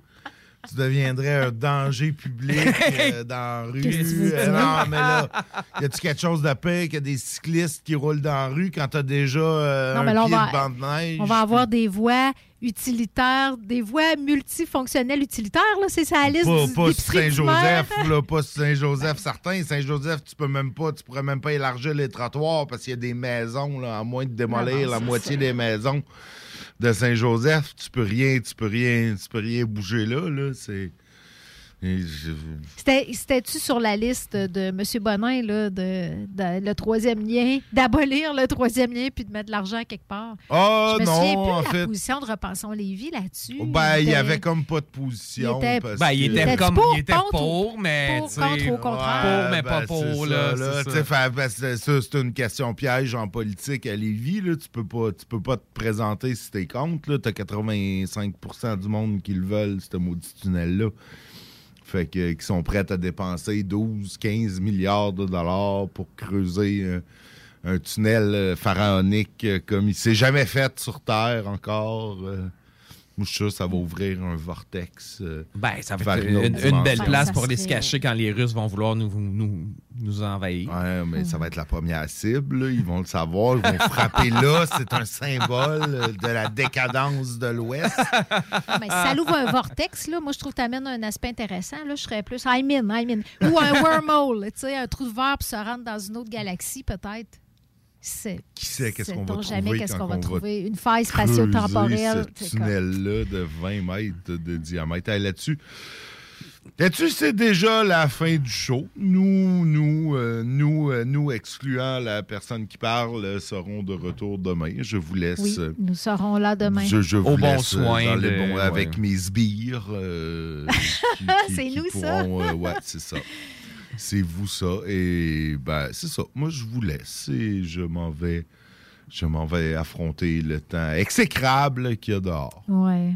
Tu deviendrais un danger public euh, dans la rue. Que Euh, non, mais là, y a-tu quelque chose de pire qu'il y a des cyclistes qui roulent dans la rue quand t'as déjà euh, Non, un mais là, on pied va- de bande de neige? On va avoir des voies utilitaires, des voies multifonctionnelles utilitaires. Là, c'est ça la liste Pas, du- pas. Saint-Joseph, là, pas Saint-Joseph, certain. Saint-Joseph, tu peux même pas, tu pourrais même pas élargir les trottoirs parce qu'il y a des maisons, là, à moins de démolir Non, non, la moitié ça. des maisons de Saint-Joseph. Tu peux rien, tu peux rien, tu peux rien bouger là, là. C'est. C'était-tu sur la liste de M. Bonin, là, de, de- le troisième lien, d'abolir le troisième lien puis de mettre de l'argent quelque part? Ah Je me souviens non, plus en de la fait. position de Repensons Lévis là-dessus. Ben, il y était- avait comme pas de position. Il était- parce Ben, il était comme. pour, il était contre pour, ou- mais. pour, contre ou au contraire? Pour, mais pas pour, c'est là. ben, une question piège en politique à Lévis. Là. Tu peux pas, tu peux pas te présenter si t'es contre. Tu as 85% du monde qui le veulent, ce maudit tunnel-là. Fait que, qui sont prêts à dépenser 12, 15 milliards de dollars pour creuser euh, un tunnel euh, pharaonique euh, comme il s'est jamais fait sur Terre encore. Ça va ouvrir un vortex. euh, Ben, ça va être une autre une, une belle place Ça pour aller se cacher quand les Russes vont vouloir nous, nous, nous envahir. Ouais, mais ça va être la première cible. là. Ils vont le savoir. Ils vont frapper là. C'est un symbole de la décadence de l'Ouest. Ah, si ça l'ouvre un vortex, là, moi, je trouve que tu amènes un aspect intéressant. Là, je serais plus I'm in, I'm in. Ou un wormhole, tu sais, un trou de verre pour se rendre dans une autre galaxie, peut-être. Qui sait qu'est-ce qu'on va trouver jamais qu'est-ce qu'on va trouver? Une faille spatio-temporelle. Ce comme- tunnel-là de 20 mètres de diamètre. Là-dessus, là-dessus, c'est déjà la fin du show. Nous, nous, euh, nous, euh, nous, excluant la personne qui parle, serons de retour demain. Je vous laisse. Oui, euh, nous serons là demain. Je, je vous Au bon laisse, soin dans les de- bons- avec ouais. mes sbires. euh, C'est nous, ça. pourront, euh, ouais, c'est ça. C'est vous ça. Et ben, c'est ça. Moi, je vous laisse et je m'en vais. Je m'en vais affronter le temps exécrable qu'il y a dehors. Ouais.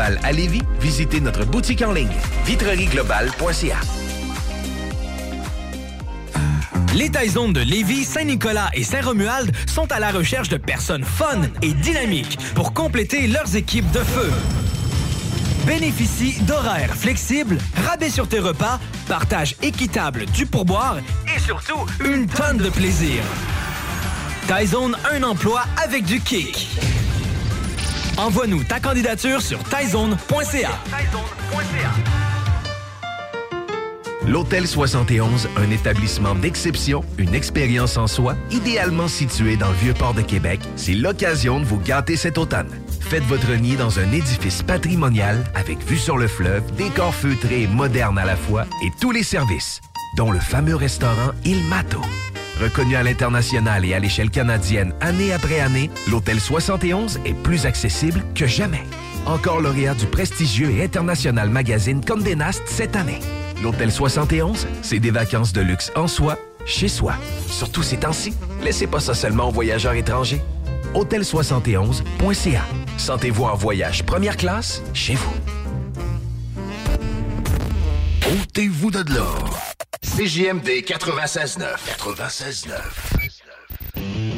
à Lévis, visitez notre boutique en ligne vitrerieglobale.ca. Les Taizones de Lévis, Saint-Nicolas et Saint-Romuald sont à la recherche de personnes fun et dynamiques pour compléter leurs équipes de feu. Bénéficie d'horaires flexibles, rabais sur tes repas, partage équitable du pourboire et surtout une tonne de plaisir. Taizone, un emploi avec du kick. Envoie-nous ta candidature sur taizone.ca. L'Hôtel 71, un établissement d'exception, une expérience en soi, idéalement situé dans le Vieux-Port de Québec, c'est l'occasion de vous gâter cet automne. Faites votre nid dans un édifice patrimonial avec vue sur le fleuve, décor feutré et moderne à la fois et tous les services, dont le fameux restaurant Il Mato. Reconnu à l'international et à l'échelle canadienne année après année, l'Hôtel 71 est plus accessible que jamais. Encore lauréat du prestigieux et international magazine Condé Nast cette année. L'Hôtel 71, c'est des vacances de luxe en soi, chez soi. Surtout ces temps-ci, laissez pas ça seulement aux voyageurs étrangers. Hôtel71.ca. Sentez-vous en voyage première classe chez vous. Ôtez-vous de l'or. CJMD 96.9. 96.9.